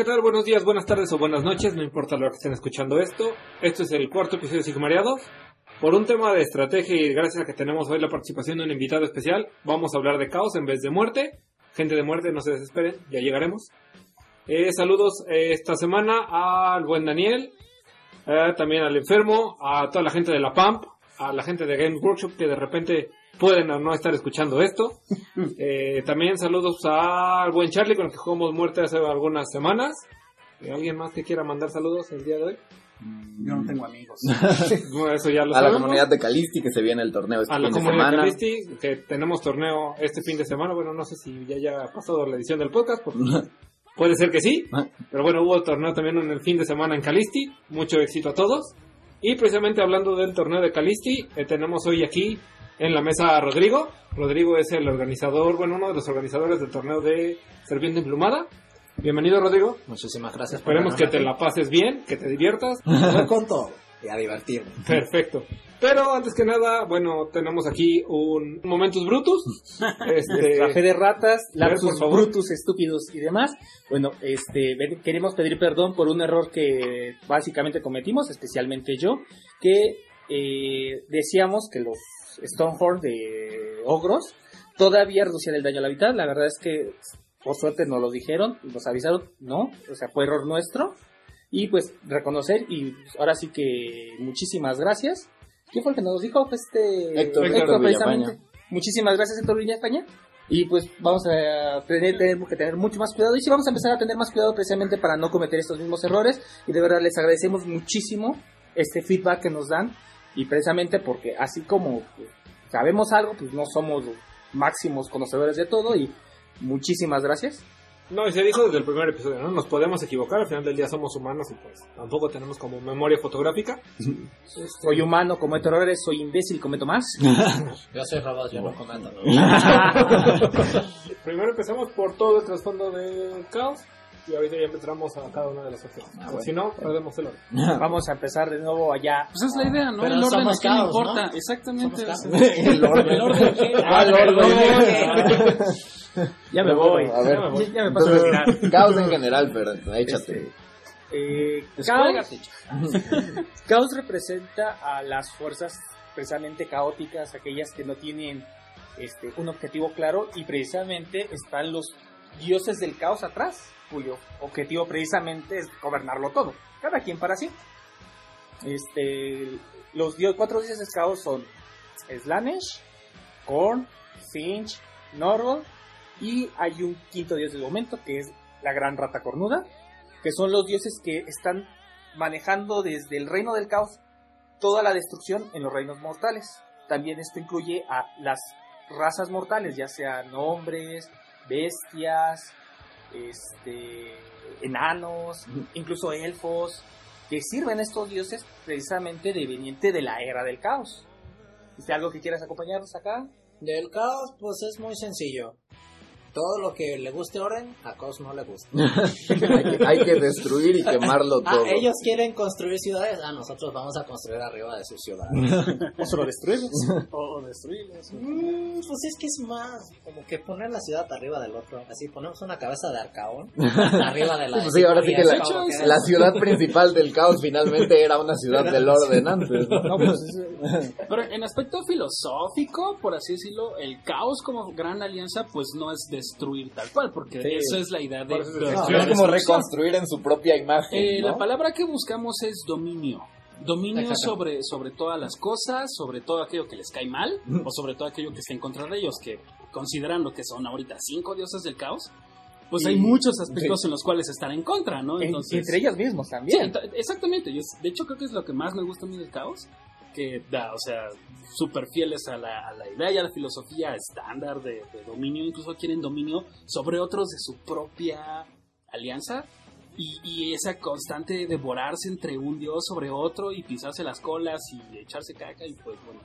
¿qué tal? Buenos días, buenas tardes o buenas noches, no importa lo que estén escuchando esto. Este es el cuarto episodio de Sigmareados. Por un tema de estrategia y gracias a que tenemos hoy la participación de un invitado especial, vamos a hablar de caos en vez de muerte. Gente de muerte, no se desesperen, ya llegaremos. Eh, saludos eh, esta semana al buen Daniel, eh, también al enfermo, a toda la gente de la PAMP, a la gente de Game Workshop que de repente pueden o no estar escuchando esto. Eh, también saludos al buen Charlie con el que jugamos muerte hace algunas semanas. ¿Y ¿Alguien más que quiera mandar saludos el día de hoy? Yo no tengo amigos. Bueno, eso ya lo a la sabemos. comunidad de Calisti que se viene el torneo este a la fin de comunidad semana. Calisti, que tenemos torneo este fin de semana. Bueno, no sé si ya haya pasado la edición del podcast, porque puede ser que sí. Pero bueno, hubo torneo también en el fin de semana en Calisti. Mucho éxito a todos. Y precisamente hablando del torneo de Calisti, eh, tenemos hoy aquí en la mesa a Rodrigo. Rodrigo es el organizador, bueno, uno de los organizadores del torneo de Serpiente Emplumada. Bienvenido, Rodrigo. Muchísimas gracias. Esperemos que te la pases bien, que te diviertas. Voy con todo. Y a divertirme. Perfecto. Pero antes que nada, bueno, tenemos aquí un Momentus Brutus. Este, La fe de ratas, lapsus brutus, estúpidos y demás. Bueno, este, queremos pedir perdón por un error que básicamente cometimos, especialmente yo, que eh, decíamos que los Stonehorn de Ogros todavía reducían el daño a la mitad. La verdad es que, por suerte, nos lo dijeron, nos avisaron, no, o sea, fue error nuestro. Y pues reconocer, y ahora sí que muchísimas gracias. ¿Quién fue el que nos dijo? Pues este Héctor, Héctor precisamente. Villafaña. Muchísimas gracias, Héctor Viña España. Y pues vamos a tener, tenemos que tener mucho más cuidado. Y sí, vamos a empezar a tener más cuidado precisamente para no cometer estos mismos errores. Y de verdad les agradecemos muchísimo este feedback que nos dan. Y precisamente porque así como sabemos algo, pues no somos los máximos conocedores de todo. Y muchísimas gracias. no, y se dijo desde el primer episodio, ¿no? Nos podemos equivocar, al final del día somos humanos y pues tampoco tenemos como memoria fotográfica. Soy humano, cometo errores, soy imbécil, cometo más. Yo soy robot, yo no comento. Primero empezamos por todo el trasfondo del caos y ahorita ya entramos a cada una de las opciones. Ah, Si no, perdemos el orden. Vamos a empezar de nuevo allá. Pues es la idea, ¿no? Pero el orden somos aquí no importa. ¿no? Exactamente. El orden. El orden que- Ah, el orden. Ya me voy. bueno, a ver. Ya, ya me paso a retirar. Entonces, caos en general, pero échate. Eh, Descuelga, caos, caos representa a las fuerzas precisamente caóticas, aquellas que no tienen este, un objetivo claro y precisamente están los dioses del caos atrás, cuyo objetivo precisamente es gobernarlo todo, cada quien para sí. Este, los dio- cuatro dioses del caos son Slanesh, Korn, Finch, Norgol y hay un quinto dios del momento que es la gran rata cornuda que son los dioses que están manejando desde el reino del caos toda la destrucción en los reinos mortales. También esto incluye a las razas mortales, ya sean hombres, bestias, este, enanos, incluso elfos, que sirven estos dioses precisamente deveniente de la era del caos. ¿Es algo que quieras acompañarnos acá? Del caos, pues es muy sencillo. Todo lo que le guste orden, a Caos no le gusta. hay, que, hay que destruir y quemarlo Ah, todo. ellos quieren construir ciudades, ah, nosotros vamos a construir arriba de su ciudad. ¿O lo destruimos? O destruirlos. Mm, pues es que es más como que poner la ciudad arriba del otro. Así ponemos una cabeza de arcaón arriba de la. Pues sí, ahora sí que y la, es como que- la ciudad principal del caos finalmente era una ciudad del orden antes. ¿no? No, pues es- Pero en aspecto filosófico, por así decirlo, el caos como gran alianza, pues no es destruir tal cual, porque Sí. eso es la idea de. Eso es No, es como reconstruir en su propia imagen. Eh, ¿no? La palabra que buscamos es dominio. Dominio sobre, sobre todas las cosas, sobre todo aquello que les cae mal, o sobre todo aquello que está en contra de ellos, que consideran lo que son ahorita cinco dioses del caos, pues Y- hay muchos aspectos en los cuales están en contra, ¿no? en- Entonces, entre ellos mismos también. ent- exactamente. Yo, de hecho, creo que es lo que más me gusta a mí del caos. Que da, o sea, súper fieles a la, a la idea y a la filosofía estándar de, de dominio. Incluso quieren dominio sobre otros de su propia alianza. Y, y esa constante devorarse entre un dios sobre otro y pisarse las colas y echarse caca. Y pues bueno.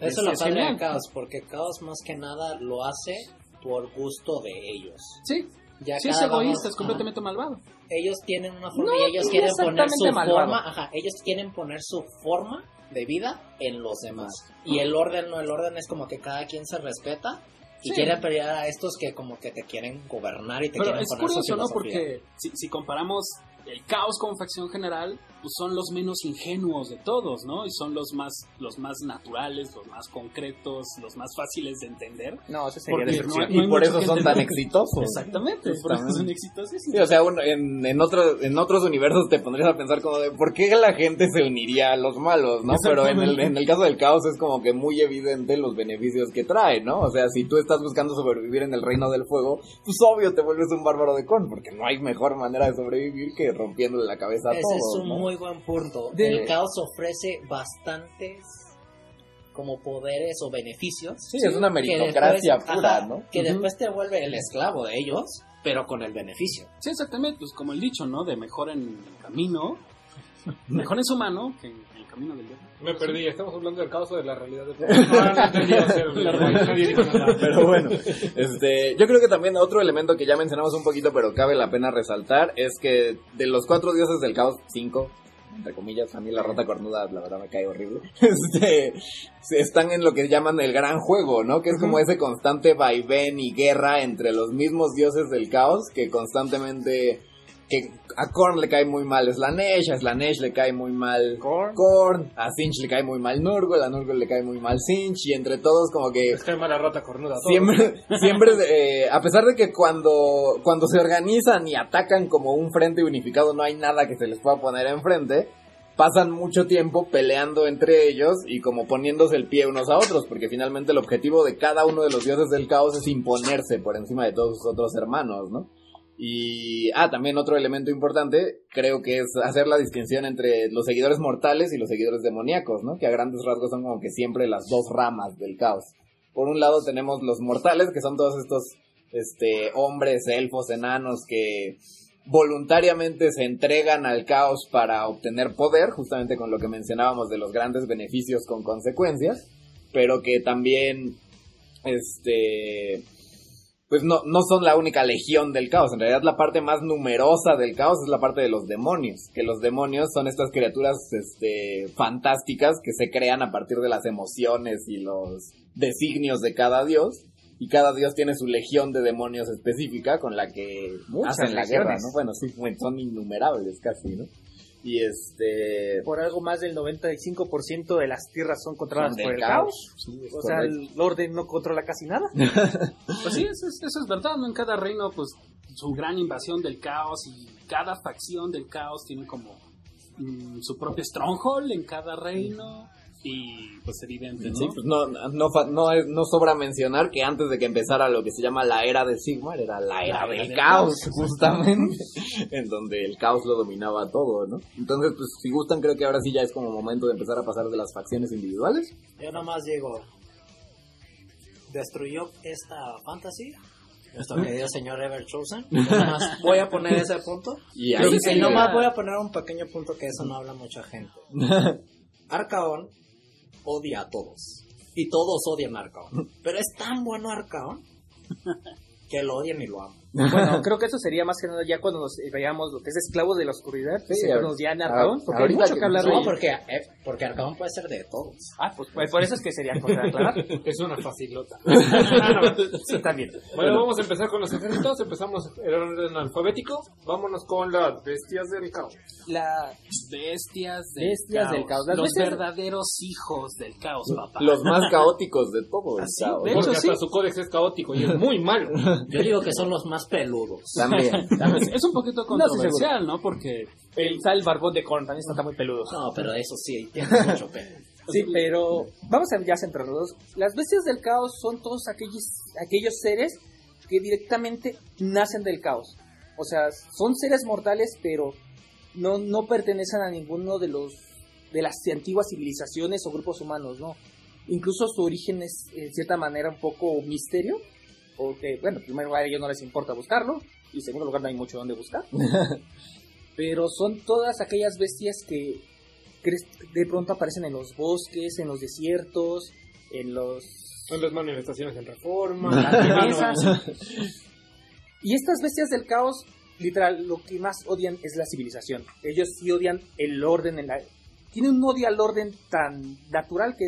Eso Es- lo genial. de Caos, porque Caos más que nada lo hace por gusto de ellos. Sí, Ya sí es egoísta, es ajá. completamente malvado. ellos tienen una forma No, y ellos quieren poner su malvado. forma, ajá, ellos quieren poner su forma de vida en los demás. Y el orden no, el orden es como que cada quien se respeta Y Sí. quiere pelear a estos que como que te quieren gobernar y te Pero quieren es poner su curioso, ¿no? Porque si, si comparamos el caos como facción general, pues son los menos ingenuos de todos, ¿no? Y son los más, los más naturales, los más concretos, los más fáciles de entender. No, eso sería Porque decepción. no y por eso son tan exitosos. Exactamente, por eso son exitosos. Sí, o sea, un- en, en, otro- en otros universos te pondrías a pensar como de por qué la gente se uniría a los malos, ¿no? Pero en el, en el caso del caos es como que muy evidente los beneficios que trae, ¿no? O sea, si tú estás buscando sobrevivir en el reino del fuego, pues obvio te vuelves un bárbaro de con, porque no hay mejor manera de sobrevivir que rompiéndole la cabeza a Ese todos, es un ¿no? muy buen punto. De- El caos ofrece bastantes como poderes o beneficios. Sí, es una meritocracia después- pura, ajá, ¿no? Que Ujú. después te vuelve el esclavo de ellos, pero con el beneficio. Sí, exactamente, pues como el dicho, ¿no? De mejor en el camino, mejor en su mano que en el camino del diablo. Me perdí, estamos hablando del caos o de la realidad nada. Pero bueno, este, yo creo que también otro elemento que ya mencionamos un poquito, pero cabe la pena resaltar, es que de los cuatro dioses del caos, cinco, entre comillas, a mí la rata cornuda, la verdad me cae horrible, este, están en lo que llaman el gran juego, ¿no? Que es como ese constante vaivén y guerra entre los mismos dioses del caos que constantemente, que a Korn le cae muy mal Slanesh, a Slanesh le cae muy mal Korn. Korn, a Sinch le cae muy mal Nurgle, a Nurgle le cae muy mal Sinch, y entre todos como que Es que hay mala rata cornuda. Siempre, siempre, eh, a pesar de que cuando, cuando se organizan y atacan como un frente unificado no hay nada que se les pueda poner enfrente, pasan mucho tiempo peleando entre ellos y como poniéndose el pie unos a otros, porque finalmente el objetivo de cada uno de los dioses del caos es imponerse por encima de todos sus otros hermanos, ¿no? Y, ah, también otro elemento importante, creo que es hacer la distinción entre los seguidores mortales y los seguidores demoníacos, ¿no? Que a grandes rasgos son como que siempre las dos ramas del caos. Por un lado tenemos los mortales, que son todos estos este, hombres, elfos, enanos que voluntariamente se entregan al caos para obtener poder, justamente con lo que mencionábamos de los grandes beneficios con consecuencias, pero que también, este, pues no, no son la única legión del caos. En realidad la parte más numerosa del caos es la parte de los demonios. Que los demonios son estas criaturas este, fantásticas que se crean a partir de las emociones y los designios de cada dios. Y cada dios tiene su legión de demonios específica con la que Muchas hacen la guerra. ¿no? Bueno, sí, son innumerables casi, ¿no? Y este... Por algo más del 95% de las tierras son controladas por el caos. caos. Sí, es O sea, el orden no controla casi nada. Pues sí, eso es, eso es verdad, ¿no? En cada reino, pues, su gran invasión del caos y cada facción del caos tiene como mm, su propio stronghold en cada reino y, pues, evidente, ¿no? Sí, pues no, no, no, es- no sobra mencionar que antes de que empezara lo que se llama la era de Sigmar, era la era del del caos, justamente, en donde el caos lo dominaba todo, ¿no? Entonces, pues si gustan, creo que ahora sí ya es como momento de empezar a pasar de las facciones individuales. Yo nomás digo, destruyó esta fantasy, nuestro querido señor Ever Chosen. Nomás voy a poner ese punto. Y ahí sí, nomás voy a poner un pequeño punto que eso no habla mucha gente. Arcaón odia a todos. Y todos odian a Arcaón. Pero es tan bueno Arcaón que lo odian y lo aman. Bueno, creo que eso sería más que nada ya cuando nos veamos lo que es esclavo de la oscuridad, Sí, nos ya Arcaón, porque hay mucho que- hablar de No, porque, eh, porque Arcaón puede ser de todos. Ah, pues, pues por eso es que sería contra aclarar. Es una facilota. sí, también. Bueno, vamos a empezar con los ejércitos. Empezamos el orden alfabético. Vámonos con las bestias del caos. La, Bestias del Bestias caos. del caos. Las Los bestias- verdaderos hijos del caos, papá. Los más caóticos de todo el Así, caos. de Porque hasta su códex es caótico y es muy malo. Yo digo que son los más peludos. También. Es, es un poquito controversial, ¿no? Porque el, está el barbón de Korn, también está muy peludo. No, pero eso sí, tiene mucho pelo. Sí, pero vamos a ya centrarnos. Las bestias del caos son todos aquellos, aquellos seres que directamente nacen del caos. O sea, son seres mortales, pero no, no pertenecen a ninguno de los de las antiguas civilizaciones o grupos humanos, ¿no? Incluso su origen es, en cierta manera, un poco misterio. Porque, bueno, en primer lugar, a ellos no les importa buscarlo. Y en segundo lugar, no hay mucho donde buscar. pero son todas aquellas bestias que de pronto aparecen en los bosques, en los desiertos, en los Son las manifestaciones en reforma. las Y estas bestias del caos, literal, lo que más odian es la civilización. Ellos sí odian el orden en la... Tienen un odio al orden tan natural que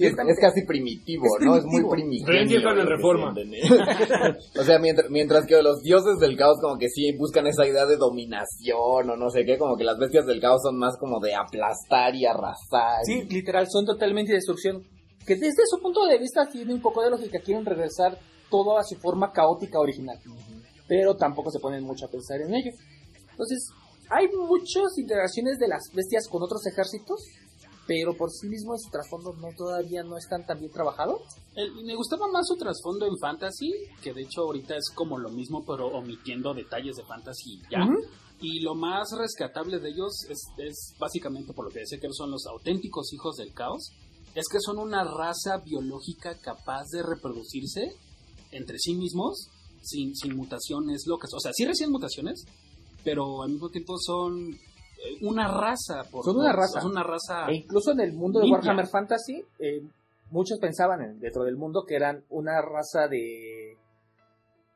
Sí, es, casi primitivo, Es ¿no? Es muy primitivo. lo que Reforma. o sea, mientras, mientras que los dioses del caos como que sí buscan esa idea de dominación o no sé qué, como que las bestias del caos son más como de aplastar y arrasar. Sí, literal, son totalmente destrucción. Que desde su punto de vista tiene un poco de lógica, quieren regresar todo a su forma caótica original. Pero tampoco se ponen mucho a pensar en ello. Entonces, hay muchas interacciones de las bestias con otros ejércitos, pero por sí mismo su trasfondo no todavía no están tan bien trabajado. El- me gustaba más su trasfondo en Fantasy, que de hecho ahorita es como lo mismo, pero omitiendo detalles de Fantasy ya. Y lo más rescatable de ellos es, es básicamente por lo que decía que son los auténticos hijos del caos, es que son una raza biológica capaz de reproducirse entre sí mismos sin, sin mutaciones locas. O sea, sí reciben mutaciones, pero al mismo tiempo son una raza. Por, Son una raza. Son una raza. E incluso en el mundo de. Warhammer Fantasy, eh, muchos pensaban en- dentro del mundo que eran una raza de...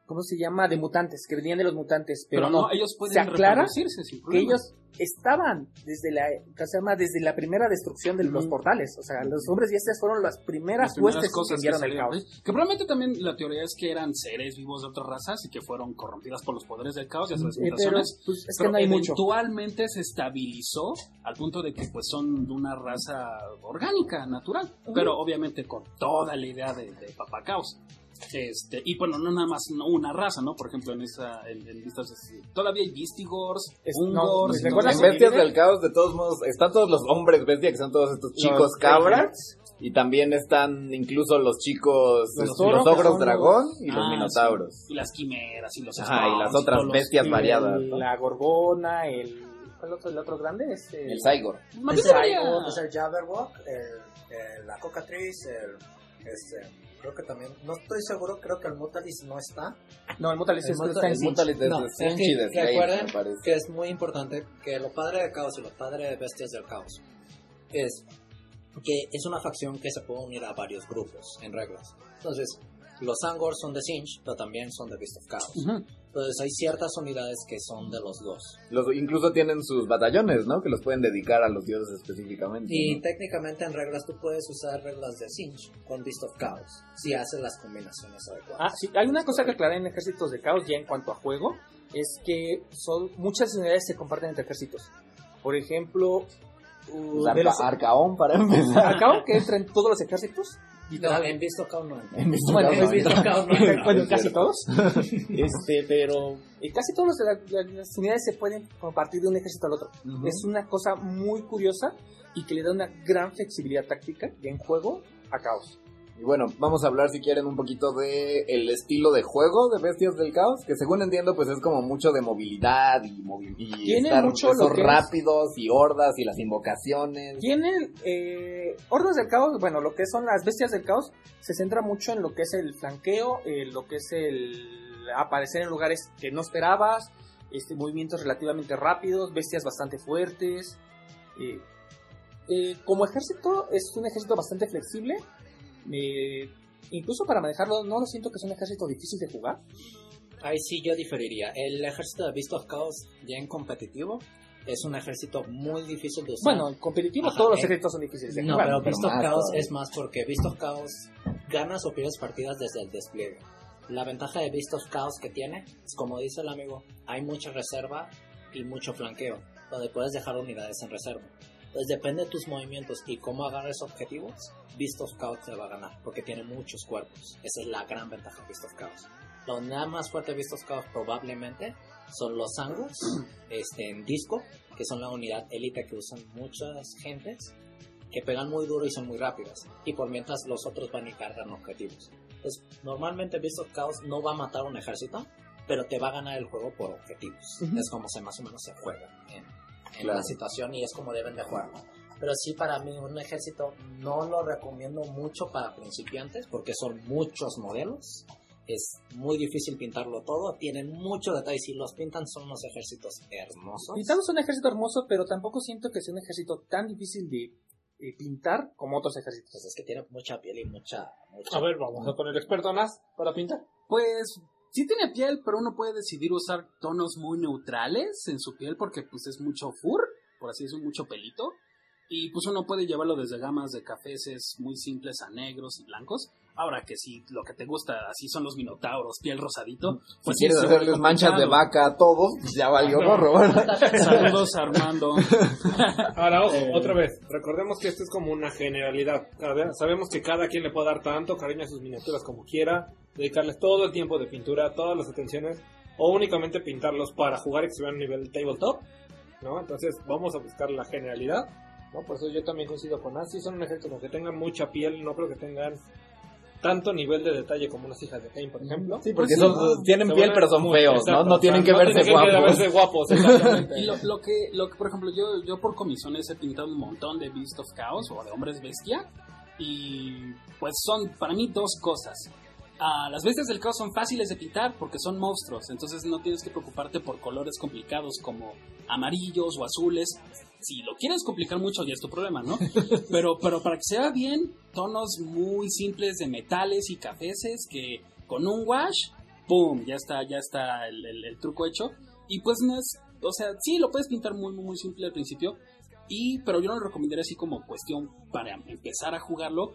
¿Cómo se llama? De mutantes, que venían de los mutantes, pero, pero no. no, ellos pueden se aclara reproducirse sin que ellos estaban desde la ¿qué se llama? desde la primera destrucción de los portales. O sea, los hombres y estas fueron las primeras, las primeras huestes que cosas que enviaron el caos. ¿eh? Que probablemente también la teoría es que eran seres vivos de otras razas y que fueron corrompidas por los poderes del caos y las Eh, pero pues, es que no hay mucho. eventualmente se estabilizó al punto de que pues son de una raza orgánica, natural, pero obviamente con toda la idea de, de Papá Caos. Este, y bueno, no nada más no una raza, ¿no? Por ejemplo, en esa en, en todavía hay Vistigors, Es- no, Ungors, ¿me recuerdas En se Bestias del Caos, de todos modos, están todos los hombres bestia, que son todos estos chicos Los cabras. Y también están incluso los chicos, Los los, toros, ogros dragón y los Ah, minotauros. sí. y las quimeras y los Ajá, y las otras bestias variadas. el- ¿no? La gorgona, el... ¿Cuál otro, el otro grande? Es el, El Cygor. Más bien Es el, es el Jabberwock, el, el- la Cocatriz, el, este, creo que también, no estoy seguro, creo que el Mutalis no está. No, el Mutalis El es- Muta- El No, de es Sinch que- y de parece. que es muy importante que lo padre de Caos y lo padre de Bestias del Caos es que es una facción que se puede unir a varios grupos en reglas. Entonces, los Angors son de Sinch, pero también son de Beast of Chaos. Entonces, hay ciertas unidades que son de los dos. Los, incluso tienen sus batallones, ¿no? Que los pueden dedicar a los dioses específicamente. Y ¿no? técnicamente en reglas tú puedes usar reglas de Sinch con Beast of Chaos si haces las combinaciones adecuadas. Ah, sí, hay una cosa que aclarar en ejércitos de caos ya en cuanto a juego, es que son muchas unidades se comparten entre ejércitos. Por ejemplo, uh, de los- Arcaón, para empezar. Arcaón, que entra en todos los ejércitos. No, en no. Beast of Bueno, en entra. Chaos no bueno, casi todos. este, pero eh, casi todas las unidades se pueden compartir de un ejército al otro. Ujú. Es una cosa muy curiosa y que le da una gran flexibilidad táctica en juego a caos. Y bueno, vamos a hablar si quieren un poquito de el estilo de juego de Bestias del Caos, que según entiendo pues es como mucho de movilidad y, movi- y estar mucho es- rápidos y hordas y las invocaciones. Tienen eh, hordas del caos, bueno, lo que son las bestias del caos, se centra mucho en lo que es el flanqueo, eh, lo que es el aparecer en lugares que no esperabas, este, movimientos relativamente rápidos, bestias bastante fuertes. eh, eh, como ejército, es un ejército bastante flexible. Eh, incluso para manejarlo, no lo siento que es un ejército difícil de jugar. Ahí sí yo diferiría. El ejército de Beast of Chaos, ya en competitivo, es un ejército muy difícil de usar. Bueno, en competitivo Ajá, todos los eh, ejércitos son difíciles de no, jugar. pero pero Beast of Chaos es más porque Beast of Chaos ganas o pierdes partidas desde el despliegue. La ventaja de Beast of Chaos que tiene es, como dice el amigo, hay mucha reserva y mucho flanqueo, donde puedes dejar unidades en reserva. Entonces depende de tus movimientos y cómo agarres objetivos, Beast of Chaos te va a ganar, porque tiene muchos cuerpos. Esa es la gran ventaja de Beast of Chaos. La unidad más fuerte de Beast of Chaos probablemente son los Angus este, en disco, que son la unidad élite que usan muchas gentes, que pegan muy duro y son muy rápidas. Y por mientras los otros van y cargan objetivos. Entonces, normalmente Beast of Chaos no va a matar un ejército, pero te va a ganar el juego por objetivos. Ujú. Es como se más o menos se juega en, en Claro. la situación y es como deben de jugarlo. Pero sí, para mí, un ejército no lo recomiendo mucho para principiantes porque son muchos modelos. Es muy difícil pintarlo todo. Tienen mucho detalle. Si los pintan, son unos ejércitos hermosos. Pintado es un ejército hermoso, pero tampoco siento que sea un ejército tan difícil de eh, pintar como otros ejércitos. Pues es que tiene mucha piel y mucha. mucha A ver, vamos a poner experto Nas para pintar. Pues sí tiene piel, pero uno puede decidir usar tonos muy neutrales en su piel porque pues es mucho fur, por así decirlo, mucho pelito. Y pues uno puede llevarlo desde gamas de cafés muy simples a negros y blancos. Ahora que si lo que te gusta así son los minotauros, piel rosadito, pues si quieres hacerles manchas de vaca a todos, pues ya valió gorro. Saludos Armando. Ahora, ojo, Eh. otra vez, recordemos que esto es como una generalidad. Sabemos que cada quien le puede dar tanto cariño a sus miniaturas como quiera, dedicarles todo el tiempo de pintura, todas las atenciones, o únicamente pintarlos para jugar y que se vean a nivel tabletop, ¿no? Entonces vamos a buscar la generalidad, ¿no? Por eso yo también coincido con Asi, son un ejemplo como que tengan mucha piel, no creo que tengan tanto nivel de detalle como unas hijas de Kane, por ejemplo. Sí, porque Pues son, ¿no? tienen piel pero son feos, exacto, ¿no? No o sea, tienen que verse tienen guapos. verse guapos, exactamente. Y lo, lo que, lo que, por ejemplo, yo, yo por comisiones he pintado un montón de Beast of Chaos o de Hombres Bestia. Y pues son para mí dos cosas. Ah, las bestias del caos son fáciles de pintar porque son monstruos, entonces no tienes que preocuparte por colores complicados como amarillos o azules. Si lo quieres complicar mucho ya es tu problema, ¿no? Pero, pero para que se vea bien, tonos muy simples de metales y cafeces que con un wash, ¡pum! Ya está, ya está el, el- el truco hecho. Y pues no es, o sea, sí, lo puedes pintar muy, muy, muy simple al principio. Y, pero yo no lo recomendaría así como cuestión para empezar a jugarlo.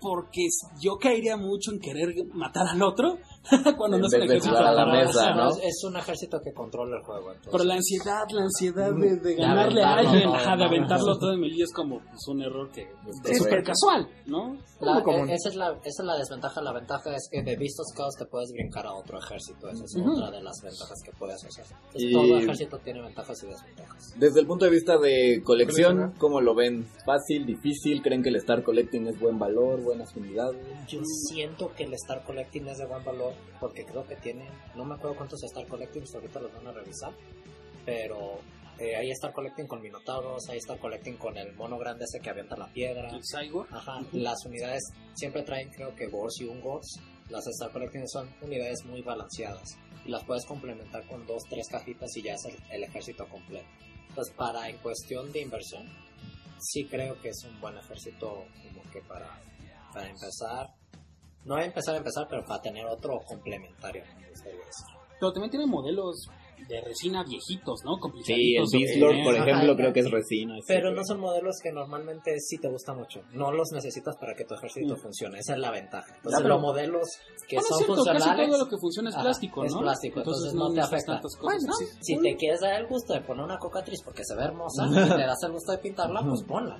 Porque yo caería mucho en querer matar al otro cuando no es En un vez de ejército. jugar a la mesa, ¿no? Es, un ejército que controla el juego. entonces. Pero la ansiedad, la ansiedad de, de De ganarle a aventarlo alguien, todo, ajá, de ¿no? aventarlo todo en melee es como pues, un error que correcto. es súper casual, ¿no? La- común. e- esa, es la, esa es la desventaja. La ventaja es que de vistos caos te puedes brincar a otro ejército. Esa es Ujú. otra de las ventajas que puedes hacer. Entonces, Y- Todo ejército tiene ventajas y desventajas. Desde el punto de vista de colección, ¿cómo lo ven? ¿Fácil, difícil? ¿Creen que el Star Collecting es buen valor, buenas unidades? Yo siento que el Star Collecting es de buen valor porque creo que tiene, no me acuerdo cuántos Star Collectings, ahorita los van a revisar, pero eh, hay Star Collecting con Minotauros, hay Star Collecting con el mono grande ese que avienta la piedra. El. Ajá, las unidades siempre traen creo que Gors y un Gors. Las Star Collecting son unidades muy balanceadas y las puedes complementar con dos, tres cajitas y ya es el, el ejército completo. Entonces, para en cuestión de inversión, sí creo que es un buen ejército como que para, para empezar. No voy a empezar a empezar, pero para tener otro complementario. Pero también tiene modelos de resina viejitos, ¿no? Sí, el. Beastlord, por Ajá, ejemplo, ajá. creo que es resina. Pero no son modelos que normalmente sí te gusta mucho. No los necesitas para que tu ejército Mm. funcione. Esa es la ventaja. Entonces, pero- los modelos que Bueno, es son cierto, casi funcionales. todo lo que funciona es Ajá, plástico, es ¿no? plástico, entonces no te afecta. tantas cosas. Bueno, sí. Si te quieres dar el gusto de poner una cocatriz porque se ve hermosa y te das el gusto de pintarla, pues ponla.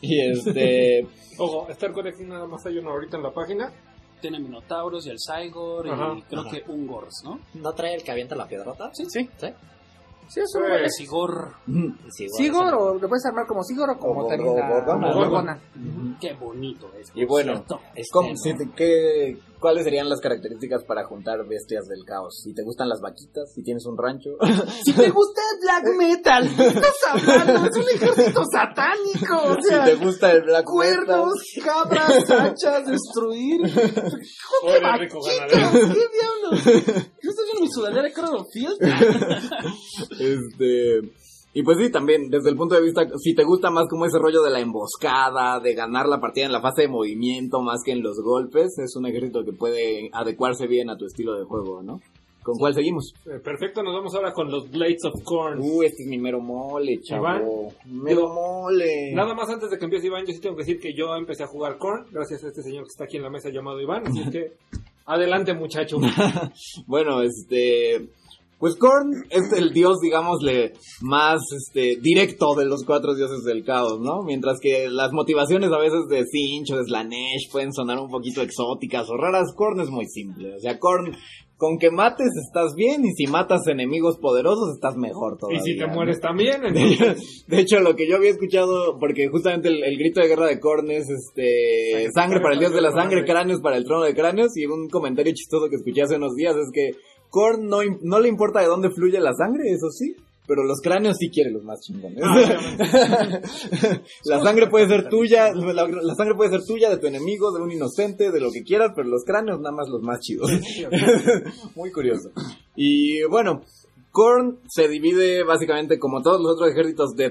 Y este... Ojo, Star Collecting nada más hay uno ahorita en la página. Tiene Minotauros y el Cygor Ajá, y creo ajá. que un Gors, ¿no? ¿No trae el que avienta la piedrota? Sí, sí. ¿Sí? Sí, es un Sí. buen- Sigor. Sí, Sigor, o lo puedes armar como Sigor o como Gorgona. como Gorgona. Qué bonito es. Y bueno, ¿cierto? Este, ¿Cómo- no. si te- qué- ¿Cuáles serían las características para juntar bestias del caos? Si te gustan las vaquitas, si tienes un rancho. Si te gusta el black metal, ¿qué estás hablando? Es un ejército satánico. O si sea, te gusta el black cuernos, cabras, hachas, destruir. Oye, rico ganadero. Vaquitas, ¿Qué diablos? ¿Yo estoy viendo mi sudadera de Cradlefield? Este. Y pues sí, también, desde el punto de vista, si te gusta más como ese rollo de la emboscada, de ganar la partida en la fase de movimiento más que en los golpes, es un ejército que puede adecuarse bien a tu estilo de juego, ¿no? ¿Con cuál seguimos? Eh, Perfecto, nos vamos ahora con los Blades of Corn. Uh, este es mi mero mole, chavo. Iván, mero yo- mole. Nada más antes de que empiece Iván, yo sí tengo que decir que yo empecé a jugar Corn gracias a este señor que está aquí en la mesa llamado Iván. Así que, adelante muchacho. Bueno, este. Pues Korn es el dios, digámosle, más este, directo de los cuatro dioses del caos, ¿no? Mientras que las motivaciones a veces de Sinch o de Slanesh pueden sonar un poquito exóticas o raras, Korn es muy simple. O sea, Korn, con que mates estás bien y si matas enemigos poderosos estás mejor y todavía. si te ¿no? mueres también, De entonces... hecho, de hecho, lo que yo había escuchado, porque justamente el, el grito de guerra de Korn es este, sangre para el dios de la sangre, cráneos para el trono de cráneos, y un comentario chistoso que escuché hace unos días es que Korn no, no le importa de dónde fluye la sangre, eso sí, pero los cráneos sí quiere los más chingones. la sangre puede ser tuya, la, la sangre puede ser tuya, de tu enemigo, de un inocente, de lo que quieras, pero los cráneos nada más los más chidos. Muy curioso. Y bueno, Korn se divide básicamente como todos los otros ejércitos de,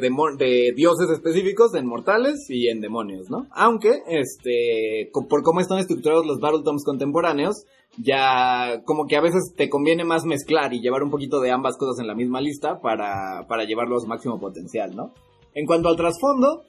dioses específicos en mortales y en demonios, ¿no? Aunque, este, por cómo están estructurados los Battletoms contemporáneos, ya como que a veces te conviene más mezclar y llevar un poquito de ambas cosas en la misma lista para, para llevarlo a su máximo potencial, ¿no? En cuanto al trasfondo,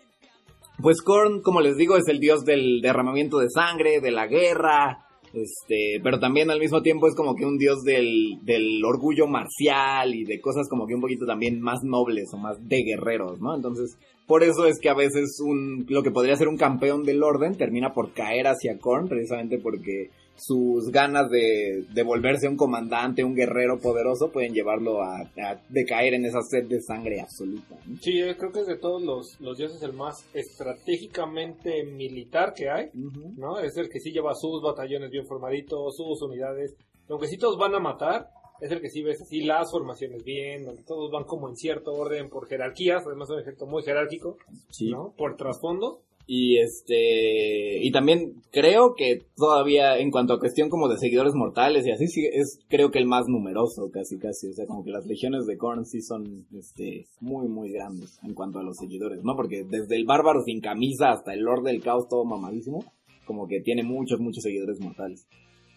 pues Korn, como les digo, es el dios del derramamiento de sangre, de la guerra, este, pero también al mismo tiempo es como que un dios del, del orgullo marcial y de cosas como que un poquito también más nobles o más de guerreros, ¿no? Entonces, por eso es que a veces un, lo que podría ser un campeón del orden termina por caer hacia Korn, precisamente porque sus ganas de, de volverse un comandante, un guerrero poderoso, pueden llevarlo a, a decaer en esa sed de sangre absoluta. ¿no? Sí, yo creo que es de todos los, los dioses el más estratégicamente militar que hay. ¿no? Es el que sí lleva sus batallones bien formaditos, sus unidades. Aunque sí todos van a matar, es el que sí ves así las formaciones bien, donde todos van como en cierto orden por jerarquías, además es un ejército muy jerárquico, Sí. ¿no? Por trasfondo. Y este y también creo que todavía en cuanto a cuestión como de seguidores mortales y así sí es creo que el más numeroso casi casi, o sea, como que las legiones de Korn sí son este muy muy grandes en cuanto a los seguidores, ¿no? Porque desde el bárbaro sin camisa hasta el Lord del Caos todo mamadísimo, como que tiene muchos muchos seguidores mortales.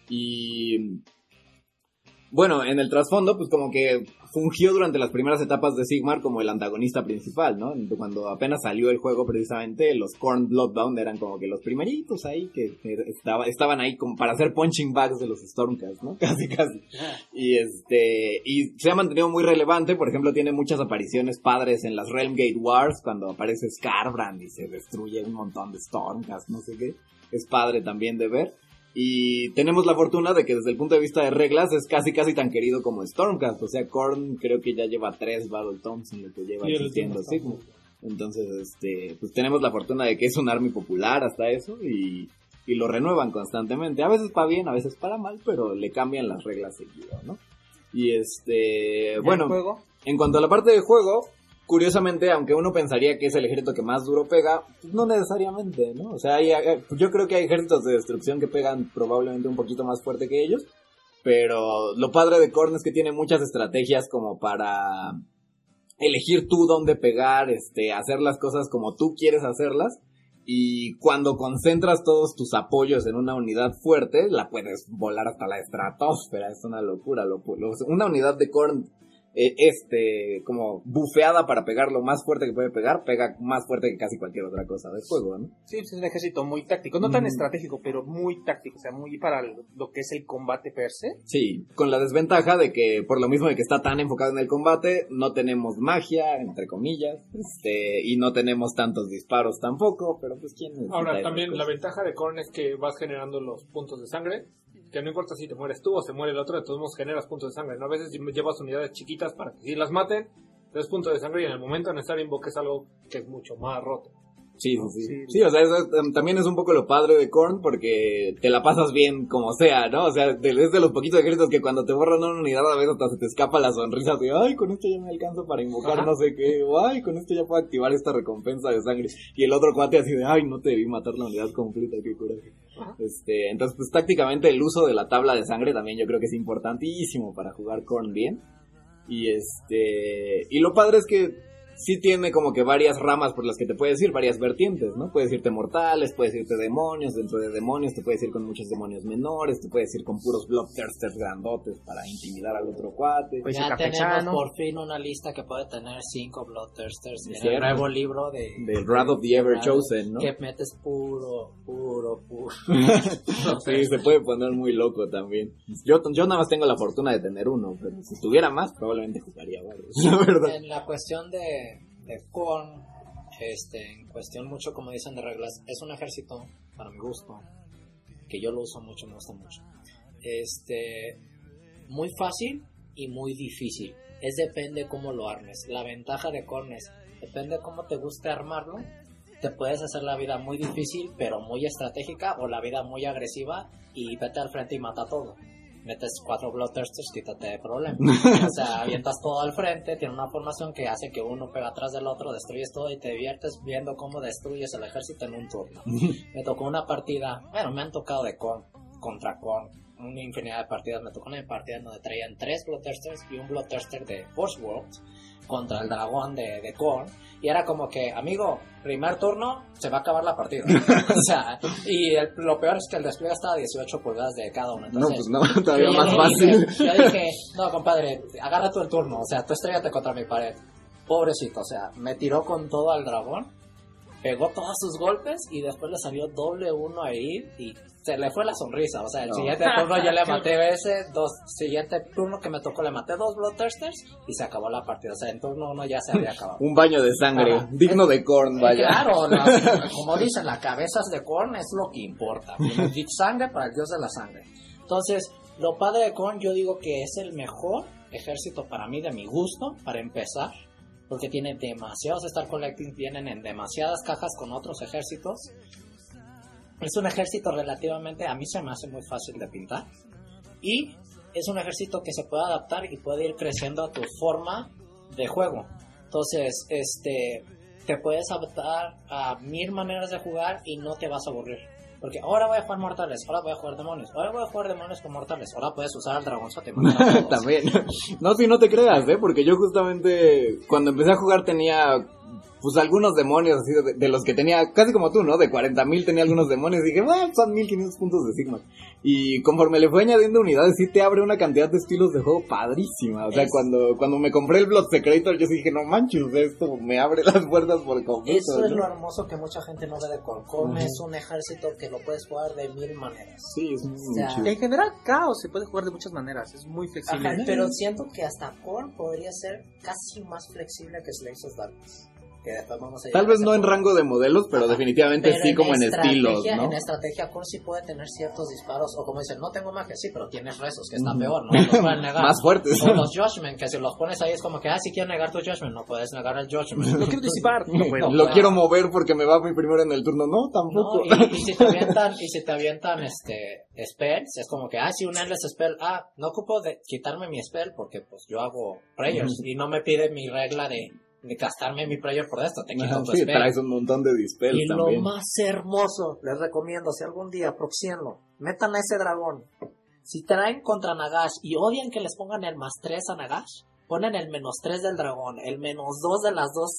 Y bueno, en el trasfondo, pues como que fungió durante las primeras etapas de Sigmar como el antagonista principal, ¿no? Cuando apenas salió el juego, precisamente, los Korn Bloodbound eran como que los primeritos ahí que que estaba, estaban ahí como para hacer punching bags de los Stormcast, ¿no? Casi, casi. Y este, y se ha mantenido muy relevante, por ejemplo, tiene muchas apariciones padres en las Realmgate Wars, cuando aparece Scarbrand y se destruye un montón de Stormcast, no sé qué. Es padre también de ver. Y tenemos la fortuna de que desde el punto de vista de reglas es casi casi tan querido como Stormcast. O sea, Korn creo que ya lleva tres Battletones en lo que lleva Sí, existiendo. Entonces, este, pues tenemos la fortuna de que es un army popular hasta eso y, y lo renuevan constantemente. A veces para bien, a veces para mal, pero le cambian las reglas seguido, ¿no? Y este, ¿Ya bueno, en cuanto a la parte de juego, curiosamente, aunque uno pensaría que es el ejército que más duro pega, pues no necesariamente, ¿no? O sea, hay- hay- yo creo que hay ejércitos de destrucción que pegan probablemente un poquito más fuerte que ellos, pero lo padre de Korn es que tiene muchas estrategias como para elegir tú dónde pegar, este, hacer las cosas como tú quieres hacerlas. Y cuando concentras todos tus apoyos en una unidad fuerte, la puedes volar hasta la estratosfera. Es una locura. lo- una unidad de Korn, eh, este, como bufeada para pegar lo más fuerte que puede pegar, pega más fuerte que casi cualquier otra cosa de juego, ¿no? Sí, es un ejército muy táctico. No tan Mm. estratégico, pero muy táctico. O sea, muy para lo que es el combate per se. Sí, con la desventaja de que por lo mismo de que está tan enfocado en el combate, no tenemos magia, entre comillas, este, y no tenemos tantos disparos tampoco, pero pues quién Ahora, también la ventaja de Korn es que vas generando los puntos de sangre, que no importa si te mueres tú o se muere el otro, de todos modos generas puntos de sangre. ¿no? A veces llevas unidades chiquitas para que si las maten, tres puntos de sangre y en el momento necesario invoques algo que es mucho más roto. Sí, sí, sí. Sí. Sí, o sea, eso es- también es un poco lo padre de Korn porque te la pasas bien como sea, ¿no? O sea, de- es de los poquitos ejércitos que cuando te borran una unidad a veces hasta se te escapa la sonrisa de, ay, con esto ya me alcanzo para invocar Ajá. no sé qué, o ay, con esto ya puedo activar esta recompensa de sangre. Y el otro cuate así de, ay, no te debí matar la unidad completa, qué coraje. Este, entonces, pues tácticamente el uso de la tabla de sangre también yo creo que es importantísimo para jugar Korn bien. Y este, y lo padre es que sí tiene como que varias ramas por las que te puedes ir, varias vertientes, ¿no? Puedes irte mortales, puedes irte demonios, dentro de demonios te puedes ir con muchos demonios menores, te puedes ir con puros bloodthirsters grandotes para intimidar al otro cuate. Pues ya tenemos por fin una lista que puede tener cinco Bloodthirsters en Cierto. el nuevo libro de... Del Wrath of the Ever Chosen, ¿no? Que metes puro, puro, puro. Sí, se puede poner muy loco también. Yo, yo nada más tengo la fortuna de tener uno, pero si tuviera más, probablemente jugaría varios, la verdad. En la cuestión de, Korn, este, en cuestión mucho, como dicen de reglas, es un ejército, para mi gusto, que yo lo uso mucho, me gusta mucho. Este, muy fácil y muy difícil. Es depende cómo lo armes. La ventaja de Korn es, depende cómo te guste armarlo. Te puedes hacer la vida muy difícil, pero muy estratégica, o la vida muy agresiva y vete al frente y mata todo. Metes cuatro Bloodthirsters, quítate de problema. O sea, avientas todo al frente, tiene una formación que hace que uno pega atrás del otro, destruyes todo y te diviertes viendo cómo destruyes el ejército en un turno. Me tocó una partida, bueno, me han tocado de con contra con una infinidad de partidas. Me tocó una partida en donde traían tres Bloodthirsters y un Bloodthirster de Force World contra el dragón de, de Korn. Y era como que, amigo, primer turno, se va a acabar la partida. o sea, y el- lo peor es que el despliegue estaba a 18 pulgadas de cada uno. No, Entonces, pues no, todavía más fácil. dije- yo dije, no, compadre, agarra tú el turno, o sea, tú estrellate contra mi pared. pobrecito, o sea, me tiró con todo al dragón, pegó todos sus golpes y después le salió doble uno ahí y se le fue la sonrisa. O sea, el No. siguiente turno ya le maté ese, dos, siguiente turno que me tocó le maté dos Bloodthirsters y se acabó la partida. O sea, en turno uno ya se había acabado. Un baño de sangre, Ajá. digno de Korn, vaya. Claro, las- como dicen, las cabezas de Korn es lo que importa. Sangre para el dios de la sangre. Entonces, lo padre de Korn yo digo que es el mejor ejército para mí, de mi gusto, para empezar. Porque tiene demasiados Star Collecting, vienen en demasiadas cajas con otros ejércitos. Es un ejército relativamente, a mí se me hace muy fácil de pintar. Y es un ejército que se puede adaptar y puede ir creciendo a tu forma de juego. Entonces, este, te puedes adaptar a mil maneras de jugar y no te vas a aburrir. Porque ahora voy a jugar mortales, ahora voy a jugar demonios, ahora voy a jugar demonios con mortales, ahora puedes usar al dragonzote. También. No, si no te creas, ¿eh? Porque yo justamente cuando empecé a jugar tenía pues algunos demonios así de, de los que tenía, casi como tú, ¿no? De 40.000 tenía algunos demonios y dije, bueno, son 1500 puntos de Sigma. Y conforme le fue añadiendo unidades, sí te abre una cantidad de estilos de juego padrísima. O sea, Es- cuando, cuando me compré el Blood Secretor, yo dije, no manches, esto me abre las puertas por completo. Eso es ¿no? lo hermoso que mucha gente no ve de Korn. Korn Ujú. es un ejército que lo puedes jugar de mil maneras. Sí, es muy sea, chido. En general, Caos se puede jugar de muchas maneras. Es muy flexible. Ajá, pero siento que hasta Korn podría ser casi más flexible que Slaves of Darkness. Que después vamos a Tal vez a no en rango de modelos, pero Ajá. definitivamente Pero sí como en estilos, ¿no? En estrategia, sí puede tener ciertos disparos, o como dicen, no tengo magia, sí, pero tienes rezos, que está peor, no los pueden negar. Más fuertes. O los Judgment, que si los pones ahí es como que, ah, si quiero negar tu Judgment, no puedes negar el Judgment. Lo quiero disipar. No. No, Lo quiero mover porque me va mi primero en el turno. No, No, tampoco. y, y si te avientan, y si te avientan este spells, es como que, ah, si un endless spell, ah, no ocupo de quitarme mi spell porque pues yo hago prayers y no me pide mi regla de, de gastarme mi prayer por esto, te quito tu Sí, spell. traes un montón de dispels Y también. lo más hermoso, les recomiendo, si algún día proxienlo, metan a ese dragón. Si traen contra Nagash y odian que les pongan el más 3 a Nagash, ponen el menos 3 del dragón, el menos 2 de las dos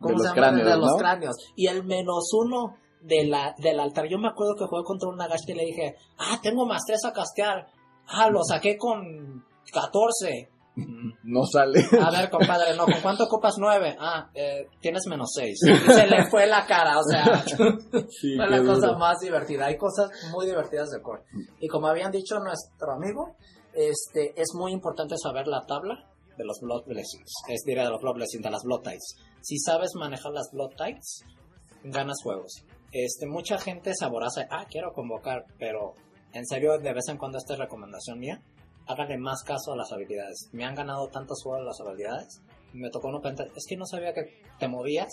De los llama? cráneos, de los ¿no? cráneos y el menos 1 de la, del altar. Yo me acuerdo que jugué contra un Nagash que le dije, ah, tengo más 3 a castear. Ah, lo saqué con 14. No sale. A ver, compadre, no, ¿con cuánto ocupas 9? Ah, eh, tienes menos 6. Se le fue la cara, o sea, Sí, fue la cosa duro. más divertida. Hay cosas muy divertidas de core. Y como habían dicho nuestro amigo, este, es muy importante saber la tabla de los Blood Blessings. Es diré de los Blood Blessings, de las Blood Tides. Si sabes manejar las Blood Tides, ganas juegos. Este, mucha gente saboraza, ah, quiero convocar, pero en serio, de vez en cuando esta es recomendación mía, háganle más caso a las habilidades. Me han ganado tantos juegos las habilidades. Me tocó no pensar, es que no sabía que te movías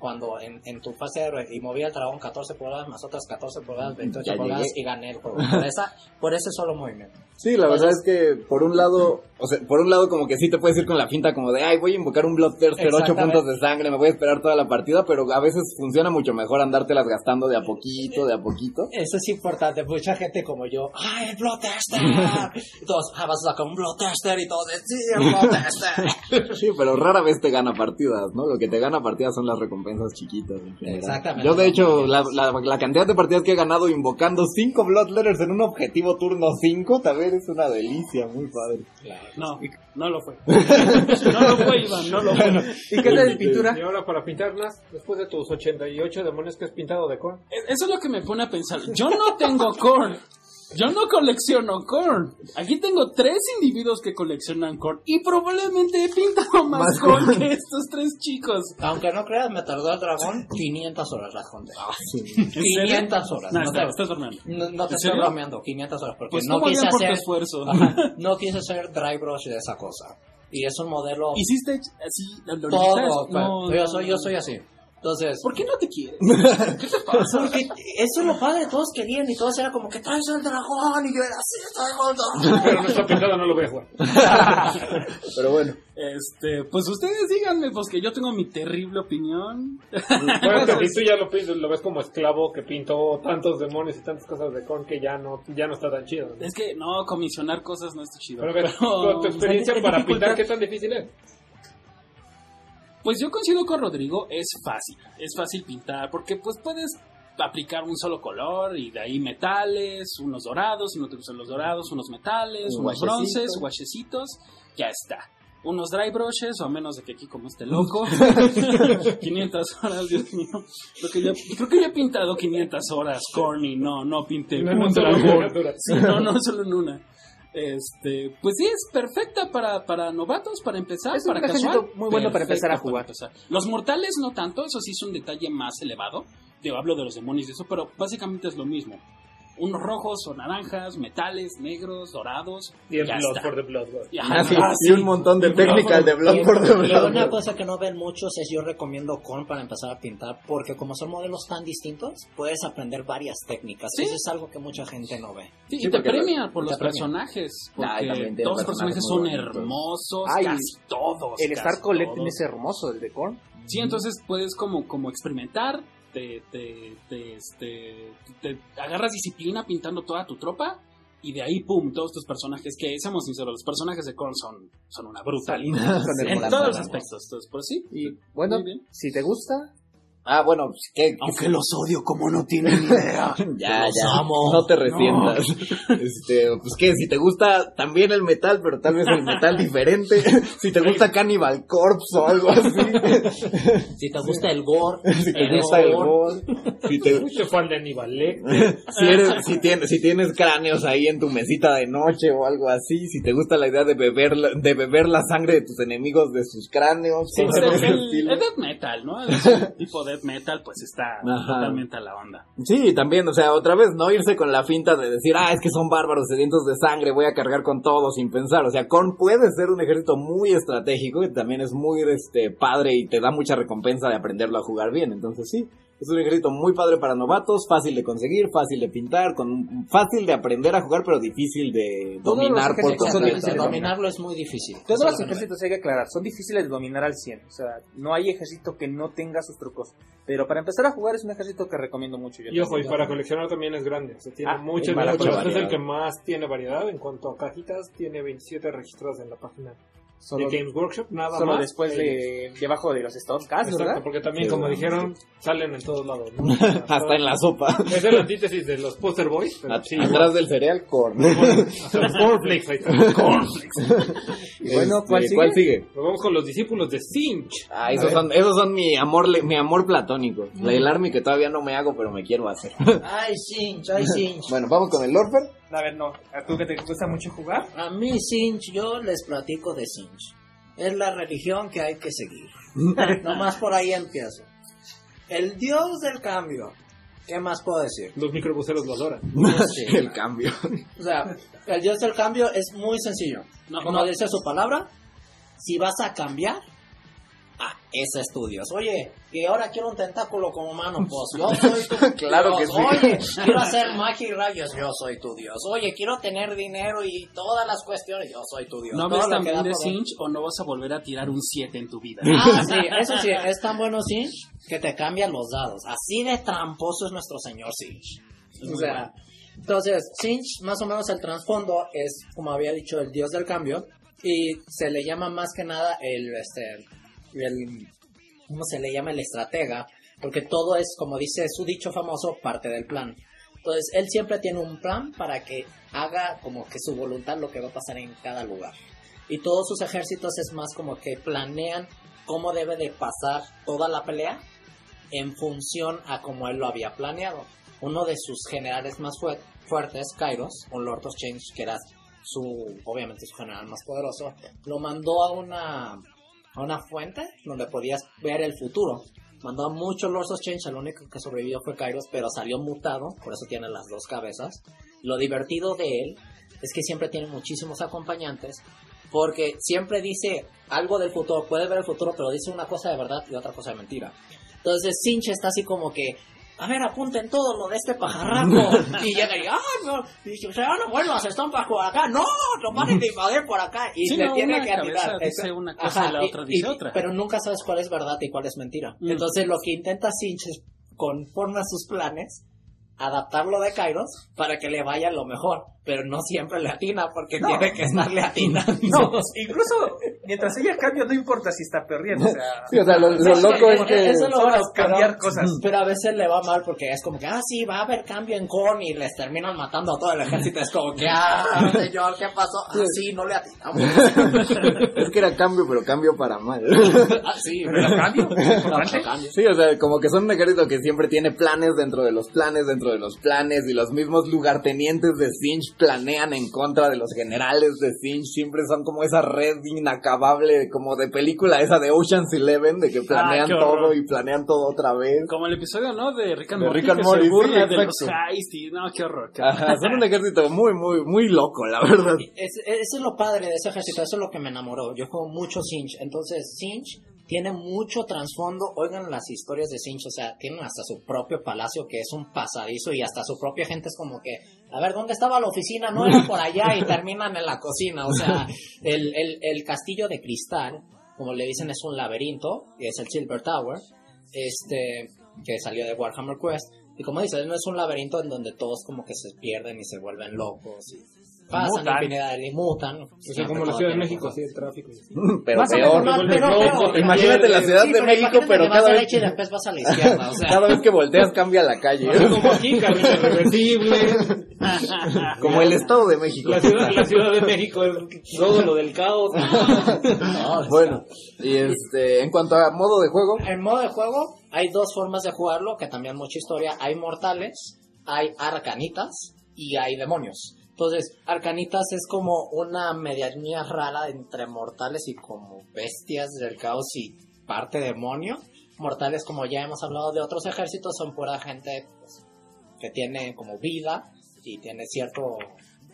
cuando en, en tu fase héroe y movía el dragón 14 pulgadas más otras 14 pulgadas, 28 Ya pulgadas y gané el juego. Por, esa, por ese solo movimiento. Sí, la verdad es que por un lado, o sea, por un lado como que sí te puedes ir con la finta como de, ay, voy a invocar un Bloodthirster, 8 Exactamente. puntos de sangre, me voy a esperar toda la partida, pero a veces funciona mucho mejor andártelas gastando de a poquito, de a poquito. Eso es importante. Mucha gente como yo, ¡ay, el Bloodtester! y todos, ah, vas a sacar un Bloodtester y todos, sí, el Bloodtester. Sí, pero rara vez te gana partidas, ¿no? Lo que te gana partidas son las recompensas chiquitas en general. Exactamente. Yo, de hecho, la, la, la cantidad de partidas que he ganado invocando 5 Bloodletters en un objetivo turno 5 también es una delicia, muy padre. No, no lo fue. No lo fue, Iván, no lo fue. ¿Y qué tal de pintura? Y ahora para pintarlas, después de tus 88 demonios que has pintado de corn. E- Eso es lo que me pone a pensar. Yo no tengo corn. Yo no colecciono corn. Aquí tengo tres individuos que coleccionan corn. Y probablemente he pintado más, Más corn que estos tres chicos. Aunque no creas, me tardó el dragón 500 horas las conté. ¿En serio? 500 horas. No, No, te, estás bromeando. no, no te ¿En estoy bromeando, 500 horas. Porque Pues no quise hacer. esfuerzo. Ajá, no quise hacer dry brush de esa cosa. Y es un modelo. ¿Hiciste así? ¿Lo lo todo. hiciste? No, yo, soy, yo soy así. Entonces. ¿Por qué no te quieres? Porque eso es lo padre, todos querían y todos era como que traes al dragón y yo era así, traigo el dragón. Pero no está no lo voy a jugar. Pero bueno, Este, pues ustedes díganme, pues que yo tengo mi terrible opinión. Bueno, que si tú ya lo, lo ves como esclavo que pintó tantos demonios y tantas cosas de corn que ya no, ya no está tan chido. ¿no? Es que no, comisionar cosas no está chido. Pero Pero- tu, tu experiencia en para dificultad- pintar, ¿qué tan difícil es? Pues yo coincido con Rodrigo, es fácil, es fácil pintar, porque pues puedes aplicar un solo color y de ahí metales, unos dorados, unos te gustan los dorados, unos metales, Un unos guachecito. bronces, guachecitos, ya está. unos dry brushes, o a menos de que aquí como esté loco. 500 horas, Dios mío. Creo que, ya, creo que ya he pintado 500 horas, corny. No, no pinté No, no, solo. Sí, no, no, solo en una. Este, pues sí, es perfecta para, para novatos, para empezar, Es un para ejército casual. muy bueno para empezar a jugar. empezar. Los mortales no tanto, eso sí es un detalle más elevado. Yo hablo de los demonios y eso, pero básicamente es lo mismo. Unos rojos o naranjas, metales, negros, dorados. Y el Blood está. for the Blood. Y, Ah, ajá, sí, ah, y sí. un montón de Y técnicas de Y, Blood for the y Blood. una cosa que no ven muchos es yo recomiendo Korn para empezar a pintar, porque como son modelos tan distintos, puedes aprender varias técnicas. Sí. Eso es algo que mucha gente no ve. Sí, Sí, y te premia por los personajes. Y Porque también tiene todos los personajes son hermosos, Ay, casi todos. El casi Star Collecting todos. es hermoso, el de Korn. Sí, entonces puedes como, como experimentar, te, te, te, este, te agarras disciplina pintando toda tu tropa y de ahí, pum, todos tus personajes, que seamos sinceros, los personajes de Korn son, son una brutalidad. En todos los aspectos, entonces, pues sí. Y bueno, si te gusta, Ah, bueno, pues, ¿qué? Aunque los odio como no tienen idea. Ya, Los ya. amo. No te resientas. Este, pues que si te gusta también el metal, pero tal vez el metal diferente. Si te gusta Cannibal Corpse o algo así. Si te gusta el gore, Si te gusta el gore. Si te, de Aníbal Lecter. si, eres, si, tienes, si tienes cráneos ahí en tu mesita de noche o algo así, si te gusta la idea de beber, la- de beber la sangre de tus enemigos de sus cráneos, Sí, cosas el, de ese el- estilo. el death metal, ¿no? El tipo death metal, pues está Ajá. totalmente a la onda. Sí, también, o sea, otra vez no irse con la finta de decir, ah, es que son bárbaros sedientos de sangre, voy a cargar con todo sin pensar. O sea, Korn puede ser un ejército muy estratégico y también es muy este padre y te da mucha recompensa de aprenderlo a jugar bien. Entonces sí, es un ejército muy padre para novatos, fácil de conseguir, fácil de pintar, con fácil de aprender a jugar, pero difícil de Todos dominar por completo. dominarlo es muy difícil. todos los ejércitos hay que aclarar, son difíciles de dominar al 100. O sea, no hay ejército que no tenga sus trucos. Pero para empezar a jugar es un ejército que recomiendo mucho. yo Y ojo, y para coleccionar también es grande. O sea, tiene Ah, mucha, para mucha- mucha Es el que más tiene variedad en cuanto a cajitas. Tiene 27 registrados en la página Solo, de Games Workshop. Nada solo más. después de debajo de los Stones Cast, Exacto, ¿verdad? porque también, Sí, como bueno, dijeron, salen en todos lados. ¿no? Hasta en la sopa. Es el antítesis de los Poster Boys. Pero At- sí, Atrás del cereal, los Cornflakes, ahí está. Y bueno, ¿cuál Este, sigue? ¿Cuál sigue? Nos vamos con los discípulos de Sinch. Ah, esos son, esos son mi amor, le- mi amor platónico. La del army que todavía no me hago, pero me quiero hacer. Ay, Sinch, ay, Sinch. bueno, vamos con el Lorfer. A ver, no. ¿A tú que te gusta mucho jugar? A mí, Sinch, yo les platico de Sinch. Es la religión que hay que seguir. Nomás por ahí empiezo. El dios del cambio. ¿Qué más puedo decir? Los microbuseros lo adoran. Sí. el cambio. O sea, el dios del cambio es muy sencillo. No, Como no. dice su palabra, si vas a cambiar, ah, ese es tu dios. Oye, y ahora quiero un tentáculo como mano, pues yo soy tu Claro dios. que sí. Oye, quiero hacer magia y rayos, yo soy tu dios. Oye, quiero tener dinero y todas las cuestiones, yo soy tu dios. No que también de. Cinch o no vas a volver a tirar un 7 en tu vida. Ah, sí, eso sí, es tan bueno Sinch que te cambian los dados. Así de tramposo es nuestro señor Sinch. O sea, entonces, Sinch, más o menos el trasfondo es, como había dicho, el dios del cambio. Y se le llama más que nada el, este, el, ¿cómo se le llama? El estratega. Porque todo es, como dice su dicho famoso, parte del plan. Entonces, él siempre tiene un plan para que haga como que su voluntad lo que va a pasar en cada lugar. Y todos sus ejércitos es más como que planean cómo debe de pasar toda la pelea en función a como él lo había planeado. Uno de sus generales más fue- fuertes, Kairos, un Lord of Change, que era su, obviamente su general más poderoso, lo mandó a una, a una fuente donde podías ver el futuro. Mandó a muchos Lords of Change, el único que sobrevivió fue Kairos, pero salió mutado, por eso tiene las dos cabezas. Lo divertido de él es que siempre tiene muchísimos acompañantes, porque siempre dice algo del futuro, puede ver el futuro, pero dice una cosa de verdad y otra cosa de mentira. Entonces Sinch está así como que, a ver, apunten todo lo de este pajarraco. y llega y, ah, no, y dice, no vuelvas, están para por acá. No, no paren de invadir por acá. Y Sí, no, tiene que atinar. dice Eso- una cosa y la otra dice otra. Pero nunca sabes cuál es verdad y cuál es mentira. Mm. Entonces lo que intenta Sinch es, conforme a sus planes, adaptarlo de Kairos para que le vaya lo mejor. Pero no siempre le atina porque No. tiene que estarle atinando. No, incluso mientras haya cambio, no importa si está perdiendo. O sea, Sí, o sea, lo, lo Sí, loco es que... eso es lo bueno, cambiar pero- cosas. Pero a veces le va mal porque es como que, ah, sí, va a haber cambio en Korn y les terminan matando a todo el ejército. Es como que, ah, señor, ¿qué pasó? Ah, sí, no le atinamos. Es que era cambio, pero cambio para mal. ah, sí, Pero cambio. Sí, o sea, como que son un ejército que siempre tiene planes dentro de los planes, dentro de los planes, y los mismos lugartenientes de Sinch planean en contra de los generales de Sinch, siempre son como esa red inacabable, como de película esa de Ocean's Eleven, de que planean qué horror. todo y planean todo otra vez. Como el episodio, ¿no? De Rick and De Morty, Rick and que Morty, se burla sí, de los heist y... No, qué horror. qué horror. Ajá, son un ejército muy, muy, muy loco, la verdad. Es, eso es lo padre de ese ejército, eso es lo que me enamoró. Yo juego mucho Sinch, entonces Sinch tiene mucho trasfondo. Oigan las historias de Sinch, o sea, tienen hasta su propio palacio que es un pasadizo y hasta su propia gente es como que, a ver, ¿dónde estaba la oficina? No era por allá y terminan en la cocina. O sea, el, el, el castillo de cristal, como le dicen, es un laberinto, y es el Silver Tower, este, que salió de Warhammer Quest. Y como dices, no es un laberinto en donde todos como que se pierden y se vuelven locos y pasan Mutan. y mutan. O sea, como la Ciudad de México, así el tráfico. Pero peor. Imagínate la Ciudad Sí, de México, pero cada a la vez, derecha y después vas a la izquierda, o sea. cada vez que volteas cambia la calle. Como aquí, camino reversible. Como el Estado de México. La ciudad, la ciudad de México es todo lo del caos. no, Bueno, y este, en cuanto a modo de juego, En modo de juego hay dos formas de jugarlo, que también mucha historia. Hay mortales, hay arcanitas y hay demonios. Entonces, arcanitas es como una medianía rara entre mortales y como bestias del caos y parte demonio. Mortales, como ya hemos hablado de otros ejércitos, son pura gente pues, que tiene como vida y tiene cierto...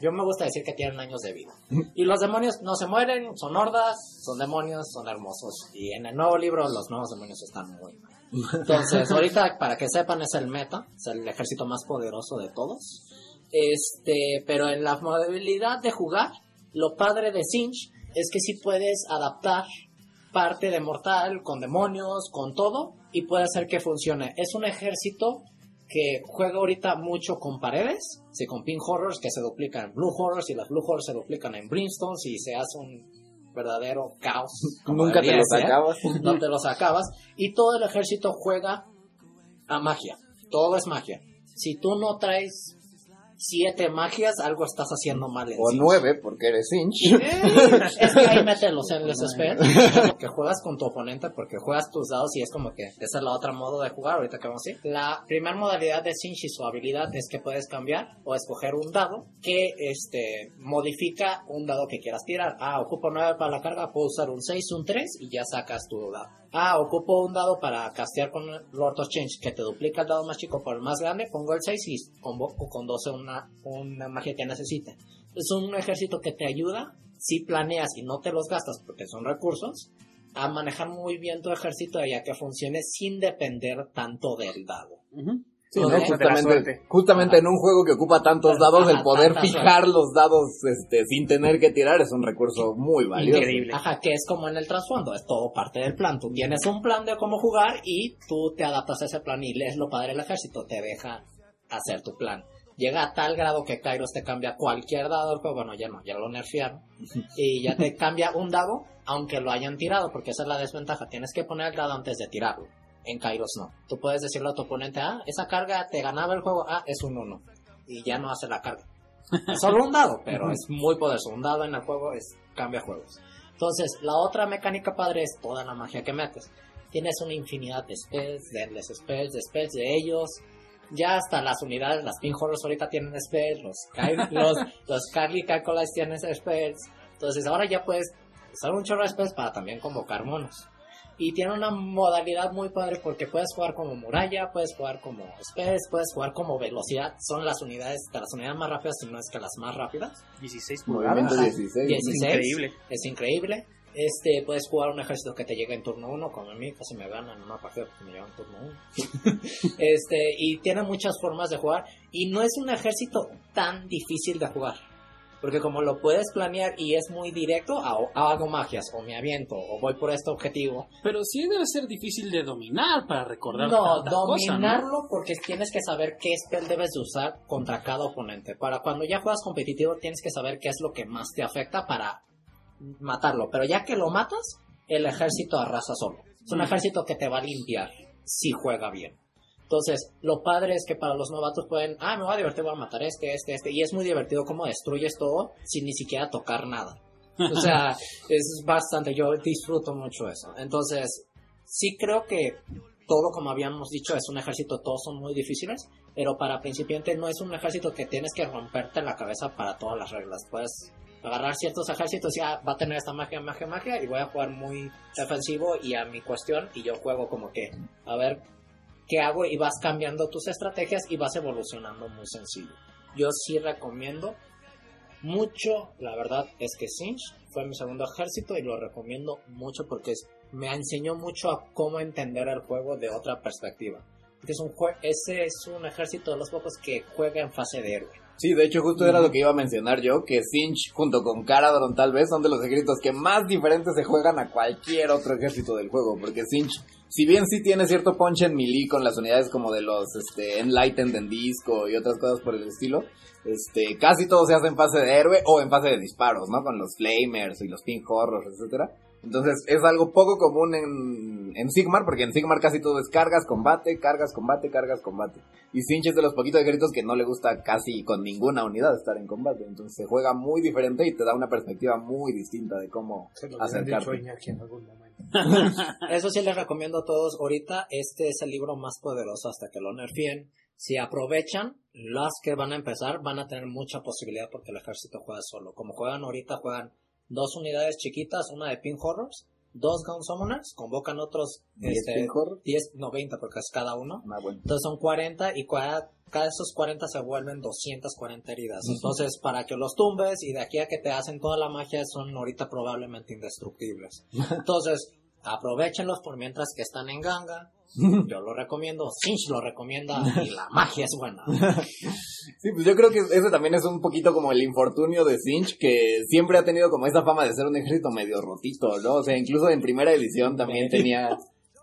Yo me gusta decir que tienen años de vida. Y los demonios no se mueren, son hordas, son demonios, son hermosos. Y en el nuevo libro los nuevos demonios están muy mal. Entonces, ahorita, para que sepan, es el meta, es el ejército más poderoso de todos. Este, pero en la modalidad de jugar, lo padre de Sinch es que sí puedes adaptar parte de Mortal con demonios, con todo, y puede hacer que funcione. Es un ejército que juega ahorita mucho con paredes, sí, con Pink Horrors que se duplican en Blue Horrors y las Blue Horrors se duplican en Brimstones y se hace un verdadero caos. como nunca te debería lo ser sacabas. no te los acabas. Y todo el ejército juega a magia. Todo es magia. Si tú no traes siete magias, algo estás haciendo mal en O sí. nueve, porque eres Inch. Es que ahí mételos en los spells. Que juegas con tu oponente porque juegas tus dados y es como que esa es la otra modo de jugar. Ahorita que vamos a ir. La primera modalidad de Sinch y su habilidad es que puedes cambiar o escoger un dado que este modifica un dado que quieras tirar. Ah, ocupo 9 para la carga, puedo usar un 6, un 3 y ya sacas tu dado. Ah, ocupo un dado para castear con Lord of Change que te duplica el dado más chico por el más grande, pongo el 6 y convoco con 12 una, una magia que necesite. Es un ejército que te ayuda si planeas y no te los gastas porque son recursos a manejar muy bien tu ejército y a que funcione sin depender tanto del dado. Justamente, justamente en un juego que ocupa tantos dados, el poder fijar los dados este, sin tener que tirar es un recurso muy valioso. Increíble. Ajá, que es como en el trasfondo, es todo parte del plan. Tú tienes un plan de cómo jugar y tú te adaptas a ese plan y lees lo padre del ejército, te deja hacer tu plan. Llega a tal grado que Kairos te cambia cualquier dado del juego, bueno, ya no, ya lo nerfearon, y ya te cambia un dado, aunque lo hayan tirado, porque esa es la desventaja, tienes que poner el dado antes de tirarlo. En Kairos no. Tú puedes decirle a tu oponente, ah, esa carga te ganaba el juego, ah, es un 1. Y ya no hace la carga. Es solo un dado, pero es muy poderoso. Un dado en el juego es cambia juegos. Entonces, la otra mecánica padre es toda la magia que metes. Tienes una infinidad de spells, de endless spells, de spells de ellos. Ya hasta las unidades, las Pink Horrors ahorita tienen spells, los, los, los Carly Calculites tienen spells. Entonces, ahora ya puedes usar un chorro de spells para también convocar monos. Y tiene una modalidad muy padre porque puedes jugar como muralla, puedes jugar como spells, puedes jugar como velocidad. Son las unidades, de las unidades más rápidas, si no es que las más rápidas. 16 pulgadas. Movimiento Ajá. 16. 16. Increíble. Es increíble. Este, puedes jugar un ejército que te llega en turno 1, como a mí casi me ganan en una partida porque me llevan en turno 1. este, y tiene muchas formas de jugar. Y no es un ejército tan difícil de jugar. Porque como lo puedes planear y es muy directo, hago, magias, o me aviento, o voy por este objetivo. Pero sí debe ser difícil de dominar para recordar No, tanta cosa, ¿no? dominarlo porque tienes que saber qué spell debes de usar contra cada oponente. Para cuando ya juegas competitivo tienes que saber qué es lo que más te afecta para matarlo. Pero ya que lo matas, el ejército arrasa solo. Es un ejército que te va a limpiar si juega bien. Entonces, lo padre es que para los novatos pueden, ah, me voy a divertir, voy a matar este, este, este. Y es muy divertido cómo destruyes todo sin ni siquiera tocar nada. O sea, es bastante, yo disfruto mucho eso. Entonces, sí creo que todo, como habíamos dicho, es un ejército, todos son muy difíciles, pero para principiantes no es un ejército que tienes que romperte la cabeza para todas las reglas. Puedes agarrar ciertos ejércitos y ya va a tener esta magia, magia, magia, y voy a jugar muy defensivo y a mi cuestión, y yo juego como que, a ver qué hago, y vas cambiando tus estrategias y vas evolucionando muy sencillo. Yo sí recomiendo mucho, la verdad es que Sinch fue mi segundo ejército y lo recomiendo mucho porque es- me enseñó mucho a cómo entender el juego de otra perspectiva. Porque Es un jue- ese es un ejército de los pocos que juega en fase de héroe. Sí, de hecho justo era lo que iba a mencionar yo, que Sinch junto con Caradron tal vez son de los ejércitos que más diferentes se juegan a cualquier otro ejército del juego, porque Sinch, si bien sí tiene cierto punch en melee con las unidades como de los este, Enlightened en disco y otras cosas por el estilo, este, casi todo se hace en fase de héroe o en fase de disparos, ¿no? Con los Flamers y los Pink Horrors, etcétera. Entonces es algo poco común en, en Sigmar, porque en Sigmar casi todo es cargas, combate, cargas, combate, cargas, combate. Y Sinch es de los poquitos ejércitos que no le gusta casi con ninguna unidad estar en combate. Entonces se juega muy diferente y te da una perspectiva muy distinta de cómo acercarte. Eso sí les recomiendo a todos. Ahorita este es el libro más poderoso hasta que lo nerfien. Si aprovechan, los que van a empezar van a tener mucha posibilidad porque el ejército juega solo. Como juegan ahorita, juegan dos unidades chiquitas, una de Pink Horrors, dos Gun Summoners, convocan otros ¿Diez este, Pink Horrors? 10, no 20 porque es cada uno. Ah, bueno. Entonces son 40 y cada, cada de esos 40 se vuelven 240 heridas. Entonces, para que los tumbes y de aquí a que te hacen toda la magia son ahorita probablemente indestructibles. Entonces, aprovechenlos por mientras que están en ganga. Yo lo recomiendo, Sinch lo recomienda y la magia es buena. Sí, pues yo creo que ese también es un poquito como el infortunio de Sinch, que siempre ha tenido como esa fama de ser un ejército medio rotito, ¿no? O sea, incluso en primera edición también tenía,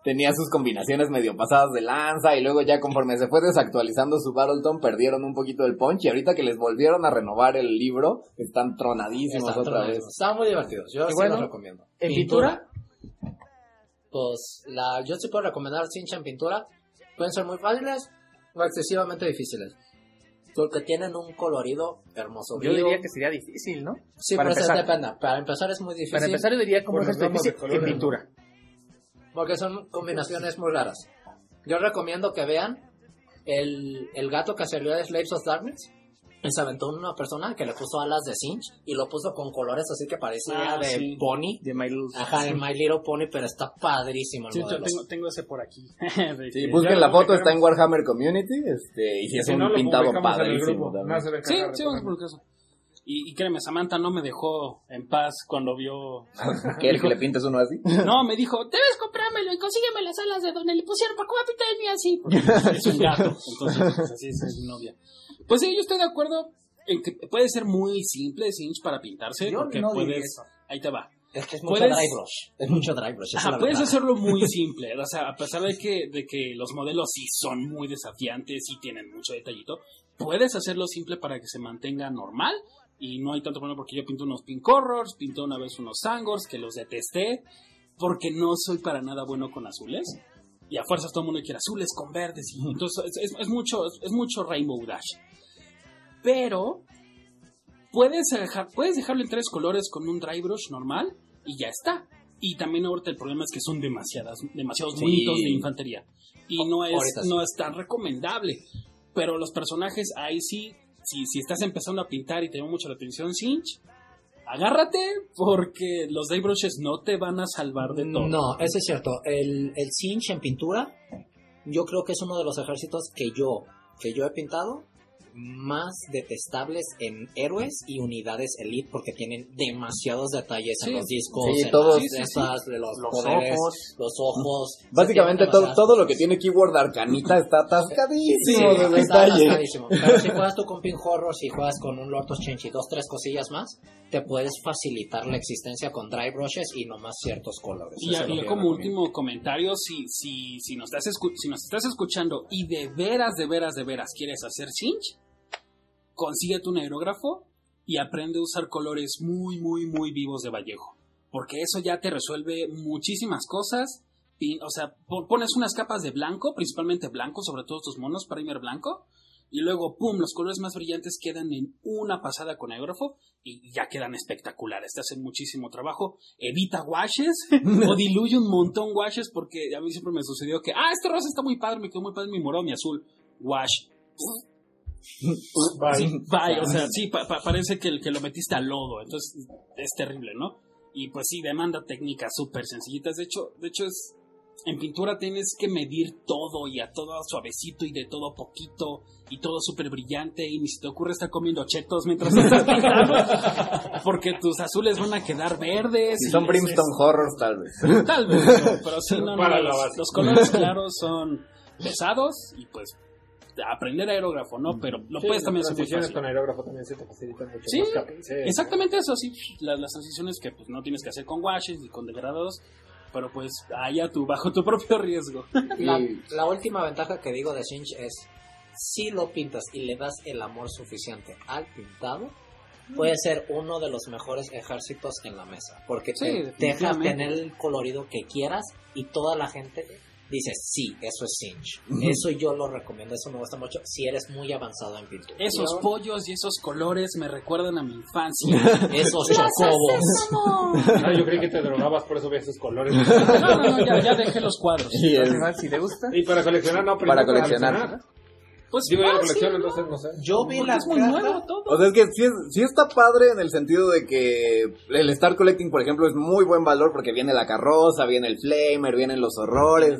tenía sus combinaciones medio pasadas de lanza, y luego ya conforme se fue desactualizando su Battleton, perdieron un poquito el punch, y ahorita que les volvieron a renovar el libro, están tronadísimos Están otra vez. tremendos. Están muy divertidos, yo Y sí bueno, los recomiendo. ¿en pintura? Pues la, yo sí puedo recomendar Sinch en pintura. Pueden ser muy fáciles o excesivamente difíciles. Porque tienen un colorido hermoso. Yo vivo. diría que sería difícil, ¿no? Sí, para pero eso empezar. depende. Para empezar es muy difícil. Para empezar, yo diría como es difícil en pintura. Porque son combinaciones muy raras. Yo recomiendo que vean el, el gato que salió de Slaves of Darkness. Se aventó una persona que le puso alas de cinch y lo puso con colores así que parecía Ah, de sí. pony. De My Little- Ajá, de My Little Pony, pero está padrísimo el Sí, yo modelo. tengo, tengo ese por aquí. Sí, que- busquen la foto, está en Warhammer Community, este, y si es Si un no, pintado padrísimo. ve Sí, sí, vamos a eso. Y, y créeme, Samantha no me dejó en paz cuando vio... ¿Quieres que le pintes uno así? No, me dijo, debes comprármelo y consígueme las alas de donde le pusieron para que voy a pintar el mío así. Porque es un gato, entonces pues, así es, es mi novia. Pues sí, yo estoy de acuerdo en que puede ser muy simple Sinch para pintarse. Yo porque no diría puedes... eso. Ahí te va. Es que es mucho Puedes- dry brush. Es mucho dry brush. Ajá, puedes verdad. hacerlo muy simple, o sea, a pesar de que, de que los modelos sí son muy desafiantes y tienen mucho detallito, puedes hacerlo simple para que se mantenga normal y no hay tanto problema porque yo pinto unos Pink Horrors, pinto una vez unos Sangors que los detesté porque no soy para nada bueno con azules y a fuerzas todo el mundo quiere azules con verdes y entonces es, es- es mucho, es, es mucho Rainbow Dash. Pero puedes, dejar, puedes dejarlo en tres colores con un dry brush normal y ya está. Y también ahorita el problema es que son demasiadas, demasiados Sí. monitos de infantería. Y no es, sí. no es tan recomendable. Pero los personajes, ahí sí, si, si estás empezando a pintar y te llama mucho la atención Cinch, agárrate porque los dry brushes no te van a salvar de todo. No, eso es cierto. El, el cinch en pintura, yo creo que es uno de los ejércitos que yo, que yo he pintado más detestables en héroes y unidades elite porque tienen demasiados detalles Sí. en los discos, Sí, en todos- las sí, sí, piezas, de los, Los poderes, ojos. los ojos. Básicamente todo, todo lo que tiene keyword arcanita está atascadísimo de está detalle. atascadísimo. Pero si juegas tú con Pink Horror, si juegas con un Lord of Change y dos, tres cosillas más, te puedes facilitar la existencia con dry brushes y nomás ciertos colores. Y, Eso y como último comentario, si, si, si, nos estás escu- si nos estás escuchando y de veras, de veras, de veras quieres hacer cinch, consíguete un aerógrafo y aprende a usar colores muy, muy, muy vivos de Vallejo. Porque eso ya te resuelve muchísimas cosas. O sea, po- pones unas capas de blanco, principalmente blanco, sobre todos tus monos, primer blanco. Y luego, pum, los colores más brillantes quedan en una pasada con aerógrafo y ya quedan espectaculares. Te hacen muchísimo trabajo. Evita washes o diluye un montón washes porque a mí siempre me sucedió que, ah, este rosa está muy padre, me quedó muy padre mi morado, mi azul. Wash. Bye. Bye, o sea, sí, pa- pa- parece que, el- que lo metiste al lodo, entonces es terrible, ¿no? Y pues sí, demanda técnicas súper sencillitas. De hecho, de hecho es. En pintura tienes que medir todo y a todo suavecito y de todo poquito y todo súper brillante y ni se te ocurre estar comiendo chetos mientras estás pintando porque tus azules van a quedar verdes. Si y son Brimstone Horrors, tal vez. Tal vez, pero, pero sí, no, no, los colores claros son pesados y pues aprender aerógrafo, ¿no? Pero lo Sí, puedes también hacer muy transiciones fácil. con aerógrafo también se te facilitan mucho. Sí, más. Exactamente eso, sí. Las, las transiciones que pues no tienes que hacer con washes y con degradados, pero pues allá tú, bajo tu propio riesgo. La, última ventaja que digo de Sinch es, si lo pintas y le das el amor suficiente al pintado, puede ser uno de los mejores ejércitos en la mesa. Porque Sí, te deja definitivamente. tener el colorido que quieras y toda la gente dice, sí, eso es Sinch. Eso yo lo recomiendo, eso me gusta mucho si eres muy avanzado en pintura. Esos pollos y esos colores me recuerdan a mi infancia. Esos chocobos. Yo creí que te drogabas, por eso veías esos colores. No, no, no, ya, ya dejé los cuadros. Si te gusta. y para coleccionar, no, pero Para no coleccionar. Pues Digo, yo la fácil, colección, ¿no? entonces no sé. Yo vi la es muy caja. nuevo todo. O sea, es que sí, es- sí está padre en el sentido de que el Star Collecting, por ejemplo, es muy buen valor porque viene la carroza, viene el Flamer, vienen los horrores.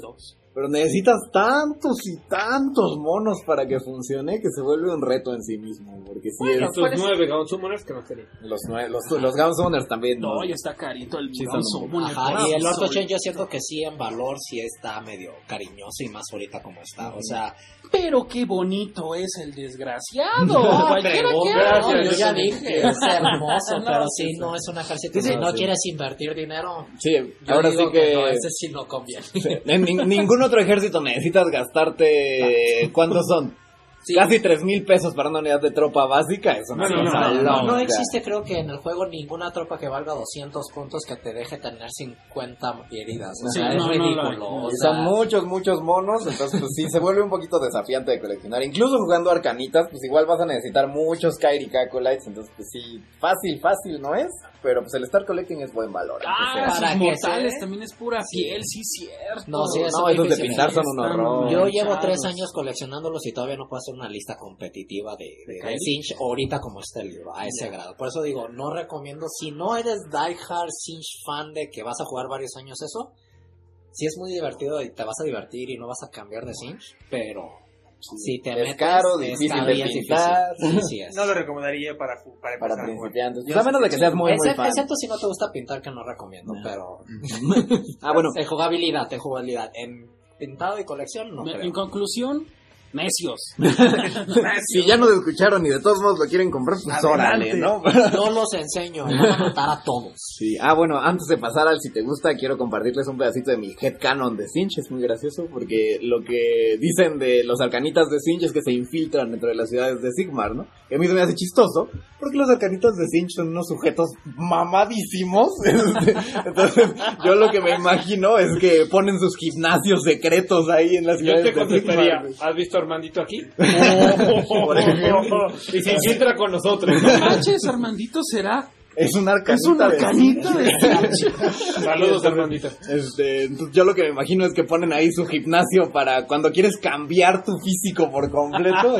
Pero necesitas tantos y tantos monos para que funcione que se vuelve un reto en sí mismo. Porque sí es. Estos nueve Gaunt Summoners que no serían. Los, nue- los, los Gaunt Summoners también. ¿no? No, ya está carito el Sí, Brown son un- Summoner. Ajá, y el Orto. Chain yo siento que sí en valor sí está medio cariñoso y más ahorita como está. O sea, Pero qué bonito es el desgraciado. No, Cualquiera gracias, no, yo ya dije, es hermoso, No, pero sí, sí, sí. no es un ejército. Sí, si sí. no Sí. quieres invertir dinero, Sí, yo ahora digo sí que. no, ese sí no conviene. En nin- ningún otro ejército necesitas gastarte. ¿Cuántos son? Sí. Casi tres mil pesos para una unidad de tropa básica. Eso no, No, no, es no, existe creo que en el juego ninguna tropa que valga 200 puntos que te deje tener 50 heridas. O Sí, sea, no, es no, ridículo. no, o Y sea, son muchos, muchos monos, entonces pues sí, se vuelve un poquito desafiante de coleccionar. Incluso jugando arcanitas, pues igual vas a necesitar muchos Kairi Kakolites, entonces pues sí, fácil, fácil no es, pero pues el Star Collecting es buen valor. Ah. Para sus que mortales también es pura piel, sí, cierto. No, sí, eso no, es esos de pintar son un horror. Yo llevo tres años coleccionándolos y todavía no puedo hacer una lista competitiva de, de? Sinch ahorita como está el libro, a ese grado. Por eso digo, no recomiendo, si no eres diehard Sinch fan de que vas a jugar varios años eso, sí es muy divertido y te vas a divertir y no vas a cambiar de Sinch, pero si te Es metes, caro, difícil de pintar. difícil. Sí, sí es. No lo recomendaría para, para Para principiantes. Pues a menos de que seas muy, muy Excep- fan. excepto si no te gusta pintar, que no recomiendo, pero Ah, bueno, en jugabilidad, en jugabilidad, en pintado y colección no Me- creo. En conclusión, necios. si ya nos escucharon y de todos modos lo quieren comprar, pues órale, ¿no? Yo los enseño, van a matar a todos. Sí, ah, bueno, antes de pasar al si te gusta, quiero compartirles un pedacito de mi headcanon de Sinch, es muy gracioso porque lo que dicen de los arcanitas de Sinch es que se infiltran dentro de las ciudades de Sigmar, ¿no? Y a mí se me hace chistoso porque los arcanitas de Sinch son unos sujetos mamadísimos. Este, Entonces, yo lo que me imagino es que ponen sus gimnasios secretos ahí en las Yo ciudades te de contestaría, Sigmar. ¿has visto Armandito aquí? Por ejemplo. y se infiltra con nosotros. No manches, Armandito será. Es un arcanita. Es un de arcanita Sinch. de Saludos, Armandito. Este, entonces yo lo que me imagino es que ponen ahí su gimnasio para cuando quieres cambiar tu físico por completo,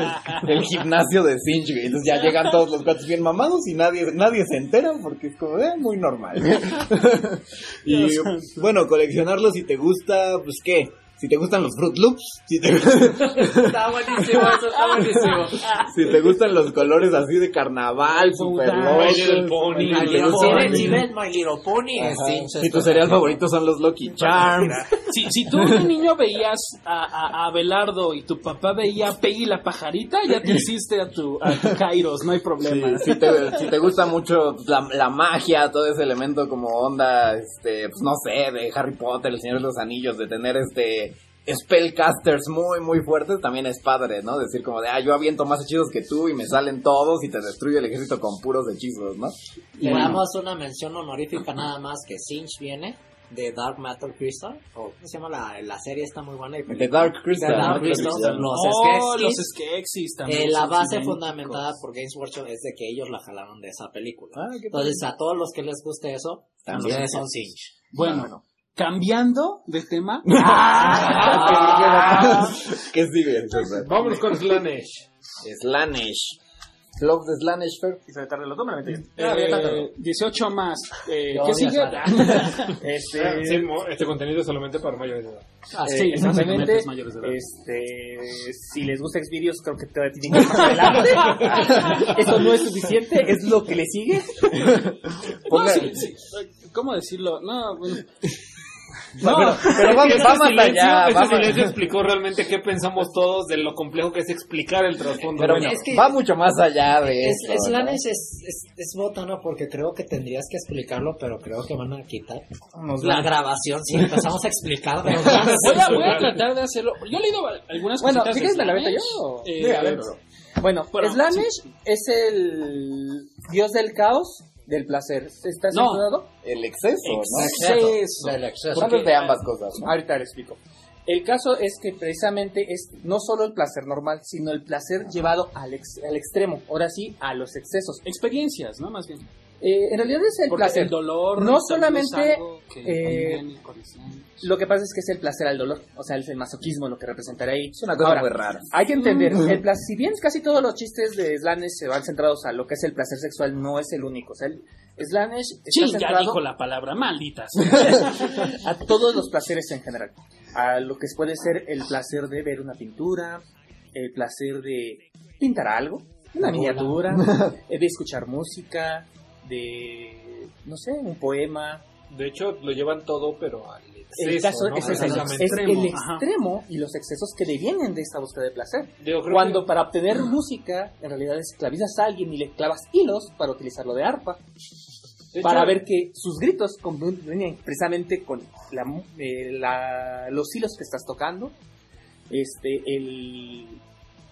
el gimnasio de Sinch, güey. Entonces ya llegan todos los gatos bien mamados y nadie, nadie se entera porque es como, eh, muy normal. y bueno, coleccionarlo si te gusta, pues qué. Si te gustan los Fruit Loops, si te, Está buenísimo, eso está buenísimo. si te gustan los colores así de carnaval, super My Little Pony. si My Little Pony, si ves My Little Pony, es Ajá. Sinch, Si esto tu cereal favorito son los Lucky Charms. Si, si tú de niño veías a, a, a Belardo y tu papá veía a Peggy la pajarita, ya te hiciste a tu, a tu Kairos, no hay problema. Sí, si, te, si te gusta mucho pues, la, la magia, todo ese elemento como onda, este, pues no sé, de Harry Potter, el Señor de los Anillos, de tener este spellcasters muy, muy fuertes, también es padre, ¿no? Decir como de, ah, yo aviento más hechizos que tú y me salen todos y te destruyo el ejército con puros hechizos, ¿no? Le damos una mención honorífica nada más que Sinch viene de Dark Matter Crystal. O, ¿Cómo se llama la, la serie? Está muy buena. The. Dark Crystal. The Dark. Crystal, Crystal. los oh, Skeksis. los Skeksis también. Eh, la base fundamentada por Games Workshop es de que ellos la jalaron de esa película. Ah, Entonces, a todos los que les guste eso, También. son Sinch. Bueno, cambiando de tema. ¿Qué sigue? entonces? Vámonos con Slanesh. Slanesh. Love the Slanesh, Fer. Y se me tarde. Eh, 18 más. Eh, ¿Qué sigue? Este, Sí, mo- este contenido es solamente para mayores de edad. Ah, Sí, Sí, exactamente. exactamente. mayores de edad. Este, si les gusta Xvideos, creo que todavía tienen que más adelante. Eso no es suficiente, es lo que le sigue. No, sí, sí. ¿Cómo decirlo? No, bueno. No, pero, pero va, Este va más silencio- allá. va más- silencio explicó realmente qué pensamos todos de lo complejo que es explicar el trasfondo. pero Bueno, es que- va mucho más allá de Es, eso. es, ¿no? Slanesh es, es, es botana porque creo que tendrías que explicarlo, pero creo que van a quitar Nos la grabación si empezamos a explicar. a Voy a, voy a tratar de hacerlo. Yo he leído algunas Bueno, cositas quieres me la meto yo. Eh, Sí, adentro. Bueno, Bueno, Slanesh es el dios del caos, del placer. ¿Estás No. enterado? El exceso, ¿no? Exceso. Exceso. Tal vez de ambas cosas, ¿no? Ahorita le explico. El caso es que precisamente es no solo el placer normal, sino el placer llevado al, ex- al extremo. Ahora sí, a los excesos. Experiencias, ¿no? Más bien. Eh, en realidad es el Porque placer. el dolor No solamente, algo que eh. Lo que pasa es que es el placer al dolor. O sea, es el masoquismo lo que representará ahí. Es una cosa Ahora, muy rara. Hay que entender, el placer, si bien casi todos los chistes de Slanesh se van centrados a lo que es el placer sexual, no es el único. O sea, el Slanesh está Sí, ya dijo la palabra maldita. sea. a todos los placeres en general. A lo que puede ser el placer de ver una pintura, el placer de pintar algo, una Una miniatura, eh, de escuchar música, de, no sé, un poema. de hecho, lo llevan todo, pero al exceso. El caso ¿no? es, el, Exactamente. es el extremo, ajá. y los excesos que devienen de esta búsqueda de placer. Creo Cuando que- para obtener música, en realidad esclavizas a alguien y le clavas hilos para utilizarlo de arpa, de para hecho, ver que sus gritos convienen precisamente con la eh, la- los hilos que estás tocando. Este, el,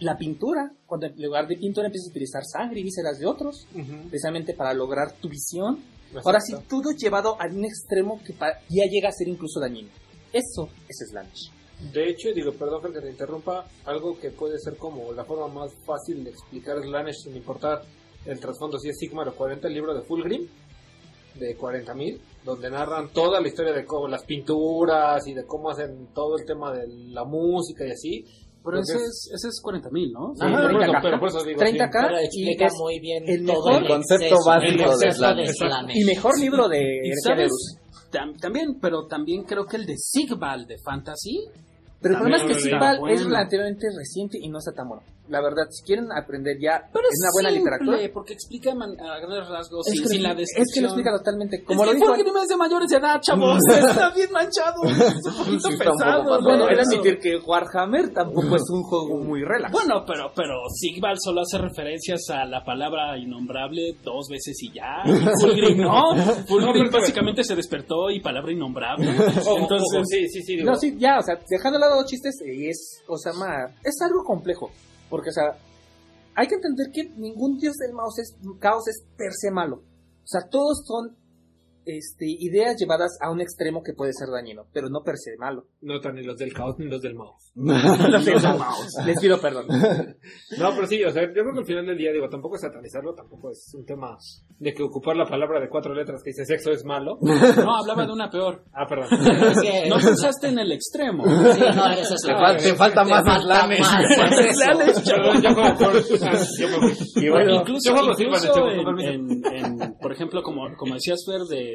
la pintura, cuando en lugar de pintura empiezas a utilizar sangre y vísceras de otros, precisamente para lograr tu visión. exacto. Ahora sí, todo llevado a un extremo que ya llega a ser incluso dañino. Eso es Slanesh. De hecho, digo, perdón que te interrumpa, algo que puede ser como la forma más fácil de explicar Slanesh sin importar el trasfondo, si es Sigmar o 40, el libro de Fulgrim, de 40.000, donde narran toda la historia de cómo las pinturas y de cómo hacen todo el tema de la música y así. Pero ese es, ese es 40 mil, ¿no? Sí, Ajá, pero, por eso, 30K. pero por eso digo, 30K. sí. Pero y explica es muy bien el todo mejor el concepto exceso, básico el de Slanesh. de Slanesh. Y mejor libro de Luz. Tam- también, pero también creo que el de Sigval de Fantasy. Pero el problema es que Sigval es relativamente reciente y no está tan bueno. La verdad, si quieren aprender ya, Pero es una buena simple, literatura. Porque explica man- a grandes rasgos Es sin, que, sin la es que descripción. lo explica totalmente. Como es lo que dijo. Fulgrim es de mayores de edad, chavos. está bien manchado. Es un poquito Sí, pesado. Bueno, ¿no? Eso. admitir que Warhammer tampoco es un juego muy relax. Bueno, pero, pero Sigval solo hace referencias a la palabra innombrable dos veces y ya. Fulgrim no. Fulgrim básicamente se despertó y palabra innombrable. Entonces, sí, sí, sí. digo, No, sí, ya, o sea, dejando de lado los chistes, es, o sea, ma- es algo complejo. Porque, o sea, hay que entender que ningún dios del mouse es, caos es per se malo. O sea, todos son este, ideas llevadas a un extremo que puede ser dañino, pero no per se malo. No tan ni los del caos ni los del mouse. Los del mouse. Les pido perdón. No, pero sí, o sea, yo creo que al final del día, digo, tampoco es satanizarlo, tampoco es un tema de que ocupar la palabra de cuatro letras que dice sexo es malo. no, hablaba de una peor. Ah, perdón. No pensaste en el extremo. Sí, no, eres Te, fal- te falta más falta Slanesh. más, es eso. Perdón, yo como por- ah, yo incluso, yo incluso yo, en, con permiso. en- en, por ejemplo, como, como decías, Fer, de,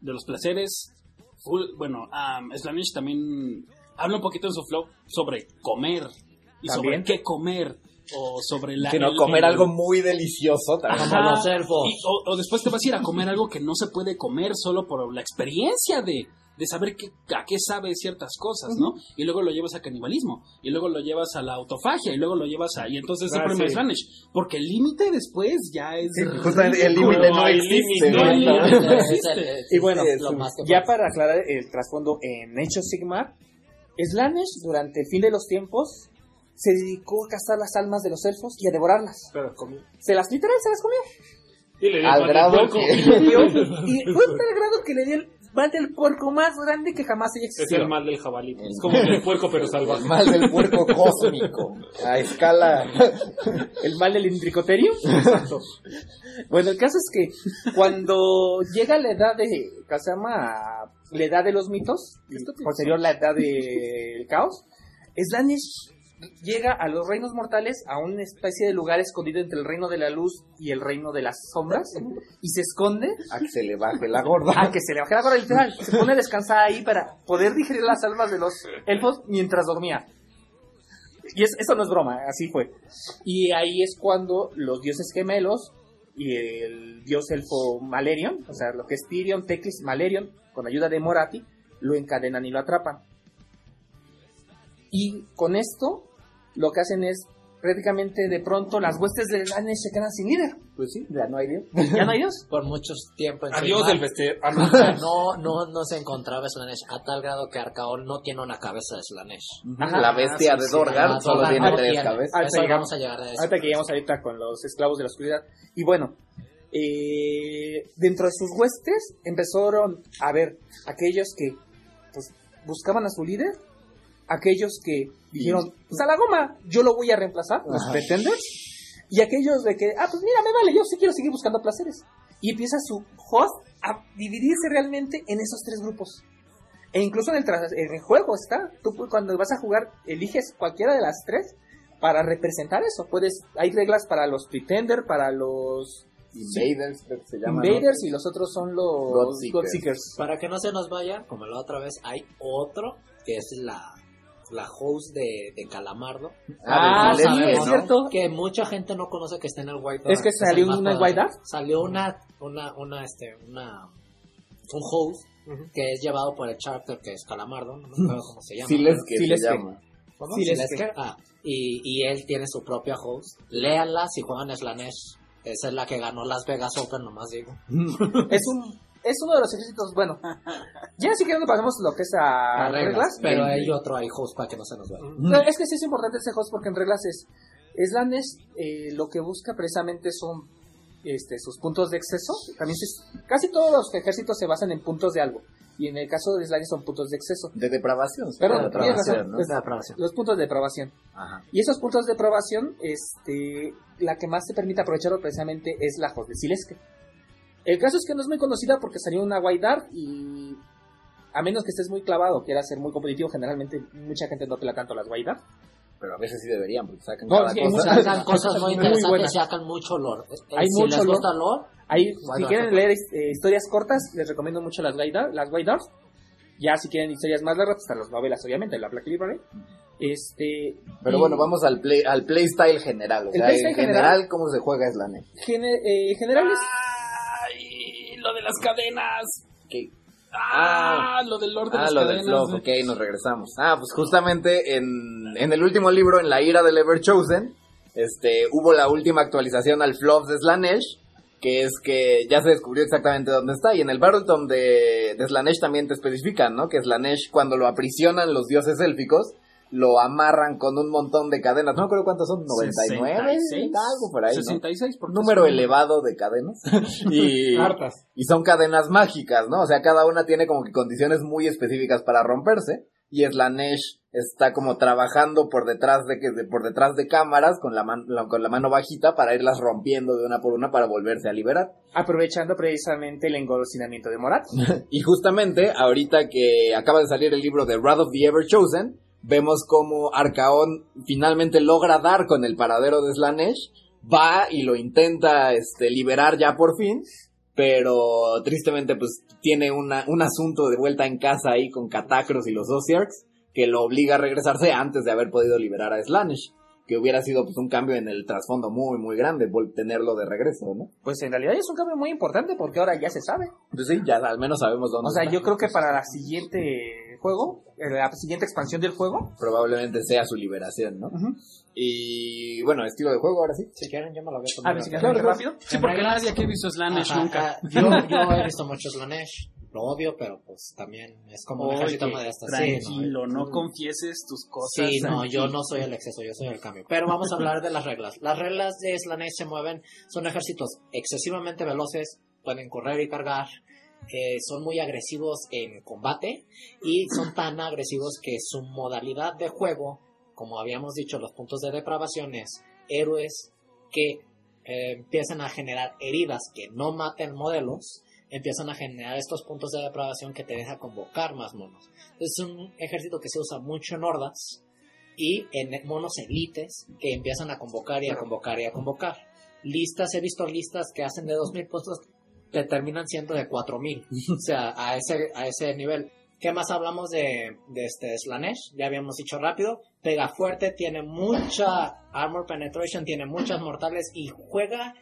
de los placeres, full- bueno, um, también habla un poquito en su flow sobre comer y También. sobre qué comer o sobre la... Sino comer el- algo muy delicioso también. Ajá. Y- o después te vas a ir a comer algo que no se puede comer solo por la experiencia de, de saber qué, a qué sabe ciertas cosas, ¿no? Y luego lo llevas a canibalismo, y luego lo llevas a la autofagia, y luego lo llevas a... Y entonces Ah, el primer sí. Slanesh, porque el límite después ya es... Sí, justamente el límite no hay existe. límite, no el- Y bueno, lo más que ya para aclarar el trasfondo en of Sigmar, Slanesh, durante el fin de los tiempos, se dedicó a cazar las almas de los elfos y a devorarlas. Pero comí. Se las literal, se las comió. Y le dio Al grado que- Le dio- y fue tal grado que le dio el mal del puerco más grande que jamás haya Es existido. el mal del jabalí. El- Es como el del puerco, pero salvaje. Mal del puerco cósmico. A escala. El mal del intricoterio. Exacto. Bueno, el caso es que cuando llega la edad de, ¿qué se llama? La edad de los mitos, y posterior la edad del caos, Slanesh llega a los reinos mortales a una especie de lugar escondido entre el reino de la luz y el reino de las sombras y se esconde A que se le baje la gorda. a que se le baje la gorra literal. Se pone a descansar ahí para poder digerir las almas de los elfos mientras dormía. Y es, eso no es broma, así fue. Y ahí es cuando los dioses gemelos y el dios elfo Malerion, o sea, lo que es Tyrion, Teclis, Malerion, con ayuda de Morati, lo encadenan y lo atrapan. Y con esto, lo que hacen es prácticamente de pronto las huestes de Danes se quedan sin líder. Pues sí, ya no hay Dios. Ya no hay dios. Por mucho tiempo en Adiós Sigmar, el festejo. Ah, no. no, no, se encontraba Slanesh a tal grado que Arcaón no tiene una cabeza de Slanesh. Ajá. La bestia sí, de Dorgar solo Dorgar tiene tres tiene. cabezas. Ah, Eso sí, vamos a llegar a eso. Ahorita que llegamos ahorita con los esclavos de la oscuridad. Y bueno, eh, dentro de sus huestes empezaron a ver aquellos que pues, buscaban a su líder, aquellos que dijeron, pues a la goma, yo lo voy a reemplazar, los Ajá. pretenders, y aquellos de que, ah, pues mira, me vale, yo sí quiero seguir buscando placeres. Y empieza su host a dividirse realmente en esos tres grupos. E incluso en el, tras- en el juego está, tú pu- cuando vas a jugar eliges cualquiera de las tres para representar eso. Puedes, hay reglas para los pretender, para los Invaders, creo que se llaman. invaders y los otros son los Godseekers. Godseekers. Para que no se nos vaya, como la otra vez, hay otro que es la, la host de, de Calamardo. Ah, Ah, sí, es ¿no? cierto. Que mucha gente no conoce que está en el White Dwarf. Es que salió una. White Dwarf. Salió una, una, una, este, una, un host que es llevado por el charter que es Calamardo, no me acuerdo cómo se llama. Siles que Siles se llama. ¿Cómo? Silesker. Silesker. Ah, y, y él tiene su propia host. Léanla si juegan Slanesh. Esa es la que ganó Las Vegas Open, nomás digo. Es un es uno de los ejércitos, bueno. Ya si quieren pasamos lo que es a Las reglas. Pero hay otro, hay host para que no se nos vaya. No, es que sí es importante ese host porque en reglas es Slanesh eh, lo que busca precisamente son este, sus puntos de exceso. También se- casi todos los ejércitos se basan en puntos de algo. Y en el caso de Slanesh son puntos de exceso. De depravación. Perdón, de depravación, razón. ¿no? Los puntos de depravación. Ajá. Y esos puntos de aprobación, este, la que más te permite aprovecharlo precisamente es la host de Sileske. El caso es que no es muy conocida porque salió una White Dart y a menos que estés muy clavado quieras ser muy competitivo, generalmente mucha gente no pela tanto las White Dart. Pero a veces sí deberían, porque sacan No, cada sí, hay cosa. muchas- Sacan cosas muy Muy interesantes buenas. y sacan mucho lore. Eh, Hay si mucho les lore. gusta lore, Ahí, White si quieren leer eh, historias cortas, les recomiendo mucho las White Dart, las White Dart. Ya si quieren historias más largas, pues están las novelas, obviamente, la Black Library. Este, Pero y bueno, vamos al play, al playstyle general. O El sea, playstyle en general, ¿cómo se juega Slanesh? gene- eh, general es Ay, lo de las cadenas. ¿Qué? Ah, lo del Lord de Ah, las lo del ok, nos regresamos. Ah, pues justamente en, en el último libro, en la ira del Ever Chosen, este, hubo la última actualización al fluff de Slanesh, que es que ya se descubrió exactamente dónde está. Y en el Battletome de, de Slanesh también te especifican, ¿no? Que Slanesh, cuando lo aprisionan los dioses élficos, lo amarran con un montón de cadenas. No me acuerdo cuántas son, 99, 66. algo por ahí, ¿no? 66, porque número elevado de cadenas. y, Hartas. y son cadenas mágicas, ¿no? O sea, cada una tiene como que condiciones muy específicas para romperse. Y Slanesh está como trabajando por detrás de que de- por detrás de cámaras con la, man- la- con la mano bajita para irlas rompiendo de una por una para volverse a liberar. aprovechando precisamente el engolosinamiento de Morat. Y justamente ahorita que acaba de salir el libro de Wrath of the Ever Chosen, vemos como Arcaón finalmente logra dar con el paradero de Slanesh, va y lo intenta este, liberar ya por fin, pero tristemente pues tiene un asunto de vuelta en casa ahí con Catacros y los Osiarchs que lo obliga a regresarse antes de haber podido liberar a Slanesh, que hubiera sido pues un cambio en el trasfondo muy muy grande tenerlo de regreso, ¿no? Pues en realidad es un cambio muy importante porque ahora ya se sabe. Pues sí, ya al menos sabemos dónde O sea, está. yo creo que para la siguiente juego, eh, la siguiente expansión del juego, probablemente sea su liberación, ¿no? Y bueno, estilo de juego ahora sí. si quieren, yo me lo voy a a poner. ver si acá. rápido. Sí, porque nadie aquí ha visto Slanesh nunca. ajá. Yo, yo he visto mucho Slanesh. Lo odio, pero pues también es como un Oye, ejército modesto. Sí, ¿no? tranquilo, no confieses tus cosas. Sí, no, yo no soy el exceso, yo soy el cambio. Pero vamos a hablar de las reglas. Las reglas de Slanesh se mueven, son ejércitos excesivamente veloces, pueden correr y cargar, eh, son muy agresivos en combate y son tan agresivos que su modalidad de juego, como habíamos dicho, los puntos de depravación es héroes que eh, empiezan a generar heridas que no maten modelos, empiezan a generar estos puntos de depravación que te deja convocar más monos. Es un ejército que se usa mucho en hordas y en monos elites que empiezan a convocar y a convocar y a convocar. Listas, he visto listas que hacen de 2.000 puntos que terminan siendo de 4.000. o sea, a ese, a ese nivel. ¿Qué más hablamos de, de este Slanesh? Ya habíamos dicho rápido. Pega fuerte, tiene mucha armor penetration, tiene muchas mortales y juega...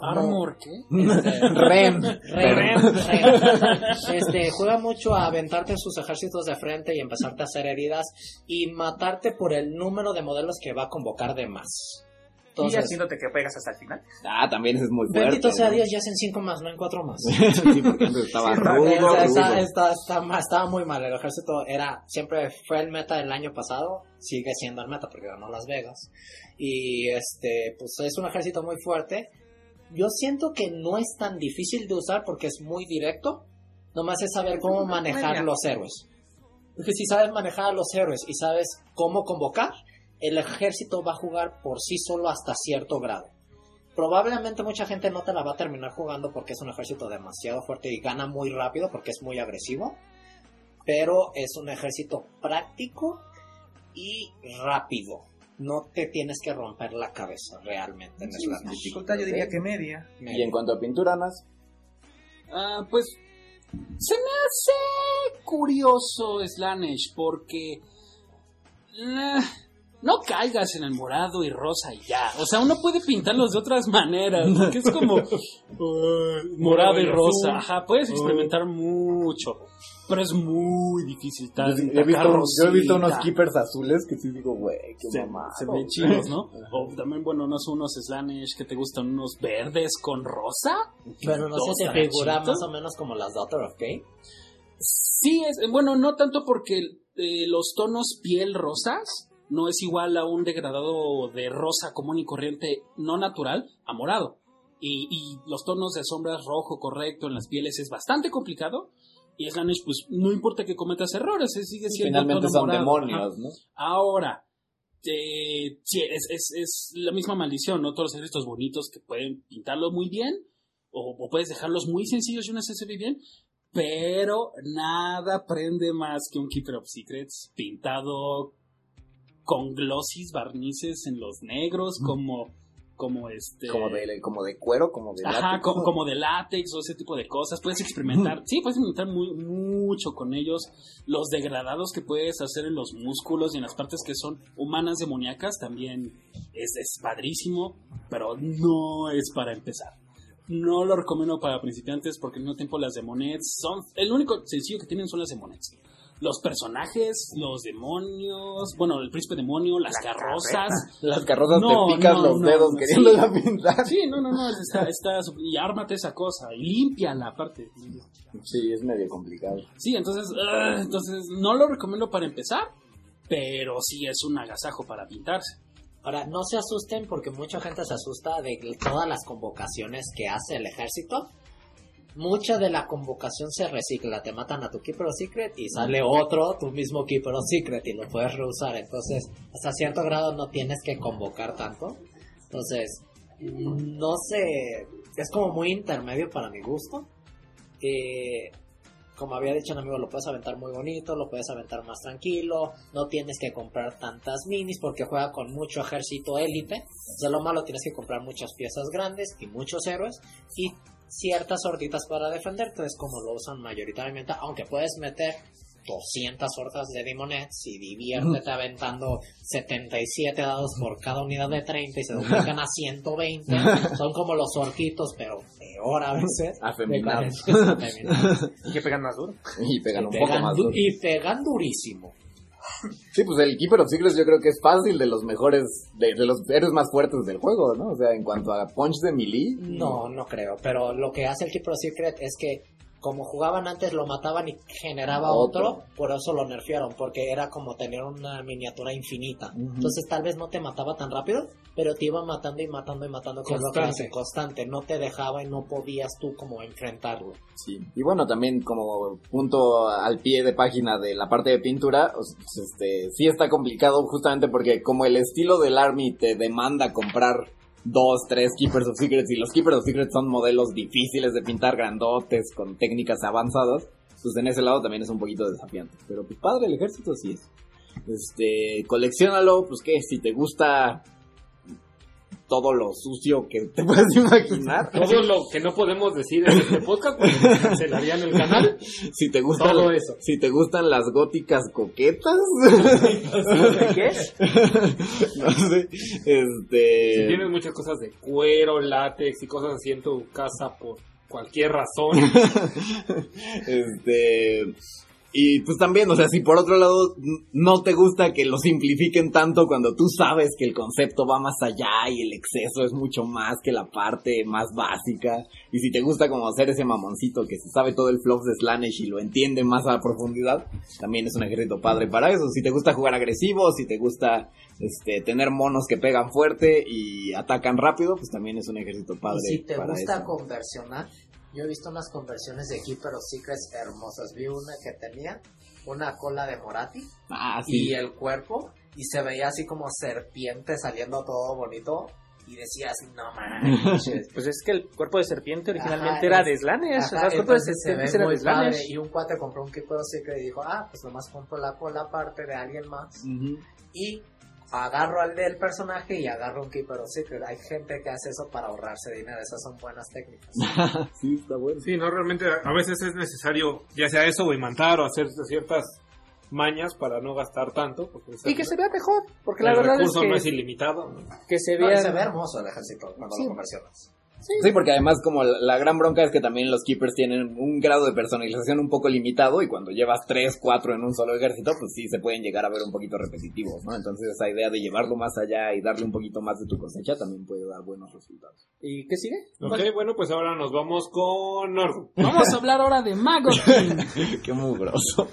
¿Armor qué? Ren, ren. Este, juega mucho a aventarte sus ejércitos de frente y empezarte a hacer heridas y matarte por el número de modelos que va a convocar de más. y Entonces, haciéndote que pegas hasta el final. Ah, también es muy fuerte. bendito sea ¿no? Dios, ya hacen 5 más, no en 4 más. sí, porque antes estaba Sí, rudo, Está- rudo. está- está- estaba muy mal. El ejército era siempre fue el meta del año pasado, sigue siendo el meta porque ganó Las Vegas. Y este, pues es un ejército muy fuerte. Yo siento que no es tan difícil de usar porque es muy directo. Nomás es saber cómo manejar los héroes. Porque si sabes manejar a los héroes y sabes cómo convocar, el ejército va a jugar por sí solo hasta cierto grado. Probablemente mucha gente no te la va a terminar jugando porque es un ejército demasiado fuerte y gana muy rápido porque es muy agresivo. Pero es un ejército práctico y rápido. No te tienes que romper la cabeza realmente en Sí, Slanesh. dificultad yo diría que media. Y en cuanto a pintura, Nas, Ah, pues se me hace curioso Slanesh porque no caigas en el morado y rosa y ya. O sea, uno puede pintarlos de otras maneras. Porque es como eh, morado y rosa. Ajá, puedes experimentar mucho. Pero es muy difícil. yo, tal- he tacar visto, yo he visto unos keepers azules que sí digo, güey, qué Se, mamá. se ven chidos, ¿no? O también, bueno, unos, unos Slanesh que te gustan, unos verdes con rosa. Pero no se te figura más o menos como las Daughter of Cain. Sí, es, bueno, no tanto porque eh, los tonos piel rosas no es igual a un degradado de rosa común y corriente no natural a morado. Y, y los tonos de sombras rojo correcto en las pieles es bastante complicado. Y Slanesh, pues no importa que cometas errores, eh, sigue siendo Finalmente son demonios. ¿no? Ahora, eh, sí, es, es, es la misma maldición, ¿no? Todos los ejércitos bonitos que pueden pintarlos muy bien, o, o puedes dejarlos muy sencillos y una se ve bien, pero nada prende más que un Keeper of Secrets pintado con glossis, barnices en los negros, como, como este... Como de, como de cuero, como de Ajá, látex. como, como de látex o ese tipo de cosas. Puedes experimentar, sí, puedes experimentar muy, mucho con ellos. Los degradados que puedes hacer en los músculos y en las partes que son humanas demoníacas también es, es padrísimo, pero no es para empezar. No lo recomiendo para principiantes porque al mismo tiempo las demonets son... El único sencillo que tienen son las demonets. Los personajes, los demonios, bueno, el príncipe demonio, las carrozas, Las carrozas No, te pican no, los no, dedos no, queriéndola pintar. Sí, no, no, no, está, está, y ármate esa cosa, y límpiala aparte. Sí, es medio complicado. Sí, entonces, ah, entonces no lo recomiendo para empezar, pero sí es un agasajo para pintarse. Ahora, no se asusten porque mucha gente se asusta de todas las convocaciones que hace el ejército. Mucha de la convocación se recicla, te matan a tu Keeper of Secret y sale otro, tu mismo Keeper of Secret y lo puedes reusar. Entonces, hasta cierto grado no tienes que convocar tanto. Entonces, no sé, es como muy intermedio para mi gusto. Eh, como había dicho un amigo, lo puedes aventar muy bonito, lo puedes aventar más tranquilo, no tienes que comprar tantas minis porque juega con mucho ejército élite. O malo tienes que comprar muchas piezas grandes y muchos héroes y ciertas horditas para defenderte, es como lo usan mayoritariamente, aunque puedes meter 200 hordas de Demonets y diviértete aventando 77 dados por cada unidad de 30 y se duplican a 120. Son como los orquitos, pero peor a veces. Afeminados. Afeminados. Y que pegan más duro. Y pegan Y un poco pegan más. du- duro. y pegan durísimo. Sí, pues el Keeper of Secrets yo creo que es fácil de los mejores, de, de los héroes más fuertes del juego, ¿no? O sea, en cuanto a punch de melee. No, no creo. Pero lo que hace el Keeper of Secret es que como jugaban antes lo mataban y generaba Otro. otro, por eso lo nerfearon, porque era como tener una miniatura infinita. Entonces tal vez no te mataba tan rápido, pero te iba matando y matando y matando que Constante. constante, no te dejaba y no podías tú como enfrentarlo. Sí. Y bueno, también como punto al pie de página de la parte de pintura, pues, este, sí está complicado justamente porque como el estilo del Army te demanda comprar dos, tres Keepers of Secrets y los Keepers of Secrets son modelos difíciles de pintar, grandotes, con técnicas avanzadas, pues en ese lado también es un poquito desafiante. Pero pues padre, el ejército sí es. Este, coleccionalo, pues que si te gusta todo lo sucio que te puedes imaginar. Todo lo que no podemos decir en este podcast porque cancelarían el canal. si te gustan Todo eso. si te gustan las góticas coquetas ¿Qué? no sé Si este tienes muchas cosas de cuero, látex y cosas así en tu casa por cualquier razón. este y pues también, o sea, si por otro lado no te gusta que lo simplifiquen tanto cuando tú sabes que el concepto va más allá y el exceso es mucho más que la parte más básica, y si te gusta como hacer ese mamoncito que se sabe todo el fluff de Slanesh y lo entiende más a profundidad, también es un ejército padre para eso. Si te gusta jugar agresivo, si te gusta este tener monos que pegan fuerte y atacan rápido, pues también es un ejército padre y si te para gusta eso. conversionar, yo he visto unas conversiones de Keeper of Secrets hermosas. Vi una que tenía una cola de Morati Ah, sí. y el cuerpo y se veía así como serpiente saliendo todo bonito y decía así, no manches. Pues es que el cuerpo de serpiente originalmente Ajá, era es- de Slanesh. o sea, Ajá, el cuerpo de serpiente era de Slanesh. Y un cuate compró un Keeper of Secret y dijo, ah, pues nomás compro la cola aparte de alguien más. Ujú. Y agarro al del personaje y agarro un Keeper of Secret. Hay gente que hace eso para ahorrarse dinero. Esas son buenas técnicas. sí, está bueno. Sí, no, realmente a veces es necesario ya sea eso o imantar o hacer ciertas mañas para no gastar tanto. Porque Y que se vea mejor, porque el la verdad es recurso que, no es ilimitado. ¿no? que se No, vea... se ve hermoso el ejército cuando Sí. lo conversionas. Sí, porque además como la, la gran bronca es que también los keepers tienen un grado de personalización un poco limitado y cuando llevas 3, 4 en un solo ejército, pues sí se pueden llegar a ver un poquito repetitivos, ¿no? Entonces esa idea de llevarlo más allá y darle un poquito más de tu cosecha también puede dar buenos resultados. ¿Y qué sigue? Ok, bueno, pues ahora nos vamos con Norgu. Vamos a hablar ahora de Magotkin. Qué mugroso.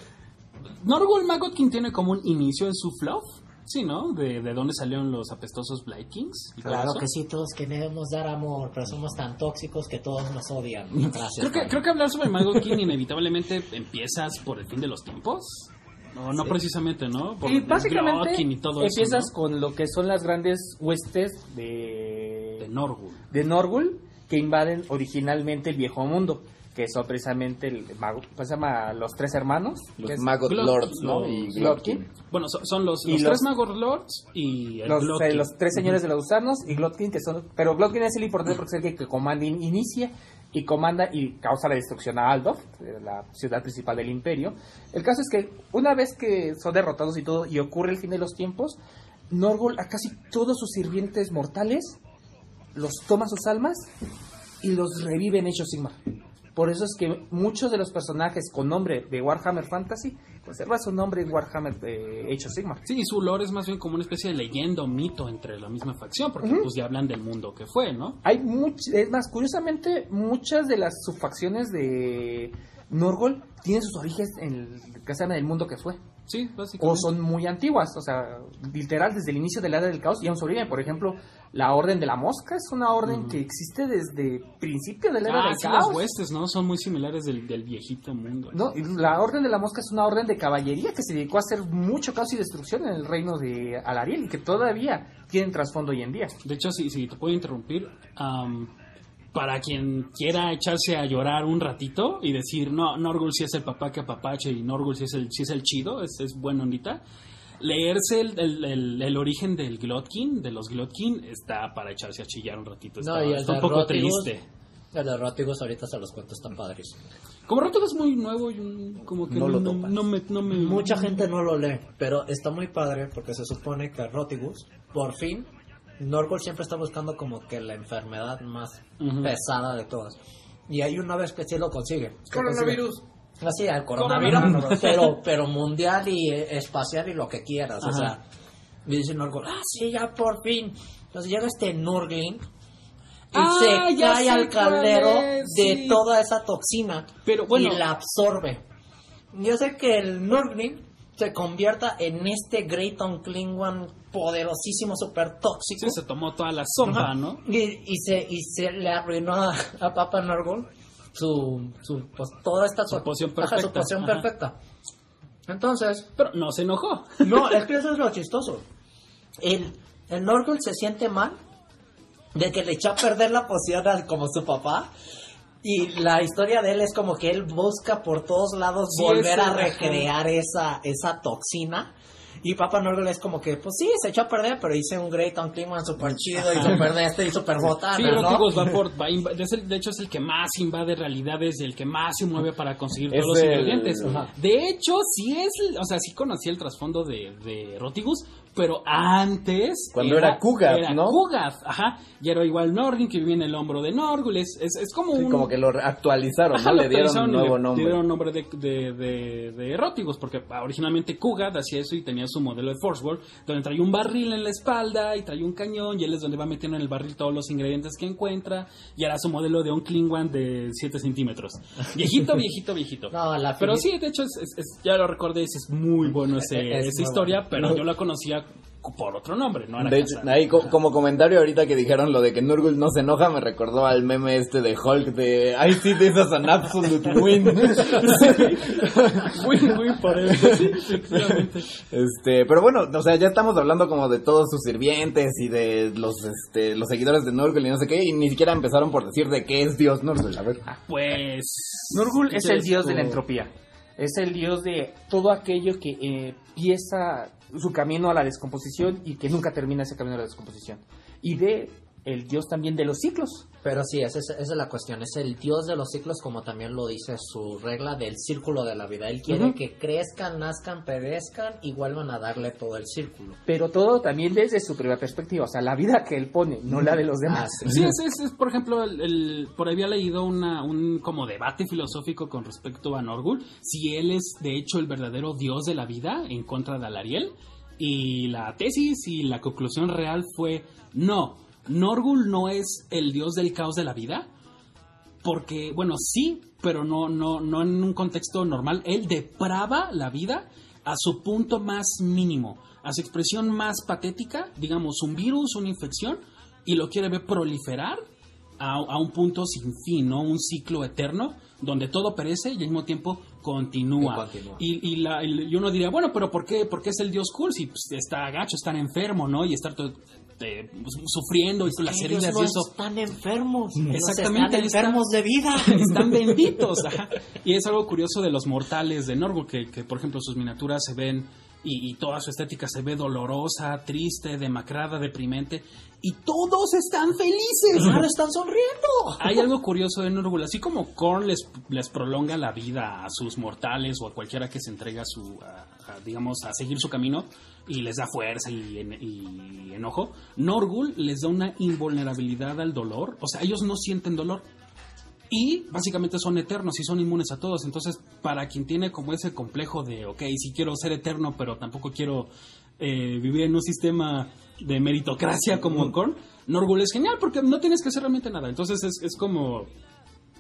Norgul Magotkin tiene como un inicio en su fluff. Sí, ¿no? De, de dónde salieron los apestosos Blight Kings. y todo Claro que sí, todos queremos dar amor, pero somos tan tóxicos que todos nos odian. Gracias. Creo que, creo que hablar sobre Magotkin inevitablemente empiezas por el fin de los tiempos. No, no precisamente, ¿no? Por Y básicamente y todo empiezas eso, con lo que son las grandes huestes ¿no? de, De Norgul. de Norgul que invaden originalmente el viejo mundo, que son precisamente el mago, ¿cómo se llama? los tres hermanos, Los Glot- Lords, ¿no? Y Glotkin. Bueno, so- son los, Y los los- tres Magor Lords y el los, eh, los tres señores de los gusanos y Glotkin que son pero Glotkin es el importante porque es el que, comanda in- inicia y comanda y causa la destrucción a Aldorf, eh, la ciudad principal del imperio. El caso es que una vez que son derrotados y todo y ocurre el fin de los tiempos, Norgol a casi todos sus sirvientes mortales los toma sus almas y los revive en of Sigmar. Por eso es que muchos de los personajes con nombre de Warhammer Fantasy conservan su nombre en Warhammer eh, Age of Sigmar. Sí, su lore es más bien como una especie de leyenda o mito entre la misma facción, porque pues ya hablan del mundo que fue, ¿no? Hay much- es más, curiosamente, muchas de las subfacciones de Norgol tienen sus orígenes en el, que se llama el mundo que fue. Sí, O básicamente. son muy antiguas, o sea, literal, desde el inicio de la era del caos y aún sobreviven. Por ejemplo, la Orden de la Mosca es una orden que existe desde principio de la era Ah, del sí, las caos. huestes, ¿no? Son muy similares del, del viejito mundo. No, y la Orden de la Mosca es una orden de caballería que se dedicó a hacer mucho caos y destrucción en el reino de Alariel y que todavía tienen trasfondo hoy en día. De hecho, si, si te puedo interrumpir, am, para quien quiera echarse a llorar un ratito y decir, no, Norgul sí es el papá que apapache y Norgul sí es el, sí es el chido, es, es bueno ondita, leerse el, el, el- el origen del Glotkin, de los Glotkin, está para echarse a chillar un ratito. Está, No, y el está un de poco Rotigus, triste. El de Rótigos ahorita se los cuento, están padres. Como Rótigo es muy nuevo, y un- como que No no, lo no, topas. no me, no me- Mucha gente no lo lee, pero está muy padre porque se supone que Rotigus, por fin, Norgol siempre está buscando como que la enfermedad más pesada de todas. Y hay una vez que sí lo consigue. Coronavirus. Así, el coronavirus, Coronavirus. pero, pero mundial y eh, espacial y lo que quieras. O sea, y dice Norgol, ah, sí, ya por fin. Entonces llega este Nurgling y Ah, se cae al caldero es, de sí. toda esa toxina Pero bueno, y la absorbe. Yo sé que el Nurgling se convierta en este Greyton Klingon poderosísimo, super tóxico. sí, se tomó toda la Ajá. ¿no? Y, y se, y se le arruinó a, a Papa Nurgle su, su, pues, toda esta Su poción ajá, su perfecta, poción perfecta. Entonces, Pero no se enojó. no, es que eso es lo chistoso. El, el se siente mal de que le echó a perder la poción al- como su papá. Y la historia de él es como que él busca por todos lados Sí, volver a recrear esa, esa toxina. Y Papa Nurgle es como que, pues sí, se echó a perder, pero hice un Great on Klingon super chido y super de este y super botana, Sí, ¿no? Rótigos va por, va inv- es el- de hecho es el que más invade realidades y el que más se mueve para conseguir Es todos los el- ingredientes. Ajá. De hecho, sí es, o sea, sí conocí el trasfondo de, de Rótigos, pero antes... Cuando era Kugat, era ¿no? Kugat, ajá. Y era igual Nordin, que vivía en el hombro de Norgul. Es, es, es como Sí, un... como que lo actualizaron, Ajá, ¿no? lo Le dieron un nuevo le nombre. dieron nombre de, de, de, de Rótigos, porque originalmente Kugat hacía eso y tenía su modelo de Force World, donde traía un barril en la espalda y traía un cañón, y él es donde va metiendo en el barril todos los ingredientes que encuentra, y era su modelo de un Klingon de 7 centímetros. Viejito, viejito, viejito. No, la Pero sí, de hecho, es, es- es- ya lo recordé, es, es muy bueno ese, Es esa muy historia, bueno. pero yo la conocía por otro nombre, no era De hecho, Kazan. ahí co- como comentario ahorita que dijeron lo de que Nurgle no se enoja, me recordó al meme este de Hulk de I see this as an absolute win. Win, win por él, sí. Este, pero bueno, o sea, ya estamos hablando como de todos sus sirvientes y de los este los seguidores de Nurgle y no sé qué, y ni siquiera empezaron por decir de qué es Dios Nurgle, a ver. Pues... Nurgul ¿qué es el dios de la entropía. Es el dios de todo aquello que eh, empieza su camino a la descomposición y que nunca termina ese camino a la descomposición. Y de el dios también de los ciclos. Pero sí, esa es, esa es la cuestión. Es el dios de los ciclos, como también lo dice su regla del círculo de la vida. Él quiere que crezcan, nazcan, perezcan y vuelvan a darle todo el círculo. Pero todo también desde su propia perspectiva. O sea, la vida que él pone, no la de los demás. Ah, Sí, es, es- es, por ejemplo, el, el- por ahí había leído una, un como debate filosófico con respecto a Norgul, si él es de hecho el verdadero dios de la vida en contra de Alariel, y la tesis y la conclusión real fue no, Norgul no es el dios del caos de la vida, porque, bueno, sí, pero no, no, no en un contexto normal. Él deprava la vida a su punto más mínimo, a su expresión más patética, digamos, un virus, una infección, y lo quiere ver proliferar a, a un punto sin fin, ¿no? Un ciclo eterno donde todo perece y al mismo tiempo continúa. Y continúa. Y, y la- y uno diría, bueno, pero ¿por qué, por qué es el dios cool si pues, está gacho, estar enfermo, ¿no? Y estar todo, eh, pues, sufriendo y con las Ellos heridas no y eso. están enfermos. ellos Exactamente, Están enfermos de vida. Están benditos. ajá. Y es algo curioso de los mortales de Norgul, que, que, por ejemplo sus miniaturas se ven y, y toda su estética se ve dolorosa, triste, demacrada, deprimente. Y todos están felices. Ahora están sonriendo. Hay algo curioso de Norgul, así como Korn les, les prolonga la vida a sus mortales o a cualquiera que se entrega a su, a- a, digamos, a seguir su camino y les da fuerza y, en- y enojo, Norgul les da una invulnerabilidad al dolor, o sea, ellos no sienten dolor. Y básicamente son eternos y son inmunes a todos. Entonces, para quien tiene como ese complejo de, ok, sí quiero ser eterno, pero tampoco quiero eh, vivir en un sistema de meritocracia como Korn, Norgul es genial porque no tienes que hacer realmente nada. Entonces es, es como,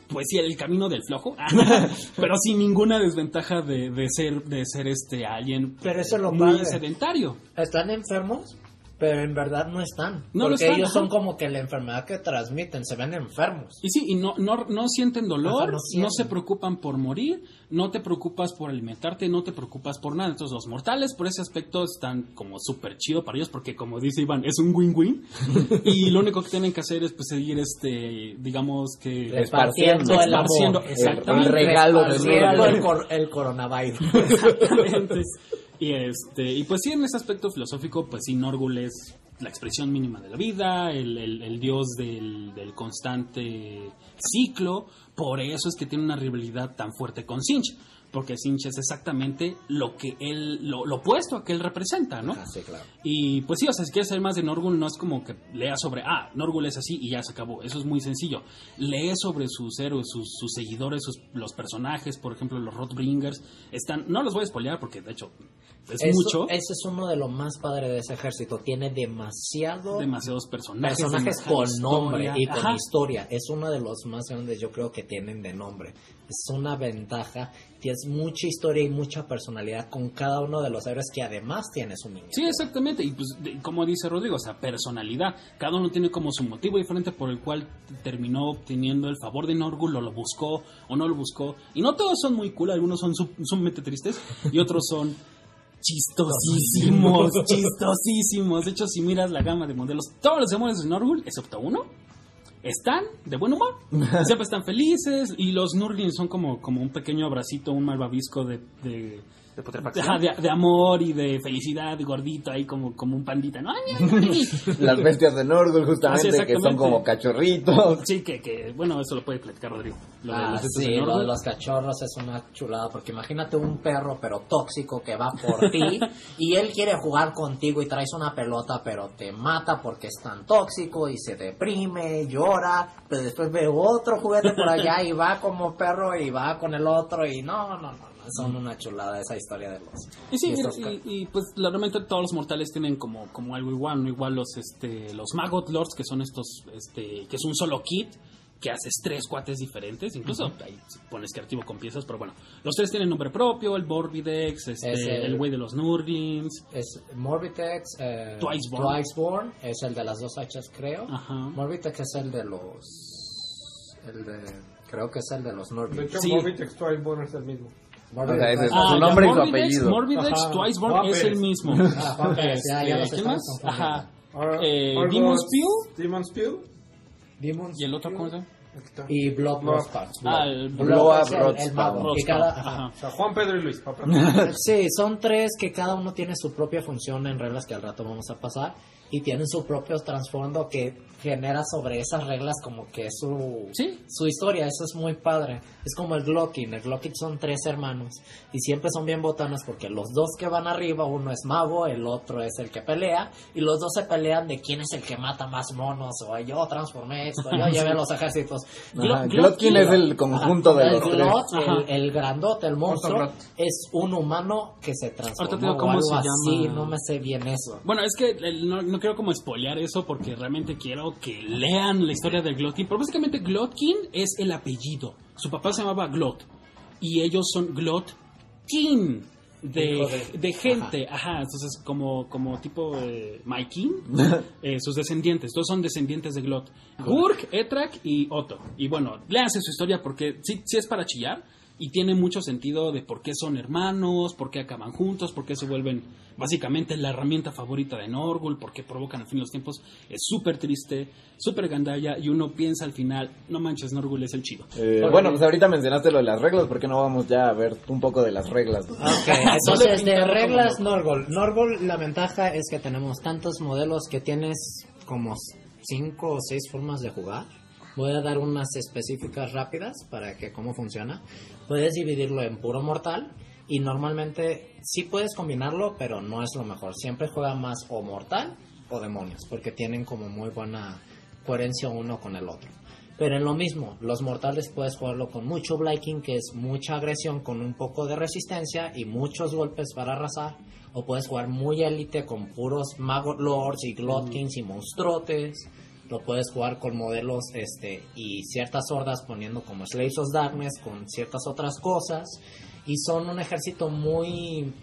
pues sí, el camino del flojo, pero sin ninguna desventaja de, de ser, de ser este alguien Pero eso es lo muy padre. sedentario. Están enfermos, pero en verdad no están. No lo porque están, ellos ajá. son como que la enfermedad que transmiten, se ven enfermos. Y sí, y no, no, no sienten dolor, Ajá, no se preocupan por morir, no te preocupas por alimentarte, no te preocupas por nada. Entonces los mortales por ese aspecto están como súper chido para ellos porque como dice Iván, es un win-win. y lo único que tienen que hacer es pues seguir este, digamos que... Esparciendo el amor. exactamente. El regalo de Esparciendo Nurgle. el, cor- el coronavirus. Exactamente. y este, y pues sí, en ese aspecto filosófico, pues sí, Norgul es la expresión mínima de la vida, el, el- dios del, del constante ciclo, por eso es que tiene una rivalidad tan fuerte con Sinch. Porque Sinch es exactamente lo que él, lo, lo opuesto a que él representa, ¿no? Ah, sí, claro. Y pues sí, o sea, si quieres saber más de Norgul, no es como que lea sobre, ah, Norgul es así y ya se acabó. Eso es muy sencillo. Lee sobre sus héroes, sus, sus seguidores, sus, los personajes, por ejemplo, los Rothbringers. Están, no los voy a spoilear porque de hecho es Eso- mucho. Ese es uno de los más padres de ese ejército. Tiene demasiado demasiados personajes. personajes con historia. nombre y con Ajá. historia. Es uno de los más grandes, yo creo, que tienen de nombre. Es una ventaja. Tienes mucha historia y mucha personalidad con cada uno de los héroes que además tiene su niño. Sí, exactamente. Y pues, de- como dice Rodrigo, o sea, personalidad. Cada uno tiene como su motivo diferente por el cual terminó obteniendo el favor de Norgul, o lo buscó, o no lo buscó. Y no todos son muy cool, algunos son su- sumamente tristes, y otros son chistosísimos, chistosísimos. De hecho, si miras la gama de modelos, todos los demonios de Norgul, excepto uno, están de buen humor. Siempre están felices, y los Nurglings son como, como un pequeño abracito, un malvavisco de- de De putrefacción. Ajá, de, de amor y de felicidad, gordito ahí como, como un pandita, ¿no? Ay, ay, ay. Las bestias de Norgul, Ah, sí, justamente, que son como cachorritos. Sí, que, que, bueno, eso lo puede platicar Rodrigo. Lo de Ah, los estos sí, de lo de los cachorros es una chulada, porque imagínate un perro pero tóxico que va por ti y él quiere jugar contigo y traes una pelota pero te mata porque es tan tóxico y se deprime, llora, pero después ve otro juguete por allá y va como perro y va con el otro y no, no, no, son una chulada esa historia de los... Y sí, y pues realmente todos los mortales tienen como, como algo igual, no igual los este los Maggot Lords que son estos este que es un solo kit que haces tres cuates diferentes, incluso ahí pones creativo con piezas, pero bueno, los tres tienen nombre propio, el Borbidex, este, Es el- güey de los Nurglings, Es Morbitex, eh, Twiceborn. Twiceborn, es el de las dos hachas creo. Ajá. Morbitex es el de los... El de... Creo que es el de los De Nurglings. hecho, Sí. Morbitex Twiceborn es el mismo. O sea, ese es Ah, su ya, nombre y su Morbidex- apellido. Morbidex. Twiceborn es el mismo. Ah, Juan Pérez, ya, ya los Este, ¿Quién estamos más? Ajá. Eh. Demons ¿Y el otro cómo se llama? Y Blood Blood. Rothspards. Ah, el Up el- el Rothspards. mago, que cada- ajá. Ajá. O sea, Juan Pedro y Luis, papá. Sí, son tres que cada uno tiene su propia función en reglas que al rato vamos a pasar y tienen su propio trasfondo que genera sobre esas reglas como que su, Sí. su historia, eso es muy padre. Es como el Glockin, el Glockin son tres hermanos y siempre son bien botanas porque los dos que van arriba, uno es mago, el otro es el que pelea y los dos se pelean de quién es el que mata más monos o yo transformé esto, yo llevé los ejércitos. Ajá, Glot- Glotkin es el conjunto de el los tres. Glot, Ajá. el, el grandote, el monstruo, es un humano que se digo o algo se así, no me sé bien eso. Bueno, es que el- no, no quiero como spoilear eso porque realmente quiero que lean la historia de Glotkin. Pero básicamente Glotkin es el apellido. Su papá se llamaba Glot. Y ellos son Glotkin. De- de gente, ajá. entonces como, como tipo eh, Maikin, eh, sus descendientes, todos son descendientes de Glot. Gurk, Etrak y Otto. Y bueno, léanse su historia porque sí, sí es para chillar y tiene mucho sentido de por qué son hermanos, por qué acaban juntos, por qué se vuelven básicamente la herramienta favorita de Norgul, por qué provocan al fin de los tiempos. Es súper triste, súper gandalla y uno piensa al final, no manches, Norgul es el chido. Eh, bueno, pues ahorita mencionaste lo de las reglas, ¿por qué no vamos ya a ver un poco de las reglas? Ok, Solo entonces de reglas como Norgol. Norgol, la ventaja es que tenemos tantos modelos que tienes como cinco o seis formas de jugar. Voy a dar unas específicas rápidas para que cómo funciona. Puedes dividirlo en puro mortal y normalmente sí puedes combinarlo, pero no es lo mejor. Siempre juega más o mortal o demonios, porque tienen como muy buena coherencia uno con el otro. Pero en lo mismo, los mortales puedes jugarlo con mucho Bliking, que es mucha agresión con un poco de resistencia y muchos golpes para arrasar. O puedes jugar muy élite con puros Magot Lords y Glotkins y monstruotes. Lo puedes jugar con modelos este y ciertas hordas poniendo como Slaves of Darkness con ciertas otras cosas. Y son un ejército muy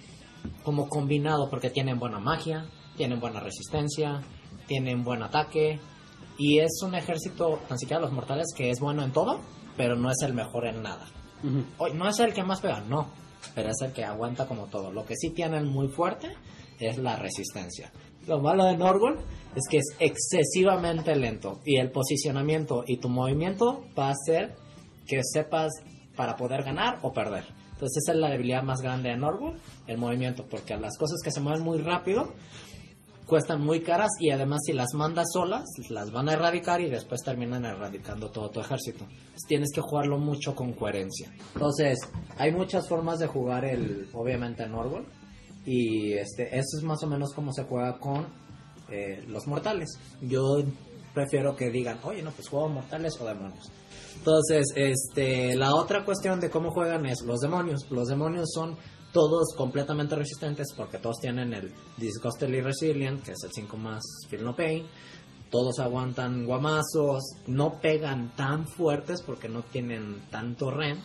como combinado porque tienen buena magia, tienen buena resistencia, tienen buen ataque y es un ejército, tan siquiera los mortales, que es bueno en todo, pero no es el mejor en nada. Oye, no es el que más pega, no, pero es el que aguanta como todo. Lo que sí tienen muy fuerte es la resistencia. Lo malo de Norgol es que es excesivamente lento y el posicionamiento y tu movimiento va a hacer que sepas para poder ganar o perder. Entonces esa es la debilidad más grande de Norgol, el movimiento, porque las cosas que se mueven muy rápido cuestan muy caras y además si las mandas solas, las van a erradicar y después terminan erradicando todo tu ejército. Tienes que jugarlo mucho con coherencia. Entonces, hay muchas formas de jugar el, obviamente, Norwal. Y este, eso es más o menos como se juega con eh, los mortales. Yo prefiero que digan, oye, no, pues juego mortales o demonios. Entonces, este, la otra cuestión de cómo juegan es los demonios. Los demonios son todos completamente resistentes porque todos tienen el Disgustedly Resilient, que es el 5 más Feel No Pain. Todos aguantan guamazos, no pegan tan fuertes porque no tienen tanto REM,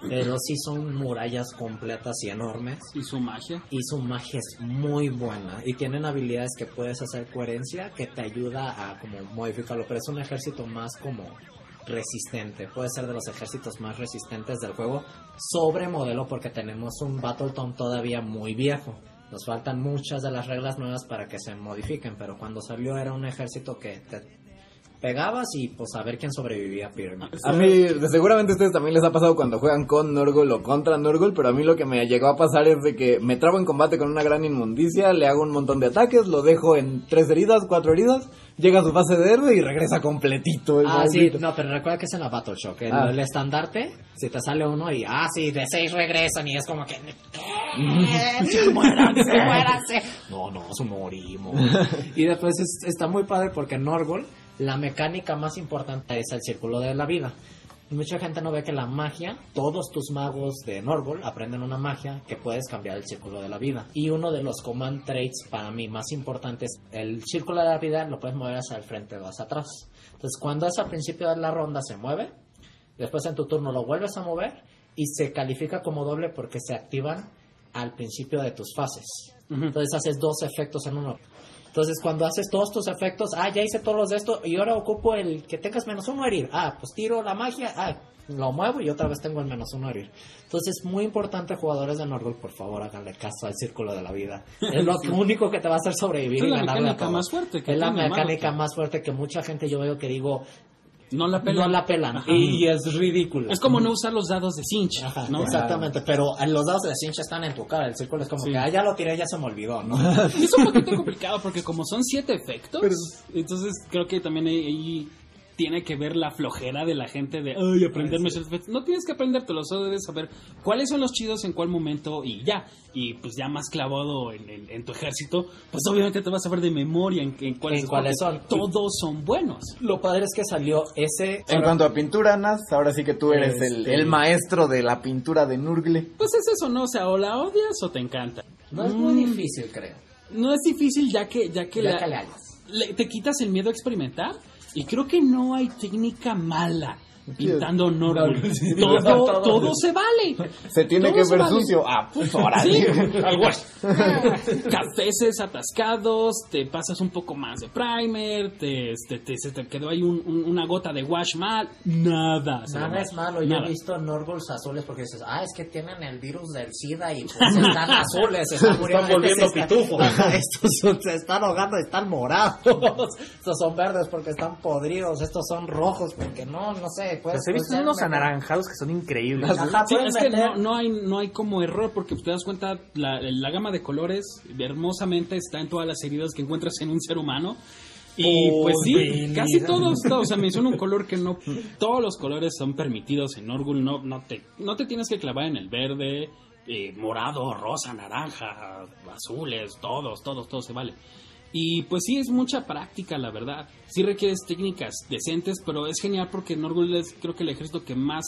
pero sí son murallas completas y enormes. Y su magia. Y su magia es muy buena. Y tienen habilidades que puedes hacer coherencia que te ayuda a como modificarlo. Pero es un ejército más como resistente. Puede ser de los ejércitos más resistentes del juego. Sobre modelo porque tenemos un Battleton todavía muy viejo. Nos faltan muchas de las reglas nuevas para que se modifiquen. Pero cuando salió era un ejército que te pegabas y pues a ver quién sobrevivía Pyramid. A mí, seguramente a ustedes también les ha pasado cuando juegan con Norgol o contra Norgol, pero a mí lo que me llegó a pasar es de que me trabo en combate con una gran inmundicia, le hago un montón de ataques, lo dejo en tres heridas, cuatro heridas, llega a su fase de héroe y regresa completito. Ah, sí, no, pero recuerda que es en la Battle Shock. El, Ah. el estandarte, si te sale uno y, ah, sí, de seis regresan y es como que. Sí, muéranse, muéranse. No, no, su morimos. y después es- está muy padre porque en Norgol, la mecánica más importante es el círculo de la vida. Mucha gente no ve que la magia, todos tus magos de Norgol aprenden una magia que puedes cambiar el círculo de la vida. Y uno de los command traits para mí más importantes, el círculo de la vida lo puedes mover hacia el frente o hacia atrás. Entonces cuando es al principio de la ronda se mueve, después en tu turno lo vuelves a mover y se califica como doble porque se activan al principio de tus fases. Entonces haces dos efectos en uno. Entonces, cuando haces todos tus efectos, ah, ya hice todos los de esto, y ahora ocupo el que tengas menos uno a herir. Ah, pues tiro la magia, ah, lo muevo y otra vez tengo el menos uno a herir. Entonces, muy importante, jugadores de Norgol, por favor, háganle caso al círculo de la vida. Es lo único que te va a hacer sobrevivir Es y la ganarle a mecánica más fuerte que Es la mecánica más fuerte que mucha gente yo veo que digo, No la pelan. no la pelan. Y es ridículo. Es como no usar los dados de cinch, Ajá, ¿no? Exactamente, pero en los dados de cincha están en tu cara. El círculo es como Sí. que, ah, ya lo tiré, ya se me olvidó, ¿no? Y es un poquito complicado porque como son siete efectos, entonces creo que también ahí tiene que ver la flojera de la gente de, ay, aprenderme. No tienes que aprendértelo, solo debes saber cuáles son los chidos en cuál momento y ya. Y pues ya más clavado en, en- en tu ejército, pues obviamente te vas a ver de memoria en, en cuáles, En cuáles son. Todos son buenos. Lo padre es que salió ese... En cuanto a pintura, Nas, ahora sí que tú eres el, Este- el maestro de la pintura de Nurgle. Pues es eso, ¿no? O sea, o la odias o te encanta. No es muy difícil, creo. No es difícil ya que, ya que, Ya la- que le hagas. le- te quitas el miedo a experimentar y creo que no hay técnica mala pintando Norwood. sí, todo, todo. todo se vale. Se tiene Todo que se ver vale. sucio. Ah, pues órale. Sí, cafeces atascados, te pasas un poco más de primer, te, te- te- se te quedó ahí un- un- una gota de wash mal, nada. Nada es malo. Yo Nada. he visto Norgols azules porque dices, ah, es que tienen el virus del SIDA y pues están azules, se están muriendo. Están volviendo Este está- pitufos. Estos son- se están ahogando, están morados. Estos son verdes porque están podridos. Estos son rojos porque no, no sé. Pues, Los he visto pues, unos anaranjados que son increíbles. Ajá, Sí, que no, no hay, no hay como error porque te das cuenta, la, la gama de colores hermosamente está en todas las heridas que encuentras en un ser humano. Y Oh, pues sí, casi todos, todos, o sea, menciona un color que no, todos los colores son permitidos en Orgul, no, no, te, no te tienes que clavar en el verde, eh, morado, rosa, naranja, azules, todos, todos, todos se vale. Y pues sí, es mucha práctica, la verdad. Sí requieres técnicas decentes, pero es genial porque Norgul es creo que el ejército que más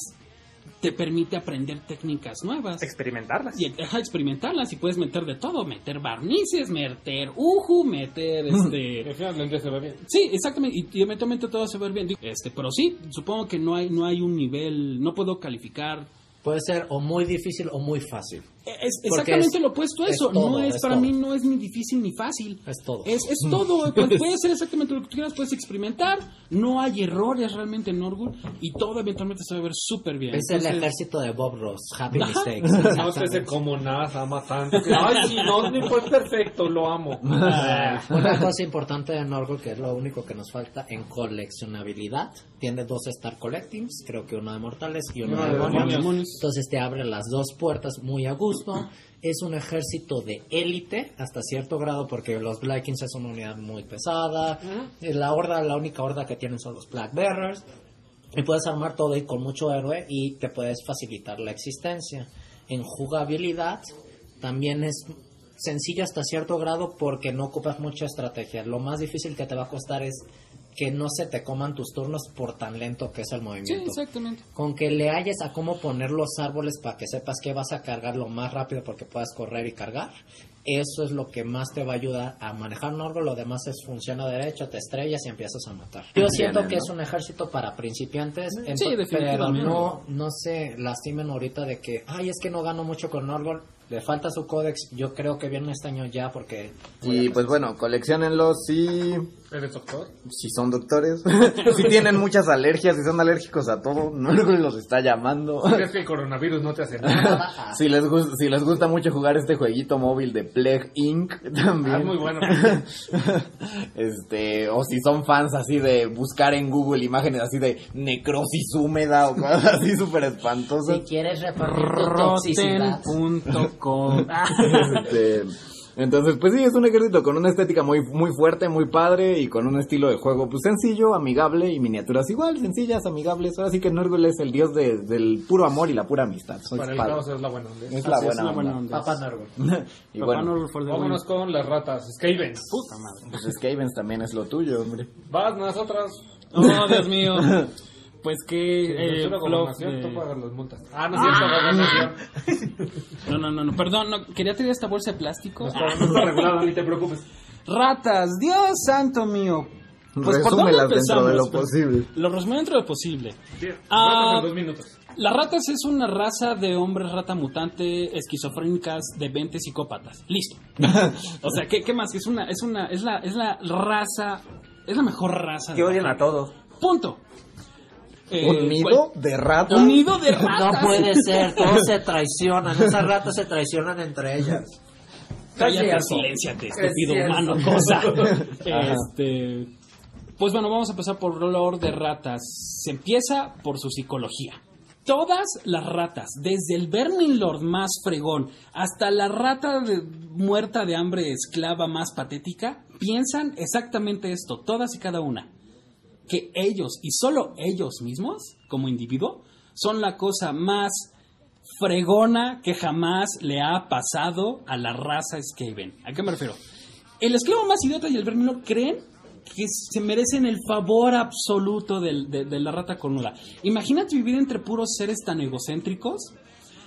te permite aprender técnicas nuevas. Experimentarlas. Y ajá, experimentarlas y puedes meter de todo, meter barnices, meter uju, meter este... Se ve bien. Sí, exactamente, y, y eventualmente todo se ve bien. Este, pero sí, supongo que no hay, no hay un nivel, no puedo calificar. Puede ser o muy difícil o muy fácil. Es Porque exactamente es- lo opuesto a es eso. todo, no es, es para todo. mí no es ni difícil ni fácil. Es todo. Es, es todo, puedes hacer exactamente lo que tú quieras, puedes experimentar, no hay errores realmente en Norgul y todo eventualmente se va a ver súper bien. Es el Entonces, ejército de Bob Ross. Happy mistakes. No sé Exactamente. como nada, ama tanto. Ay, sí, no, ni fue perfecto, lo amo. Ah, Una cosa importante de Norgol, que es lo único que nos falta en coleccionabilidad, tiene dos Star Collectings, creo que uno de mortales y uno Uno de de demonios. demonios. Entonces te abre las dos puertas muy a gusto. Es un ejército de élite hasta cierto grado porque los Black Kings es una unidad muy pesada. La horda, la única horda que tienen son los Black Bearers. Y puedes armar todo y con mucho héroe y te puedes facilitar la existencia. En jugabilidad también es sencilla hasta cierto grado porque no ocupas mucha estrategia. Lo más difícil que te va a costar es que no se te coman tus turnos por tan lento que es el Sí, movimiento. exactamente. Con que le halles a cómo poner los árboles para que sepas que vas a cargar lo más rápido porque puedas correr y cargar. Eso es lo que más te va a ayudar a manejar un árbol. Lo demás es funciona derecho, te estrellas y empiezas a matar. Yo siento que es un ejército para principiantes. ento- pero definitivamente. no, no se lastimen ahorita de que, ay, es que no gano mucho con árbol. Le falta su códex. Yo creo que viene este año ya porque... Y pues bueno, coleccionenlos si, ¿Eres doctor? si son doctores, si tienen muchas alergias, si son alérgicos a todo, no los está llamando. ¿Crees que el coronavirus no te hace nada? Si les, gus- si les gusta mucho jugar este jueguito móvil de Plague Inc. también. Ah, es muy bueno. este, o si son fans así de buscar en Google imágenes así de necrosis húmeda o cosas así súper Si espantosas. quieres repartir tu toxicidad... Rotten.com. Este, entonces, pues sí, es un ejército con una estética muy, muy fuerte, muy padre y con un estilo de juego pues sencillo, amigable y miniaturas igual, sencillas, amigables. Ahora sí que Nurgle es el dios de- del puro amor y la pura amistad. Soy Para el caos es la buena onda. Es la Así es, buena, la buena onda. Papá Nervo. y Papá bueno, no for the win. Vámonos con las ratas. Skavens. Puta madre. pues Skavens también es lo tuyo, hombre. Vas, nosotras. Oh, Dios mío. Pues que... eh, gobernación, eh, tú pagas las multas. Ah, no es cierto. No, no, no, no, perdón, no, quería tener esta bolsa de plástico. No está, no está regulado, ni te preocupes. Ratas, Dios santo mío. Pues, ¿por dónde Resúmelas dentro de lo posible. Lo resumo dentro de lo posible. Bien, Ah. en dos minutos. Las ratas es una raza de hombres rata mutante, esquizofrénicas, de 20 psicópatas. Listo. o sea, ¿qué, qué más? Es una, es una, es la, es la raza, es la mejor raza. Que odian a todos. Punto. Eh, ¿Un nido de ratas? Un nido de No ratas. puede ser, todos se traicionan, esas ratas se traicionan entre ellas. Cállate, Es estúpido humano, cosa. este, pues bueno, vamos a empezar por olor de ratas. Se empieza por su psicología. Todas las ratas, desde el Verminlord más fregón hasta la rata de- muerta de hambre esclava más patética, piensan exactamente esto, todas y cada una. Que ellos, y solo ellos mismos, como individuo, son la cosa más fregona que jamás le ha pasado a la raza Skaven. ¿A qué me refiero? El esclavo más idiota y el vermilor creen que se merecen el favor absoluto de, de la rata cornuda. Imagínate vivir entre puros seres tan egocéntricos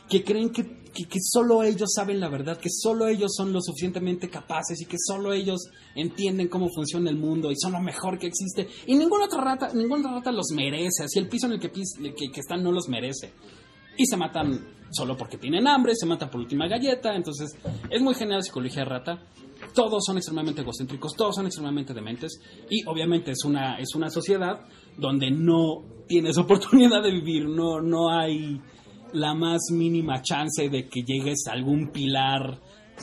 que creen que, que- solo ellos saben la verdad, que solo ellos son lo suficientemente capaces y que solo ellos entienden cómo funciona el mundo y son lo mejor que existe. Y ninguna otra rata, ninguna rata los merece, así el piso en el que, que- que están no los merece y se matan solo porque tienen hambre, se matan por última galleta, entonces es muy genial la psicología de rata. Todos son extremadamente egocéntricos, todos son extremadamente dementes y obviamente es una es una sociedad donde no tienes oportunidad de vivir, no no hay la más mínima chance de que llegues a algún pilar.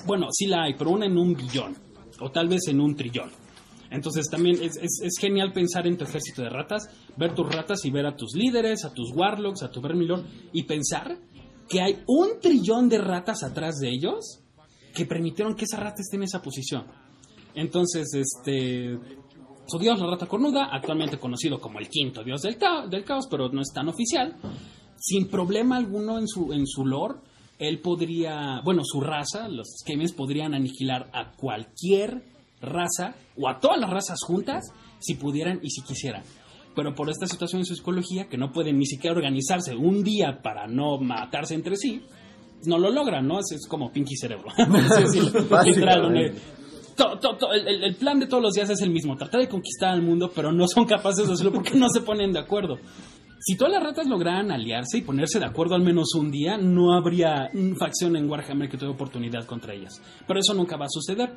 Bueno, sí la hay, pero una en un billón o tal vez en un trillón. Entonces también es, es- genial pensar en tu ejército de ratas, ver tus ratas y ver a tus líderes, a tus warlocks, a tu vermilor y pensar que hay un trillón de ratas atrás de ellos que permitieron que esa rata esté en esa posición. Entonces, este, su dios, la rata cornuda, actualmente conocido como el quinto dios del, del caos, pero no es tan oficial, sin problema alguno en su, en su lore, él podría, bueno, su raza, los Skavens podrían aniquilar a cualquier raza o a todas las razas juntas si pudieran y si quisieran. Pero por esta situación en su psicología, que no pueden ni siquiera organizarse un día para no matarse entre sí, no lo logran, ¿no? Es, es como Pinky Cerebro. To- to- to- el- el plan de todos los días es el mismo, tratar de conquistar al mundo, pero no son capaces de hacerlo porque no se ponen de acuerdo. Si todas las ratas lograran aliarse y ponerse de acuerdo al menos un día, no habría facción en Warhammer que tuviera oportunidad contra ellas. Pero eso nunca va a suceder.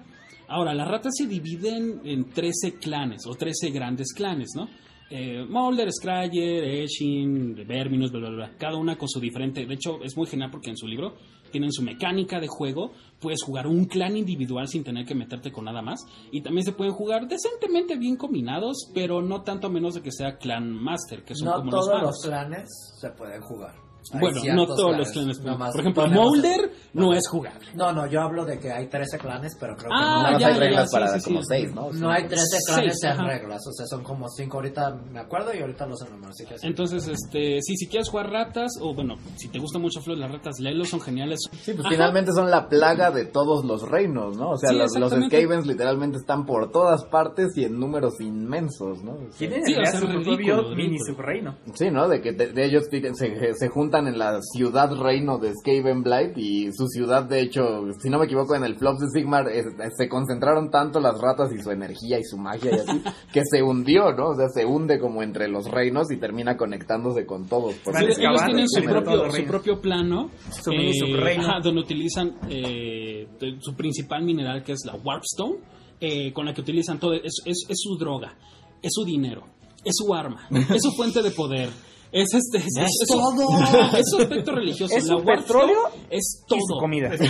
Ahora, las ratas se dividen en 13 clanes, o 13 grandes clanes, ¿no? Eh, Scryer, Eshin, Verminus, bla, bla, bla. Cada una con su diferente. De hecho, es muy genial porque en su libro tienen su mecánica de juego. Puedes jugar un clan individual sin tener que meterte con nada más. Y también se pueden jugar decentemente bien combinados, pero no tanto a menos de que sea clan master, que son No como todos los clanes se pueden jugar. Hay Bueno, no todos los clanes. Por ejemplo, Molder no es jugable. No, no, yo hablo de que hay 13 clanes, pero creo que Ah, más ya, hay reglas para sí, como sí. seis, ¿no? no, no hay 13 clanes Seis, en ajá. reglas, o sea, son como 5 ahorita, me acuerdo, y ahorita los enumero, así que sí. Entonces, este, sí, si quieres jugar ratas, o bueno, si te gusta mucho Flor, las ratas, léelos, son geniales. Sí, pues Ajá. finalmente son la plaga de todos los reinos, ¿no? O sea, Sí, los, los. Skavens literalmente están por todas partes y en números inmensos, ¿no? O sea, Tienen o sea, su propio mini subreino. Sí, ¿no? De que de, de ellos se, se juntan en la ciudad reino de Skavenblight y su ciudad, de hecho, si no me equivoco, en el Flops de Sigmar eh, se concentraron tanto las ratas y su energía y su magia y así, que se hundió, ¿no? O sea, se hunde como entre los reinos y termina conectándose con todos. por Van Sí, medio de ellos tienen su propio, su propio plano, Su mini subreino. ajá, donde utilizan eh, su principal mineral, que es la Warpstone, eh, con la que utilizan todo. Es, es- es su droga, es su dinero, es su arma, es su fuente de poder. Es este, es, ¡Es es su- todo! es su aspecto religioso. Es la su petróleo es Y todo. su comida. Sí,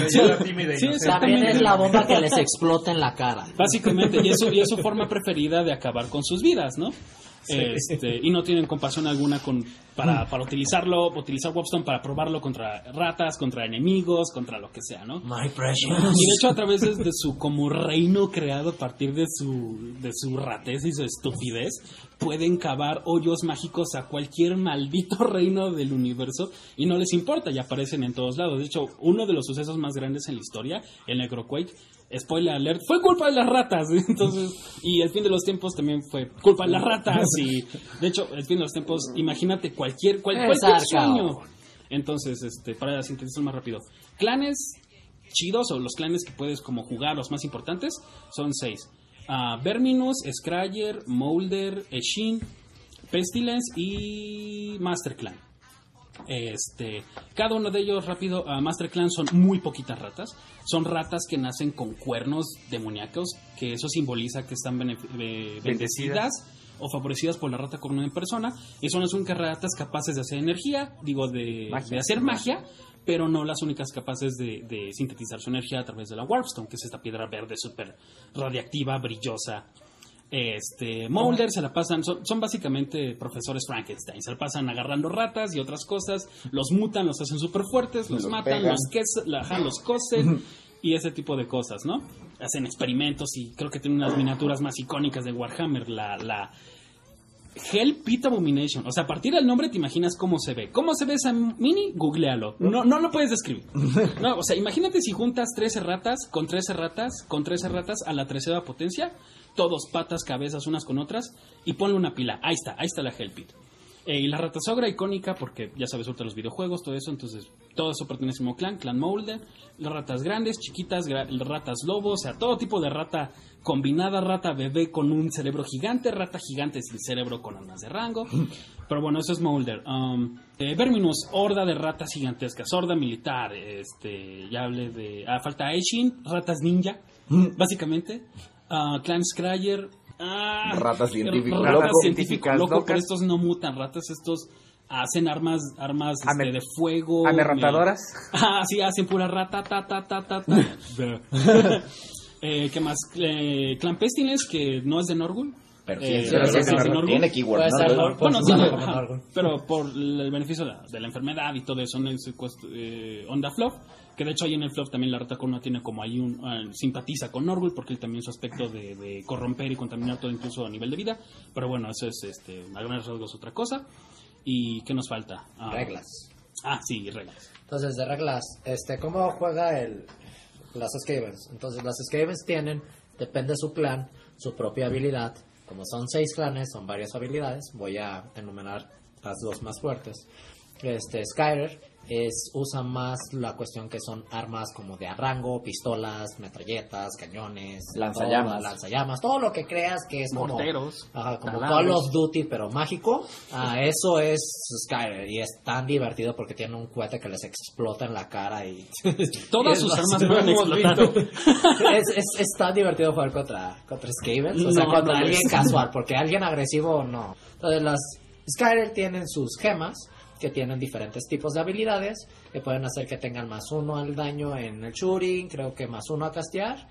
sí, También es la bomba que les explota en la cara. Básicamente, y es, su, y es su forma preferida de acabar con sus vidas, ¿no? Este, y no tienen compasión alguna con, para, para utilizarlo, utilizar Wobstone para probarlo contra ratas, contra enemigos, contra lo que sea, ¿no? My Y precious. de hecho a través de, de su como reino creado a partir de su, de su ratez y su estupidez, pueden cavar hoyos mágicos a cualquier maldito reino del universo y no les importa, y aparecen en todos lados. De hecho, uno de los sucesos más grandes en la historia, el Necroquake, spoiler alert, fue culpa de las ratas. Entonces, y el fin de los tiempos también fue culpa de las ratas. Y de hecho, el fin de los tiempos, imagínate cualquier, cual- cualquier sueño. Entonces, este, para sintetizar más rápido, clanes chidos o los clanes que puedes como jugar, los más importantes, son seis. Ah, Verminus, Scryer, Molder, Eshin, Pestilence y Master Clan. Este, cada uno de ellos, rápido, a Master Clan son muy poquitas ratas. Son ratas que nacen con cuernos demoníacos, que eso simboliza que están bendecidas o favorecidas por la rata cornuda en persona. Y son las únicas ratas capaces de hacer energía, digo, de, Magia. de hacer magia, pero no las únicas capaces de, de sintetizar su energía a través de la Warpstone, que es esta piedra verde súper radiactiva, brillosa. Este, Mulder se la pasan, son, son básicamente profesores Frankenstein, se la pasan agarrando ratas y otras cosas, los mutan, los hacen súper fuertes, los, Los matan, pegan. los, ques- la- los cosen y ese tipo de cosas, ¿no? Hacen experimentos y creo que tienen unas miniaturas más icónicas de Warhammer, la, la Hell Pit Abomination. O sea, a partir del nombre te imaginas cómo se ve. ¿Cómo se ve esa mini? Googlealo. No, no lo puedes describir. No, o sea, imagínate si juntas 13 ratas con 13 ratas con 13 ratas a la tercera potencia, todos patas, cabezas unas con otras, y ponle una pila. Ahí está, ahí está la Hell Pit. Eh, y la rata sogra icónica, porque ya sabes, ahorita los videojuegos, todo eso, entonces todo eso pertenece al mismo clan, clan Molden, las ratas grandes, chiquitas, gra- ratas lobos, o sea, todo tipo de rata combinada, rata bebé con un cerebro gigante, rata gigante sin cerebro con armas de rango. Pero bueno, eso es Molder. Um, eh, Verminus, horda de ratas gigantescas, horda militar, este, ya hablé de... Ah, falta Aishin, ratas ninja, básicamente. Ah, clan Scryer, ah, Ratas científico ratas loco. científico Científicas loco, pero estos no mutan ratas, estos hacen armas armas este, de fuego. Amerratadoras. Ah, sí, hacen pura rata, ta, ta, ta, ta, ta. eh, ¿Qué más? Eh, Clan Pestilence, que no es de Norgul. Pero Eh, sí, sí, pero sí, sí, sí, sí, Norgul. tiene keyword. Bueno, sí, ajá, pero por el beneficio de la, de la enfermedad y todo eso en el secuestro, eh, Onda Fluff, que de hecho ahí en el Fluff también la rata corona tiene como ahí un, ah, simpatiza con Norgul porque él también su aspecto de, de corromper y contaminar todo incluso a nivel de vida, pero bueno, eso es este, a grandes rasgos otra cosa. ¿Y qué nos falta? Ah, Reglas. Ah, sí, reglas. Entonces, de reglas, este, ¿cómo juega el, las Skavens? Entonces, las Skavens tienen, depende de su clan, su propia habilidad. Como son seis clanes, son varias habilidades. Voy a enumerar las dos más fuertes. Este, Skyrer es, usa más la cuestión que son armas como de a rango, pistolas, metralletas, cañones, Lanzallamas. todo, lanzallamas, todo lo que creas que es como Morteros. Ajá, como. Call of Duty, pero mágico. Ah, eso es Skyrim. Y es tan divertido porque tiene un cohete que les explota en la cara y. Todas y sus armas bastante- pueden explotar. es, es, es tan divertido jugar contra, contra Skavens. O sea, No, contra no alguien casual, porque alguien agresivo no. Entonces, las Skyrim tienen sus gemas. Que tienen diferentes tipos de habilidades, que pueden hacer que tengan más uno al daño en el shooting, creo que más uno a castear,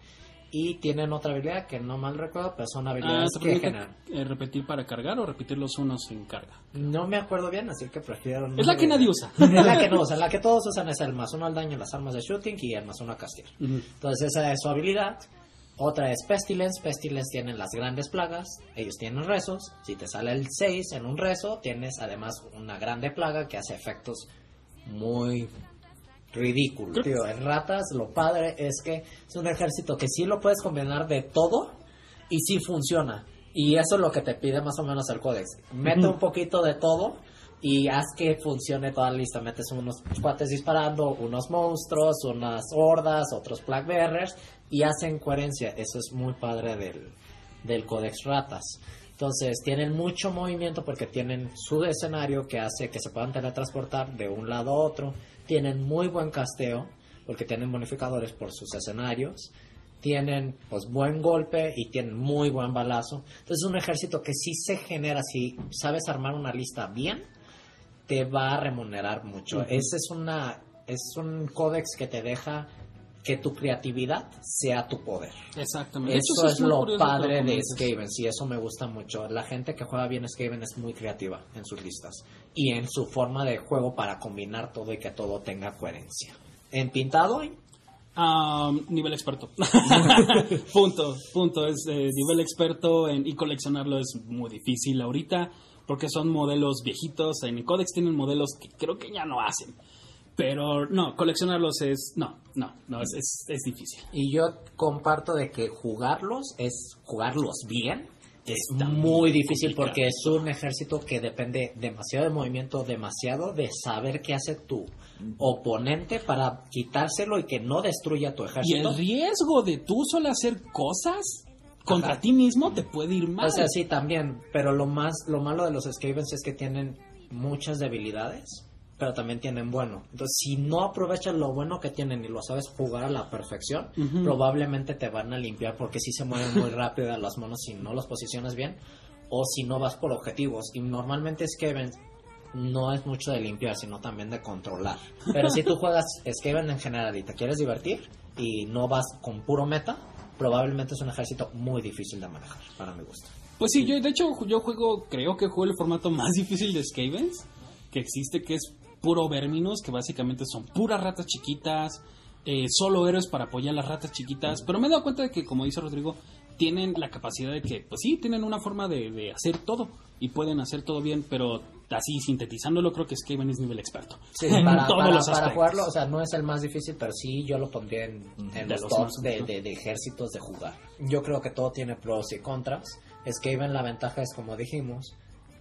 y tienen otra habilidad que no mal recuerdo, pero son Ah, habilidades ¿te que generan. eh, repetir para cargar o repetir los unos en carga? No me acuerdo bien, así que prefiero... no Es la que nadie usa. Es la que no usan, la que todos usan es el más uno al daño en las armas de shooting y el más uno a castear. Ujú. Entonces esa es su habilidad. Otra es Pestilence. Pestilence tienen las grandes plagas. Ellos tienen rezos. Si te sale el 6 en un rezo, tienes además una grande plaga que hace efectos muy ridículos. Tío, en ratas lo padre es que es un ejército que sí lo puedes combinar de todo y sí funciona. Y eso es lo que te pide más o menos el códex. Mete un poquito de todo y haz que funcione toda la lista. Metes unos cuates disparando, unos monstruos, unas hordas, otros plague bearers y hacen coherencia. Eso es muy padre del, del códex ratas. Entonces tienen mucho movimiento porque tienen su escenario que hace que se puedan teletransportar de un lado a otro. Tienen muy buen casteo porque tienen bonificadores por sus escenarios. Tienen pues buen golpe y tienen muy buen balazo. Entonces es un ejército que sí se genera, si sabes armar una lista bien, te va a remunerar mucho. Ese es una es un códex que te deja que tu creatividad sea tu poder. Exactamente. Eso es lo padre de. Skaven, sí, eso me gusta mucho. La gente que juega bien Skaven es muy creativa en sus listas y en su forma de juego para combinar todo y que todo tenga coherencia. En pintado, Ah, nivel experto. punto, punto. Es eh, nivel experto en, y coleccionarlo es muy difícil ahorita porque son modelos viejitos. En Codex tienen modelos que creo que ya no hacen. Pero no, coleccionarlos es. No, no, no, es, es, es difícil. y yo comparto de que jugarlos es jugarlos bien. Es muy difícil complicado. porque es un ejército que depende demasiado de movimiento, demasiado de saber qué hace tu oponente para quitárselo y que no destruya tu Y ejército. el riesgo de tú solo hacer cosas contra Ajá. ti mismo te puede ir mal. O sea, sí, también, pero lo más, lo malo de los Skavens es que tienen muchas debilidades, pero también tienen bueno. Entonces, si no aprovechas lo bueno que tienen y lo sabes jugar a la perfección, Ujú. probablemente te van a limpiar porque sí se mueven muy rápido las manos si no los posicionas bien o si no vas por objetivos. Y normalmente Skaven no es mucho de limpiar, sino también de controlar. Pero si tú juegas Skaven en general y te quieres divertir y no vas con puro meta, probablemente es un ejército muy difícil de manejar, para mi gusto. Pues sí, yo de hecho yo juego, creo que juego el formato más difícil de Skavens que existe, que es puro Verminus, que básicamente son puras ratas chiquitas, eh, solo héroes para apoyar a las ratas chiquitas, pero me he dado cuenta de que, como dice Rodrigo, tienen la capacidad de que, pues sí, tienen una forma de, de hacer todo y pueden hacer todo bien, pero así sintetizándolo creo que Skaven es nivel experto. Sí, en para, todos para- los para jugarlo, o sea, no es el más difícil, pero sí yo lo pondría en, en los, los tops más, de, ¿no? de- de ejércitos de jugar. Yo creo que todo tiene pros y contras. Skaven, la ventaja es como dijimos,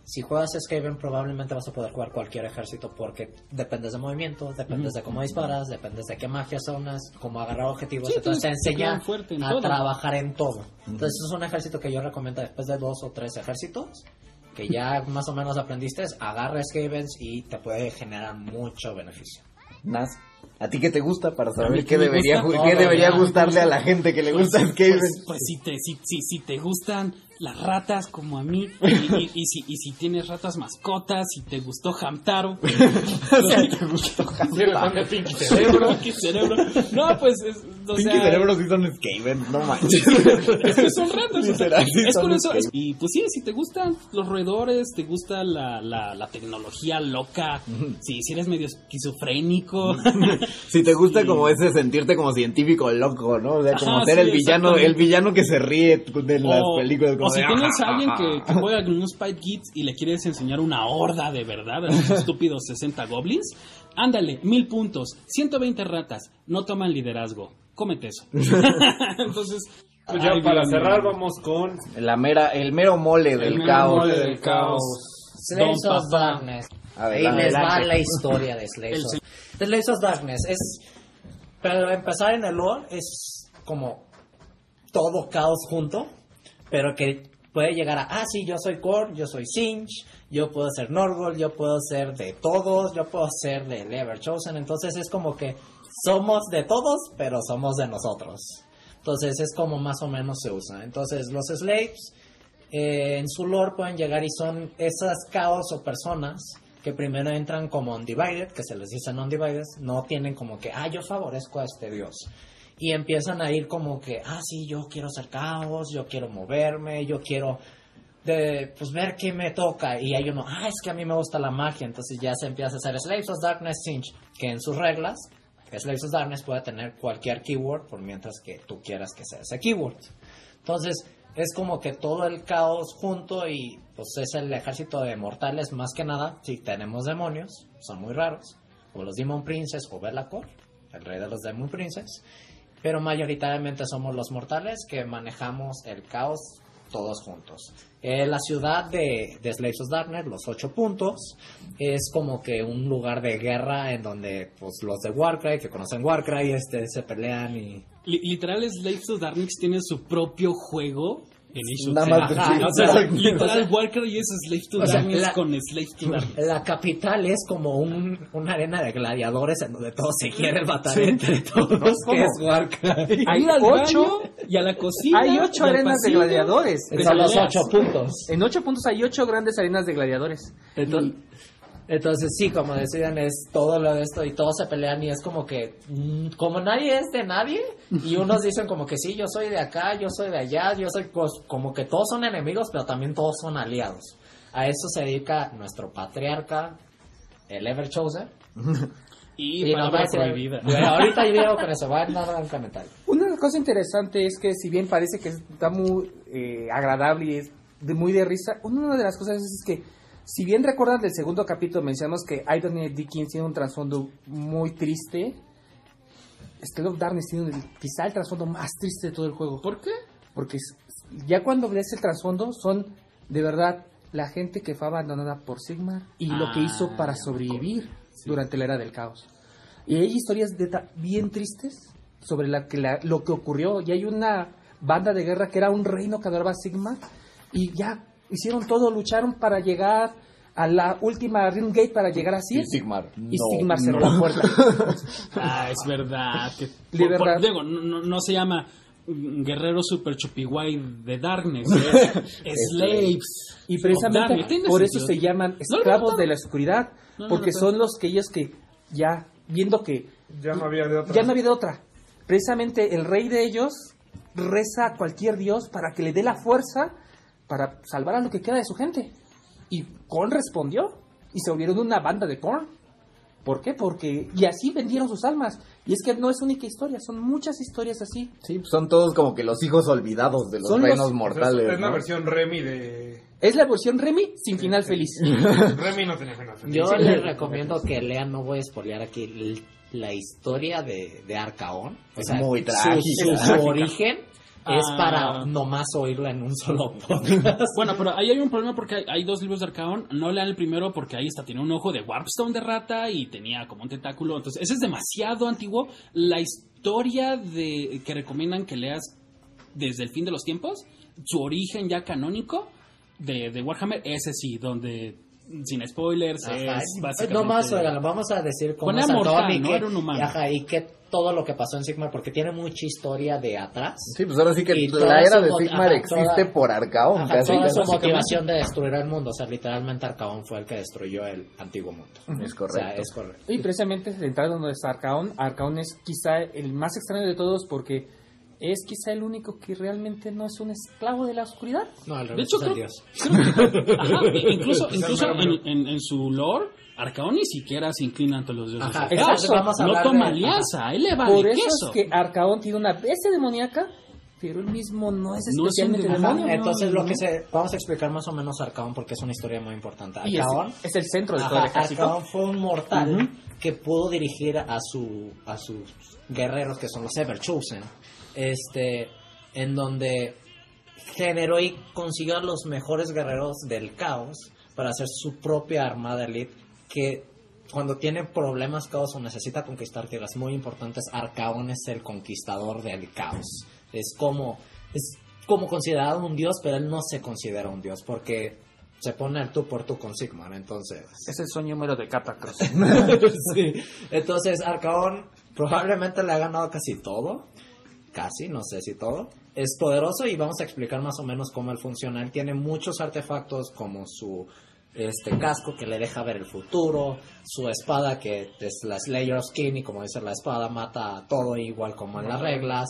si juegas Skaven probablemente vas a poder jugar cualquier ejército porque dependes de movimiento, dependes de cómo disparas, dependes de qué magia zonas, cómo agarrar objetivos, Sí, entonces te enseña en a todo. trabajar en todo. Entonces es un ejército que yo recomiendo después de dos o tres ejércitos que ya más o menos aprendiste, agarra Skavens y te puede generar mucho beneficio. Nas, ¿a ti qué te gusta para saber qué debería, gusta. qué No, debería ya. gustarle a la gente que le gusta Skaven? Pues, pues si, te, si, si, si te gustan las ratas como a mí, y, y- y si, y si tienes ratas mascotas, si te gustó Hamtaro, Si eres fan de Pinky Cerebro. Pinky cerebro. No, pues, es, o Pinky sea, Cerebro sí son Skaven, no manches. es que son ratas. o sea, sí es curioso. Y pues sí, si te gustan los roedores, te gusta la, la, la tecnología loca, si, si eres medio esquizofrénico, Si te gusta Sí. como ese sentirte como científico loco, ¿no? O sea, como Ajá, ser sí, el villano, el villano que se ríe de las o, películas. Como o si de, tienes "Ah, a alguien que, ah". que juega con unos Spike Kids y le quieres enseñar una horda de verdad a esos estúpidos 60 goblins, ándale, mil puntos, 120 ratas, no toman liderazgo, cómete eso. Entonces, Pues ya ay, para cerrar vamos con La mera, el mero mole del el mero caos. mole del caos. Slaves of. Darkness. Ahí les va la historia de Slaves of The Slaves of Darkness. Es, pero empezar en el lore es como todo caos junto, pero que puede llegar a, ah, sí, yo soy Korn, yo soy Sinch, yo puedo ser Norgol, yo puedo ser de todos, yo puedo ser de Ever Chosen. Entonces es como que somos de todos, pero somos de nosotros. Entonces es como más o menos se usa. Entonces los slaves eh, en su lore pueden llegar y son esas caos o personas que primero entran como undivided, que se les dice undivided, no tienen como que, ah, yo favorezco a este dios. Y empiezan a ir como que, ah, sí, yo quiero ser caos, yo quiero moverme, yo quiero de pues ver qué me toca y hay uno, ah, es que a mí me gusta la magia, entonces ya se empieza a hacer Slaves of Darkness Sinch, que en sus reglas, Slaves of Darkness puede tener cualquier keyword por mientras que tú quieras que sea ese keyword. Entonces, es como que todo el caos junto y pues es el ejército de mortales más que nada, si tenemos demonios, son muy raros, o los Demon Princes o Belacor, el rey de los Demon Princes, pero mayoritariamente somos los mortales que manejamos el caos todos juntos. Eh, la ciudad de, de Slaves of Darkness, los ocho puntos, es como que un lugar de guerra en donde pues, los de Warcry, que conocen Warcry, este, se pelean y... Li- literal, Slaves of Darkness tiene su propio juego en Nada más de- O sea, literal, Warcry es Slaves to O sea, la- con Slaves to Darkness. La capital es como un, una arena de gladiadores en donde todos se quieren matar entre todos, que es Warcry. Hay ocho- y a la cocina. Hay y ocho arenas de pasillo. gladiadores. Son los ocho puntos. En ocho puntos hay ocho grandes arenas de gladiadores. Entonces, entonces sí, como decían, es todo lo de esto y todos se pelean y es como que, mm, como nadie es de nadie, y unos dicen como que sí, yo soy de acá, yo soy de allá, yo soy cos- como que todos son enemigos, pero también todos son aliados. A eso se dedica nuestro patriarca, el Ever Chosen. Y, Y palabra prohibida. Pero ahorita yo digo con eso, va a dar un comentario. Una cosa interesante es que si bien parece que está muy eh, agradable y es de, muy de risa, una de las cosas es que si bien recuerdan del segundo capítulo mencionamos que Aidan y Dickens tiene un trasfondo muy triste, Steel of Darkness tiene el- quizá el trasfondo más triste de todo el juego. ¿Por qué? Porque ya cuando ves el trasfondo son de verdad la gente que fue abandonada por Sigmar y lo que Ah, hizo para sobrevivir durante la era del caos. Y hay historias de bien tristes sobre la que la- lo que ocurrió. Y hay una banda de guerra que era un reino que adoraba a Sigmar y ya hicieron todo, lucharon para llegar a la última Ring Gate para llegar así. Y Sigmar. Y no, Sigmar cerró no. la puerta. Ah, es verdad. Que, De por- por- verdad. digo, no, no- se llama Guerrero Super Chupiguay de Darkness. Es Slaves. Y precisamente por eso se llaman esclavos no, no. de la oscuridad, No, no, porque no, son los que ellos que ya viendo que Ya no había de otra. ya no había de otra. Precisamente el rey de ellos reza a cualquier dios para que le dé la fuerza para salvar a lo que queda de su gente. Y Korn respondió y se volvieron una banda de Korn. ¿Por qué? Porque y así vendieron sus almas. Y es que no es única historia, son muchas historias así. Sí, pues son todos como que los hijos olvidados de los Son los- reinos sea, mortales. es la ¿no? versión Remy de. Es la versión Remy sin final feliz. Remy no tenía final. feliz. Yo les recomiendo que lean, no voy a spoilear aquí, la historia de, de Arcaón. O Es sea, muy su- trágica. Su, su origen es Ah. para nomás oírla en un solo podcast. Bueno, pero ahí hay un problema porque hay, hay dos libros de Arcaón. No lean el primero porque ahí está, tiene un ojo de Warpstone de rata y tenía como un tentáculo. Entonces, ese es demasiado antiguo. La historia de que recomiendan que leas desde el fin de los tiempos, su origen ya canónico de, de Warhammer, ese sí, donde sin spoilers Ajá. es básicamente... Nomás, oigan, vamos a decir cómo es mortal, y ¿no? Era un humano. y ajá, y qué todo lo que pasó en Sigmar, porque tiene mucha historia de atrás. Sí, pues ahora sí que la era de Sigmar ajá, existe toda- por Arcaón. Ajá, casi, toda casi. su motivación de destruir el mundo. O sea, literalmente Arcaón fue el que destruyó el antiguo mundo. Es O correcto. sea, es correcto. Y precisamente entrando donde está Arcaón, Arcaón es quizá el más extraño de todos porque es quizá el único que realmente no es un esclavo de la oscuridad. No, al De revés, hecho, es el creo, dios. Ajá, e- incluso, incluso en, en- en su lore, Arcaón ni siquiera se inclina ante los dioses. Ajá, exacto, vamos a no toma de- alianza, a él le vale Por eso queso. es que Arcaón tiene una bestia demoníaca, pero él mismo no es No es especialmente demonio. Ajá, entonces no, lo que se vamos a explicar más o menos Arcaón porque es una historia muy importante. Y es, Arcaón, es el centro de todo ajá, el ejército. Arcaón fue un mortal que pudo dirigir a su a sus guerreros que son los Ever Chosen, este en donde generó y consiguió a los mejores guerreros del caos para hacer su propia armada elite que cuando tiene problemas caos o necesita conquistar tierras muy importantes, Arcaón es el conquistador del caos. Es como es como considerado un dios, pero él no se considera un dios porque se pone el tú por tú con Sigmar, entonces. Es el sueño número de Catacross. sí. Entonces, Arcaón probablemente le ha ganado casi todo. Casi, no sé si todo. Es poderoso y vamos a explicar más o menos cómo él funciona. Él tiene muchos artefactos como su este casco que le deja ver el futuro, su espada que es la Slayer of Skin y como dice la espada mata a todo igual como en las reglas,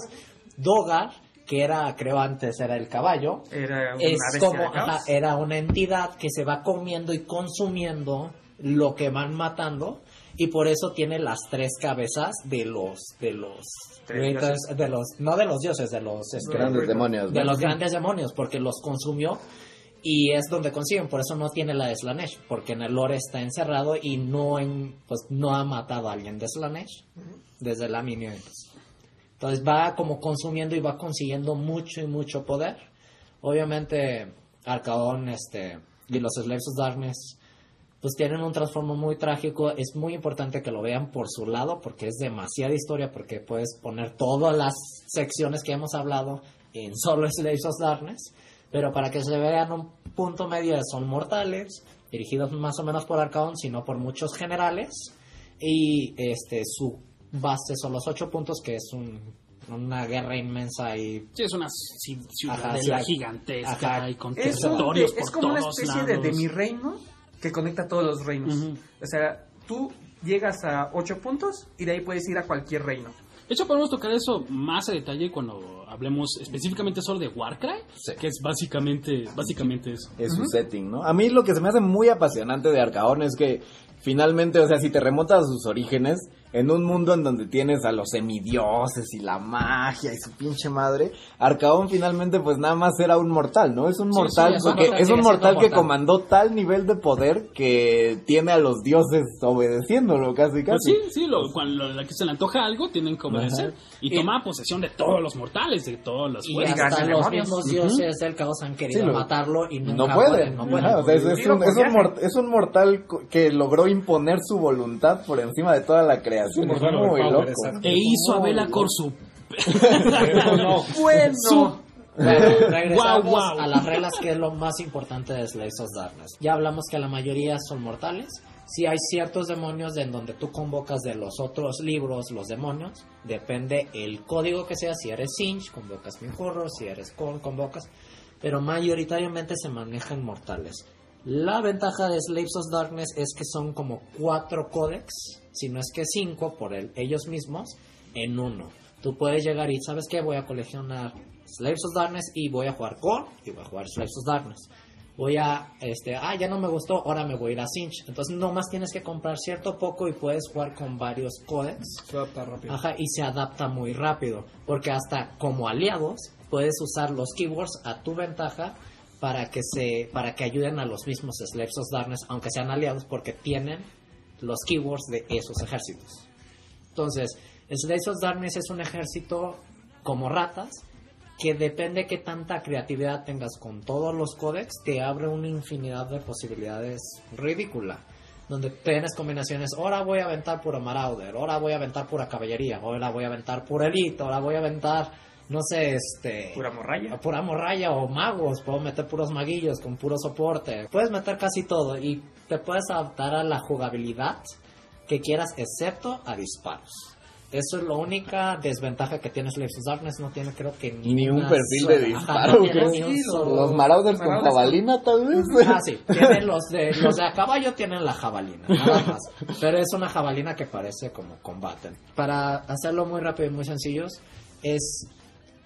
Dogar que era creo antes era el caballo, Era una es como ajá, era una entidad que se va comiendo y consumiendo lo que van matando y por eso tiene las tres cabezas de los de los de los no de los dioses de los este, Grandes demonios. de ¿no? los grandes demonios porque los consumió y es donde consiguen por eso no tiene la de Slanesh porque en el lore está encerrado y no en, pues no ha matado a alguien de Slanesh desde la mini entonces va como consumiendo y va consiguiendo mucho y mucho poder obviamente Arcaón este y los Slaves of Darkness pues tienen un transformo muy trágico. Es muy importante que lo vean por su lado porque es demasiada historia porque puedes poner todas las secciones que hemos hablado en solo Slaves of Darkness. Pero para que se vean un punto medio son mortales, dirigidos más o menos por Arcaón, sino por muchos generales. Y este su base son los ocho puntos, que es un- una guerra inmensa y Sí, es una ci- Ajá, ciudadela sí. gigantesca Ajá. y con Es, un- territorios es por como una especie de, lados. de mi reino que conecta todos los reinos. O sea, tú llegas a 8 puntos y de ahí puedes ir a cualquier reino. De hecho, podemos tocar eso más a detalle cuando hablemos específicamente solo de Warcry, Sí. que es básicamente, básicamente eso. es su setting, ¿no? A mí lo que se me hace muy apasionante de Arcaón es que finalmente, o sea, si te remontas a sus orígenes, en un mundo en donde tienes a los semidioses y la magia y su pinche madre, Arcaón finalmente pues nada más era un mortal, ¿no? Es un mortal, sí, es un porque mortal, es un mortal que mortal. comandó tal nivel de poder que tiene a los dioses obedeciéndolo casi Pues casi. sí, sí, lo, cuando la que se le antoja algo, tienen que obedecer. Y, Y- toma posesión de todos los mortales, de todas las Y fuerzas. Oigan, hasta los mismos dioses del caos han querido Sí, lo- matarlo y nunca No pueden, no Ajá, pueden. o sea, es, es Tiro un, por es un viaje. mort- es un mortal co- que logró imponer su voluntad por encima de toda la creación. Un muy loco. exacto. E hizo a Muy. Pero no. Bueno. su- regresamos Guau, guau. a las reglas que es lo más importante de Slaves of Darkness. Ya hablamos que la mayoría son mortales. Si hay ciertos demonios en donde tú convocas de los otros libros los demonios, depende el código que sea. Si eres Sinch, convocas Minhorror, si eres Korn, convocas. Pero mayoritariamente se manejan mortales. La ventaja de Slaves of Darkness es que son como cuatro códex, si no es que cinco por el- ellos mismos, en uno. Tú puedes llegar y, ¿sabes qué? Voy a coleccionar Slaves of Darkness y voy a jugar Core y voy a jugar Slaves of Darkness. Voy a, este, ah, ya no me gustó, ahora me voy a ir a Cinch. Entonces, nomás tienes que comprar cierto poco y puedes jugar con varios codex. Se adapta rápido. Ajá, y se adapta muy rápido. Porque hasta como aliados puedes usar los keywords a tu ventaja para que se para que ayuden a los mismos Slaves of Darkness, aunque sean aliados, porque tienen los keywords de esos ejércitos. Entonces, Slaves of Darkness es un ejército como ratas que depende qué tanta creatividad tengas con todos los códex, te abre una infinidad de posibilidades ridícula. Donde tienes combinaciones, ahora voy a aventar puro Marauder, ahora voy a aventar pura caballería, ahora voy a aventar pura elite, ahora voy a aventar, no sé, este... Pura morralla. Pura morralla o magos, puedo meter puros maguillos con puro soporte. Puedes meter casi todo y te puedes adaptar a la jugabilidad que quieras, excepto a disparos. Eso es la única desventaja que tiene Slaves of Darkness. No tiene, creo que Ni un perfil sola- de Ajá, disparo. no tiene creo. ni un Sí, solo- Los Marauders con Marauders con- jabalina, tal vez. Ah, sí. Tienen los de, los de a caballo tienen la jabalina, nada más. Pero es una jabalina que parece como combaten. Para hacerlo muy rápido y muy sencillos, es,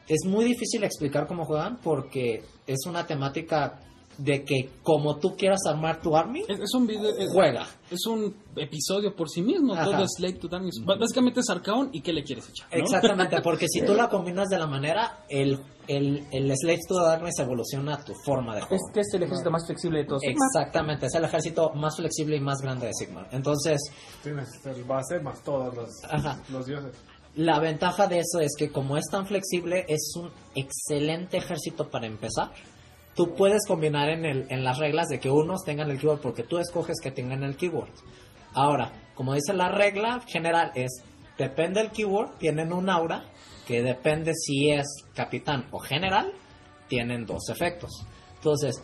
es muy difícil explicar cómo juegan porque es una temática de que como tú quieras armar tu army, Es, es un video, es, juega. es un episodio por sí mismo. Ajá. Todo es Slate to Darkness. Básicamente es Arcaón y qué le quieres echar. ¿no? Exactamente, porque si tú la combinas de la manera, el, el, el Slave to Darkness evoluciona a tu forma de juego. Este es el ejército más flexible de todos. Exactamente, es el ejército más flexible y más grande de Sigmar. Entonces, Tienes el base más todos los, los dioses. La ventaja de eso es que como es tan flexible, es un excelente ejército para empezar. Tú puedes combinar en, el, en las reglas de que unos tengan el keyboard porque tú escoges que tengan el keyboard. Ahora, como dice la regla general es, depende del keyword, tienen un aura que depende si es capitán o general, tienen dos efectos. Entonces,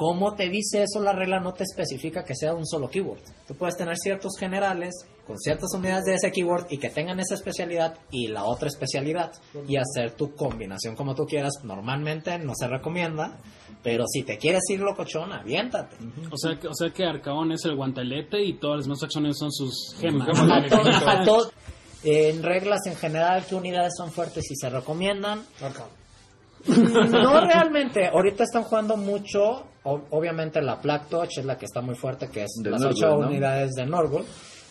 ¿Cómo te dice eso? La regla no te especifica que sea un solo keyword. Tú puedes tener ciertos generales con ciertas unidades de ese keyword y que tengan esa especialidad y la otra especialidad y hacer tu combinación como tú quieras. Normalmente no se recomienda, pero si te quieres ir locochón, aviéntate. O sea, que, o sea que Arcaón es el guantelete y todas las demás acciones son sus gemas. En reglas en general, ¿qué unidades son fuertes y se recomiendan? No realmente. Ahorita están jugando mucho. o- obviamente la Black Touch es la que está muy fuerte, que es De las Nurgle, ocho ¿no? unidades de Norgul.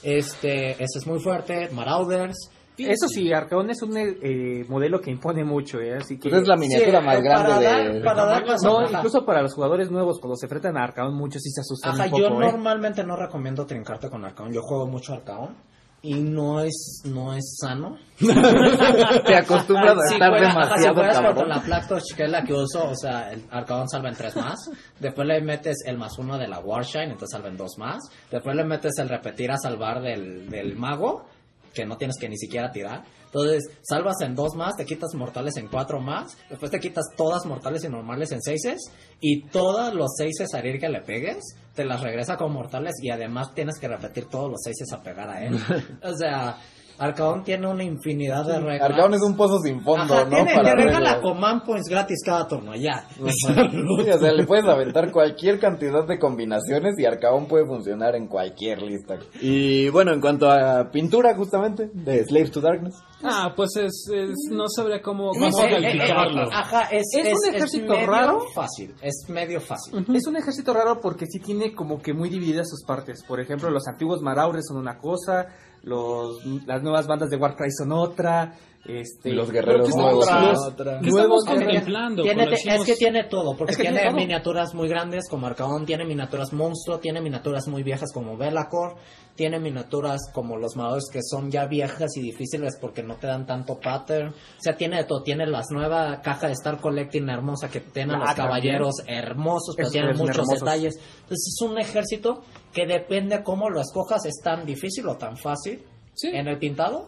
Este, ese es muy fuerte. Marauders. Eso sí, Arcaón es un eh, modelo que impone mucho, ¿eh? Así que... Pues es la miniatura Sí, más eh, grande para de... dar- para dar más No, ventaja. incluso para los jugadores nuevos, cuando se enfrentan a Arcaón, muchos sí se asustan Ajá, un poco, yo ¿eh? normalmente no recomiendo trincarte con Arcaón. Yo juego mucho Arcaón. Y no es, no es sano. Te acostumbras a estar ajá, si demasiado fueras con cabrón. la Black Touch, que es la que uso, o sea, el Arcaón salva en tres más. Después le metes el más uno de la Warshine, entonces salva en dos más. Después le metes el repetir a salvar del, del mago, que no tienes que ni siquiera tirar. Entonces, salvas en dos más, te quitas mortales en cuatro más. Después te quitas todas mortales y normales en seises. Y todos los seises a que le pegues, te las regresa con mortales. Y además tienes que repetir todos los seises a pegar a él. o sea, Arcaón tiene una infinidad de reglas. Arcaón es un pozo sin fondo, Ajá, ¿no? tiene, Para te regala command points gratis cada turno, ya. Sí, o sea, le puedes aventar cualquier cantidad de combinaciones y Arcaón puede funcionar en cualquier lista. Y bueno, en cuanto a pintura, justamente, de Slaves to Darkness. Ah, pues es, es- no sabría cómo, No cómo sé, eh, eh, calificarlo. Ajá, es, Es un ejército medio raro. fácil, es medio fácil. Es un ejército raro porque sí tiene como que muy divididas sus partes. Por ejemplo, los antiguos Maraures son una cosa, los, las nuevas bandas de Warcry son otra, este, los guerreros nuevos son son los otra. ¿Qué nuevos estamos guerreros- contemplando? Tiene- es que tiene todo, porque Es que tiene, tiene todo. miniaturas muy grandes como Arcaón, tiene miniaturas monstruo, tiene miniaturas muy viejas como Velacor, tiene miniaturas como los Mados que son ya viejas y difíciles porque no te dan tanto pattern. O sea, tiene de todo, tiene las nueva caja de Star Collecting hermosa que tienen Ah, los también. caballeros hermosos, pero tienen muchos hermosos. detalles. Entonces es un ejército que depende cómo lo escojas, es tan difícil o tan fácil Sí. en el pintado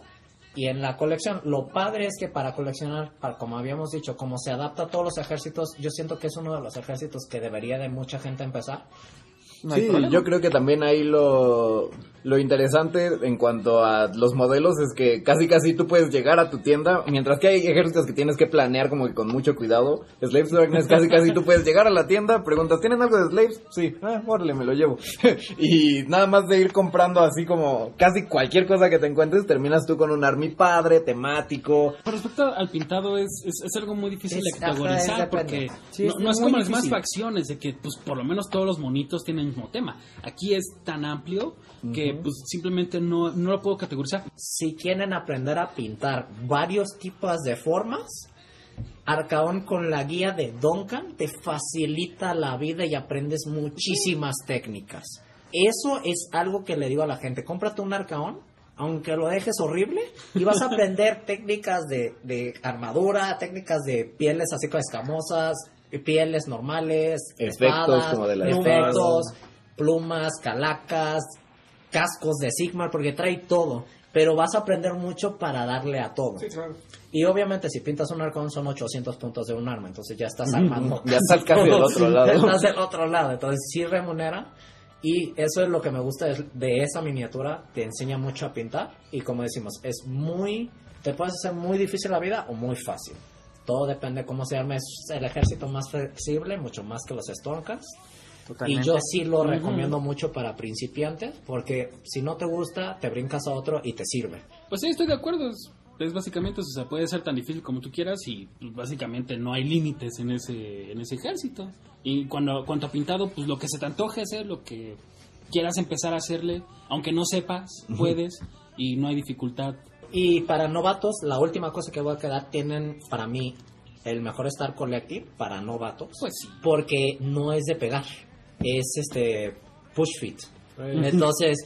y en la colección. Lo padre es que para coleccionar, para, como habíamos dicho, como se adapta a todos los ejércitos, yo siento que es uno de los ejércitos que debería de mucha gente empezar. No sí, yo creo que también ahí lo, lo interesante en cuanto a los modelos es que casi casi tú puedes llegar a tu tienda, mientras que hay ejércitos que tienes que planear como que con mucho cuidado. Slaves to Darkness casi casi tú puedes llegar a la tienda, preguntas, ¿tienen algo de Slaves? Sí, ah, órale, me lo llevo. y nada más de ir comprando así como casi cualquier cosa que te encuentres, terminas tú con un army padre, temático. Con respecto al pintado, es, es, es algo muy difícil Es- de categorizar porque. Sí, no, es no es como las más facciones de que pues por lo menos todos los monitos tienen el mismo tema. Aquí es tan amplio que pues simplemente no, no lo puedo categorizar. Si quieren aprender a pintar varios tipos de formas, Arcaón con la guía de Duncan te facilita la vida y aprendes muchísimas técnicas. Eso es algo que le digo a la gente, cómprate un Arcaón, aunque lo dejes horrible, y vas a aprender técnicas de, de armadura, técnicas de pieles así como escamosas, pieles normales, Efectos espadas, como de la efectos, plumas, calacas, cascos de Sigmar, porque trae todo. Pero vas a aprender mucho para darle a todo. Y obviamente si pintas un arcón son 800 puntos de un arma, entonces ya estás armando. Ya estás casi del otro lado. Ya estás del otro lado, entonces sí remunera. Y eso es lo que me gusta de esa miniatura, te enseña mucho a pintar. Y como decimos, es muy, te puedes hacer muy difícil la vida o muy fácil. Todo depende cómo se arme. Es el ejército más flexible, mucho más que los Stormcast. Y yo sí lo recomiendo mucho para principiantes, porque si no te gusta, te brincas a otro y te sirve. Pues sí, estoy de acuerdo. Es, es básicamente, o sea, puede ser tan difícil como tú quieras y pues, básicamente no hay límites en ese, en ese ejército. Y cuando, cuanto a pintado, pues lo que se te antoje hacer, lo que quieras empezar a hacerle, aunque no sepas, puedes y no hay dificultad. Y para novatos, la última cosa que voy a quedar, tienen para mí el mejor Star Collective para novatos. Pues sí. Porque no es de pegar, es este push fit. Entonces,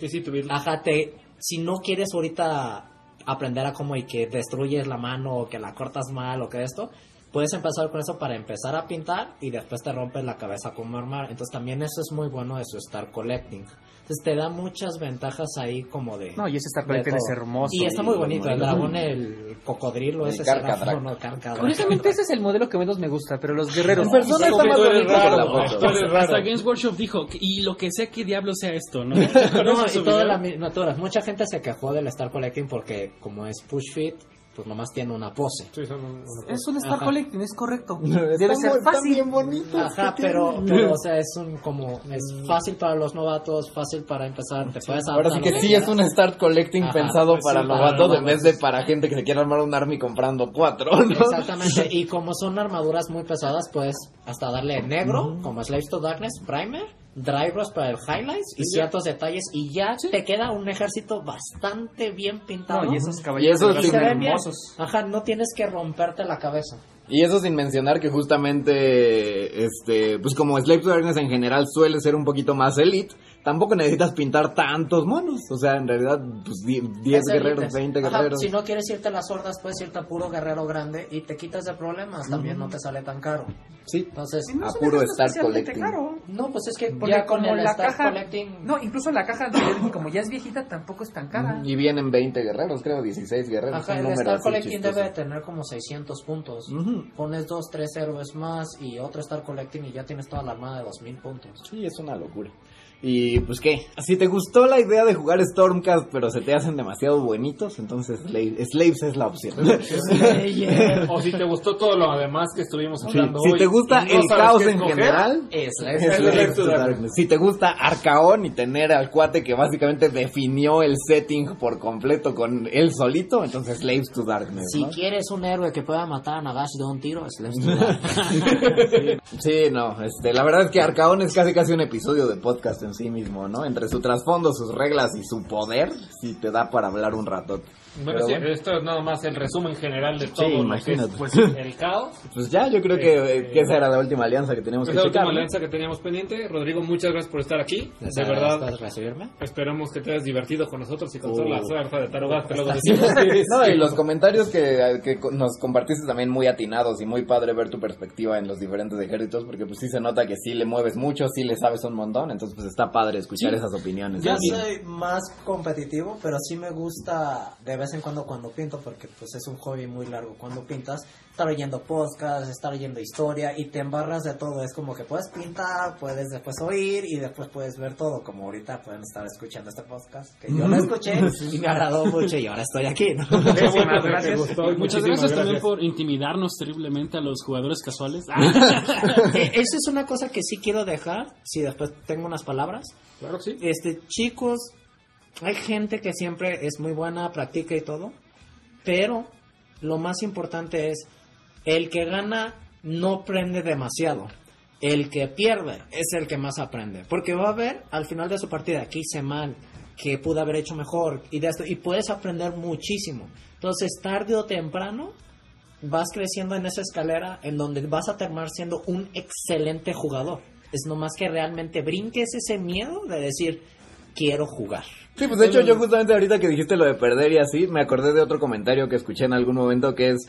ajá, te- si no quieres ahorita aprender a cómo y que destruyes la mano o que la cortas mal o que esto, puedes empezar con eso para empezar a pintar y después te rompes la cabeza con armar. Entonces también eso es muy bueno de su Star Collecting. Entonces te da muchas ventajas ahí como de... No, y ese Star Collector es hermoso. Y está muy bonito, el dragón, el cocodrilo, El ese Carcadrac. será no, Carcadrac. Curiosamente ese es el modelo que menos me gusta, pero los guerreros... En persona Sí, está más bonito Hasta. Games Workshop dijo, y lo que sea que diablo sea esto, ¿no? No, y todas. Mucha gente se quejó del Star Collecting porque como es push fit, pues nomás tiene una pose. Sí, son Es un Star Ajá. Collecting, es correcto. Debe ser muy- fácil. bien bonito. Ajá, pero, pero, o sea, es un como es fácil para los novatos, fácil para empezar, te puedes Ahora sí a que sí quieras. es un start collecting Ajá, pensado pues sí, para para novatos en vez de para gente que se quiere armar un army comprando cuatro, ¿no? Exactamente, y como son armaduras muy pesadas, puedes hasta darle negro, como Slaves to Darkness, Primer, Dry Rust para el Highlights y ciertos detalles, y ya te queda un ejército bastante bien pintado. No, y esos Y caballeros esos Y sí se verdad ve son bien. hermosos. Ajá, no tienes que romperte la cabeza. Y eso sin mencionar que justamente, este, pues como Slave to Darkness en general suele ser un poquito más elite, tampoco necesitas pintar tantos monos. O sea, en realidad, pues die- 10 Es guerreros, elite. 20 Ajá, guerreros. Si no quieres irte a las hordas, puedes irte a puro guerrero grande y te quitas de problemas. También no te sale tan caro. Sí. Entonces, no A puro Star Collecting. caro. no, pues es que Porque ya con como el la Star caja- Collecting. No, incluso la caja de como ya es viejita tampoco es tan cara. Y vienen 20 guerreros, creo, 16 guerreros. Ajá, el Star Collecting chistoso. debe tener como 600 puntos. Ujú. Pones dos, tres héroes más y otro Star Collecting y ya tienes toda la armada de 2000 puntos. Sí, es una locura. Y pues qué, si te gustó la idea de jugar Stormcast, pero se te hacen demasiado buenitos, entonces Slave- Slaves es la opción. O si te gustó todo lo demás que estuvimos Sí, hablando si hoy te gusta no el caos en escoger, general, Es es Slaves to Darkness. Si te gusta Arcaón y tener al cuate que básicamente definió el setting por completo con él solito, entonces Slaves to Darkness. Si ¿no? quieres un héroe que pueda matar a Nagash de un tiro, es Slaves to Darkness. Sí, no, este, la verdad es que Arcaón es casi casi un episodio de podcast en sí mismo, ¿no? Entre su trasfondo, sus reglas y su poder, sí te da para hablar un rato. Bueno, sí, bueno. esto es nada más el resumen general de todo lo que es imagínate. pues, el caos. Pues ya, yo creo que, que esa era la última alianza que teníamos Es que la checar. última ¿no? alianza que teníamos pendiente. Rodrigo, muchas gracias por estar aquí. ¿Les De verdad, recibirme? esperamos que te hayas divertido con nosotros y con toda Oh. la suerte de tarugas que luego decimos. No, y los comentarios que, que nos compartiste también muy atinados y muy padre ver tu perspectiva en los diferentes ejércitos, porque pues sí se nota que sí le mueves mucho, sí le sabes un montón, entonces pues está padre escuchar esas opiniones. Yo soy más competitivo, pero sí me gusta de vez en cuando cuando pinto, porque pues es un hobby muy largo. Cuando pintas, estar oyendo podcast, estar oyendo historia y te embarras de todo. Es como que puedes pintar, puedes después oír y después puedes ver todo. Como ahorita pueden estar escuchando este podcast, que yo lo escuché y me agradó mucho y ahora estoy aquí, Muchas muchísimas gracias, también por intimidarnos terriblemente a los jugadores casuales. Eh, Esa es una cosa que sí quiero dejar, si después tengo unas palabras. Claro sí. Este, chicos, hay gente que siempre es muy buena, practica y todo, pero lo más importante es el que gana no aprende demasiado. El que pierde es el que más aprende, porque va a ver al final de su partida que hice mal, que pude haber hecho mejor y de esto y puedes aprender muchísimo. Entonces, tarde o temprano vas creciendo en esa escalera en donde vas a terminar siendo un excelente jugador. Es nomás que realmente brinques ese miedo de decir, quiero jugar. Sí, pues de hecho yo justamente ahorita que dijiste lo de perder y así, me acordé de otro comentario que escuché en algún momento que es...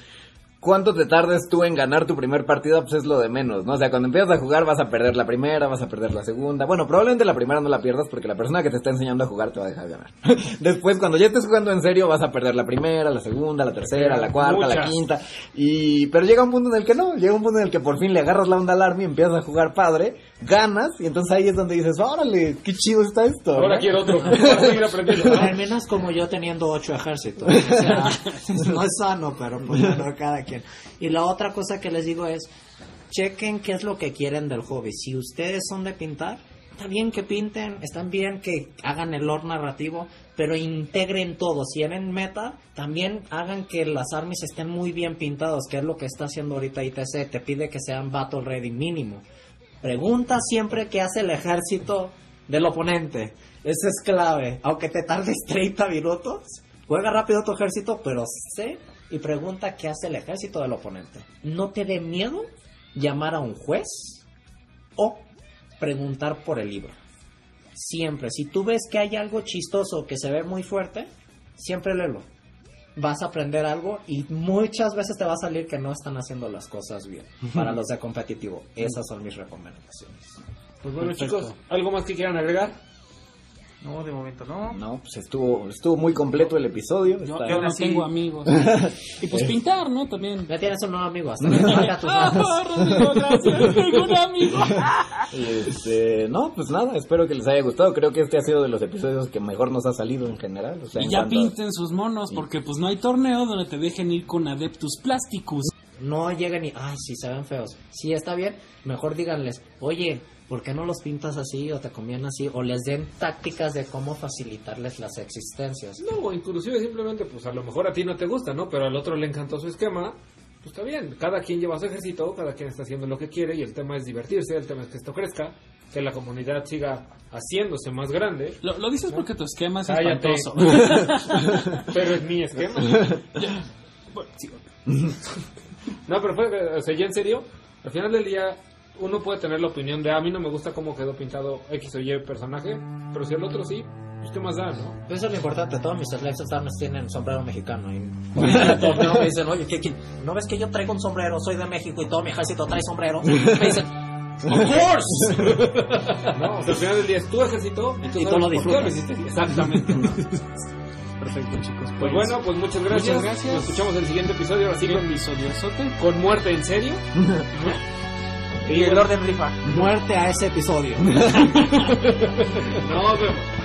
¿Cuánto te tardes tú en ganar tu primer partida? Pues es lo de menos, ¿no? O sea, cuando empiezas a jugar vas a perder la primera, vas a perder la segunda. Bueno, probablemente la primera no la pierdas porque la persona que te está enseñando a jugar te va a dejar ganar. Después, cuando ya estés jugando en serio, vas a perder la primera, la segunda, la tercera, la cuarta, la Muchas. quinta. Y... Pero llega un punto en el que no, llega un punto en el que por fin le agarras la onda al army, empiezas a jugar padre, ganas, y entonces ahí es donde dices, órale, qué chido está esto. Ahora ¿no? quiero otro. Para seguir aprendiendo. ¿no? Al menos como yo teniendo ocho ejércitos. O sea, no es sano, pero pues bueno, cada quien. Y la otra cosa que les digo es, chequen qué es lo que quieren del hobby. Si ustedes son de pintar, está bien que pinten, está bien que hagan el lore narrativo, pero integren todo. Si eran meta, también hagan que las armies estén muy bien pintados, que es lo que está haciendo ahorita ITC. Te pide que sean battle ready mínimo. Pregunta siempre qué hace el ejército del oponente. Eso es clave. Aunque te tardes 30 minutos, juega rápido tu ejército, pero sé y pregunta qué hace el ejército del oponente. No te dé miedo llamar a un juez o preguntar por el libro. Siempre, si tú ves que hay algo chistoso que se ve muy fuerte, siempre léelo. Vas a aprender algo y muchas veces te va a salir que no están haciendo las cosas bien. Para los de competitivo, esas son mis recomendaciones. Pues bueno, Perfecto. chicos, ¿algo más que quieran agregar? No, de momento no. No, pues estuvo, estuvo muy completo el episodio. Yo, está- yo no así- tengo amigos. y pues pintar, ¿no? También. Ya tienes un nuevo amigo, hasta Ah, ojos. Rodrigo, gracias. Tengo un amigo. Este, no, pues nada, espero que les haya gustado. Creo que este ha sido de los episodios que mejor nos ha salido en general. O sea, Y en ya cuanto pinten sus monos, porque pues no hay torneo donde te dejen ir con Adeptus Plasticus. No lleguen y, ay, sí, se ven feos. Sí, está bien. Mejor díganles, oye, ¿por qué no los pintas así o te conviene así? O les den tácticas de cómo facilitarles las existencias. No, o inclusive simplemente, pues a lo mejor a ti no te gusta, ¿no? Pero al otro le encantó su esquema. Pues está bien, cada quien lleva su ejército, cada quien está haciendo lo que quiere y el tema es divertirse, el tema es que esto crezca, que la comunidad siga haciéndose más grande. Lo, lo dices porque tu esquema es Cállate. espantoso. Pero es mi esquema. Bueno, sí, No, pero fue, o sea, ya en serio, al final del día uno puede tener la opinión de "Ah, a mí no me gusta cómo quedó pintado X o Y personaje, pero si el otro sí, pues qué más da, ¿no? Eso es lo importante. Todos mis Slaves Stars tienen sombrero mexicano. Y torneo me dicen, oye, ¿qué, qué? ¿no ves que yo traigo un sombrero? Soy de México y todo mi ejército trae sombrero. Me dicen, Of course! No, o sea, al final del día es tu ejército y tú Y tú lo disfrutas. Exactamente. Perfecto, chicos. Pues bueno, pues muchas gracias. Muchas gracias. Nos escuchamos en el siguiente episodio, así sí, con, con muerte en serio. Y el orden rifa. Muerte a ese episodio. Nos vemos.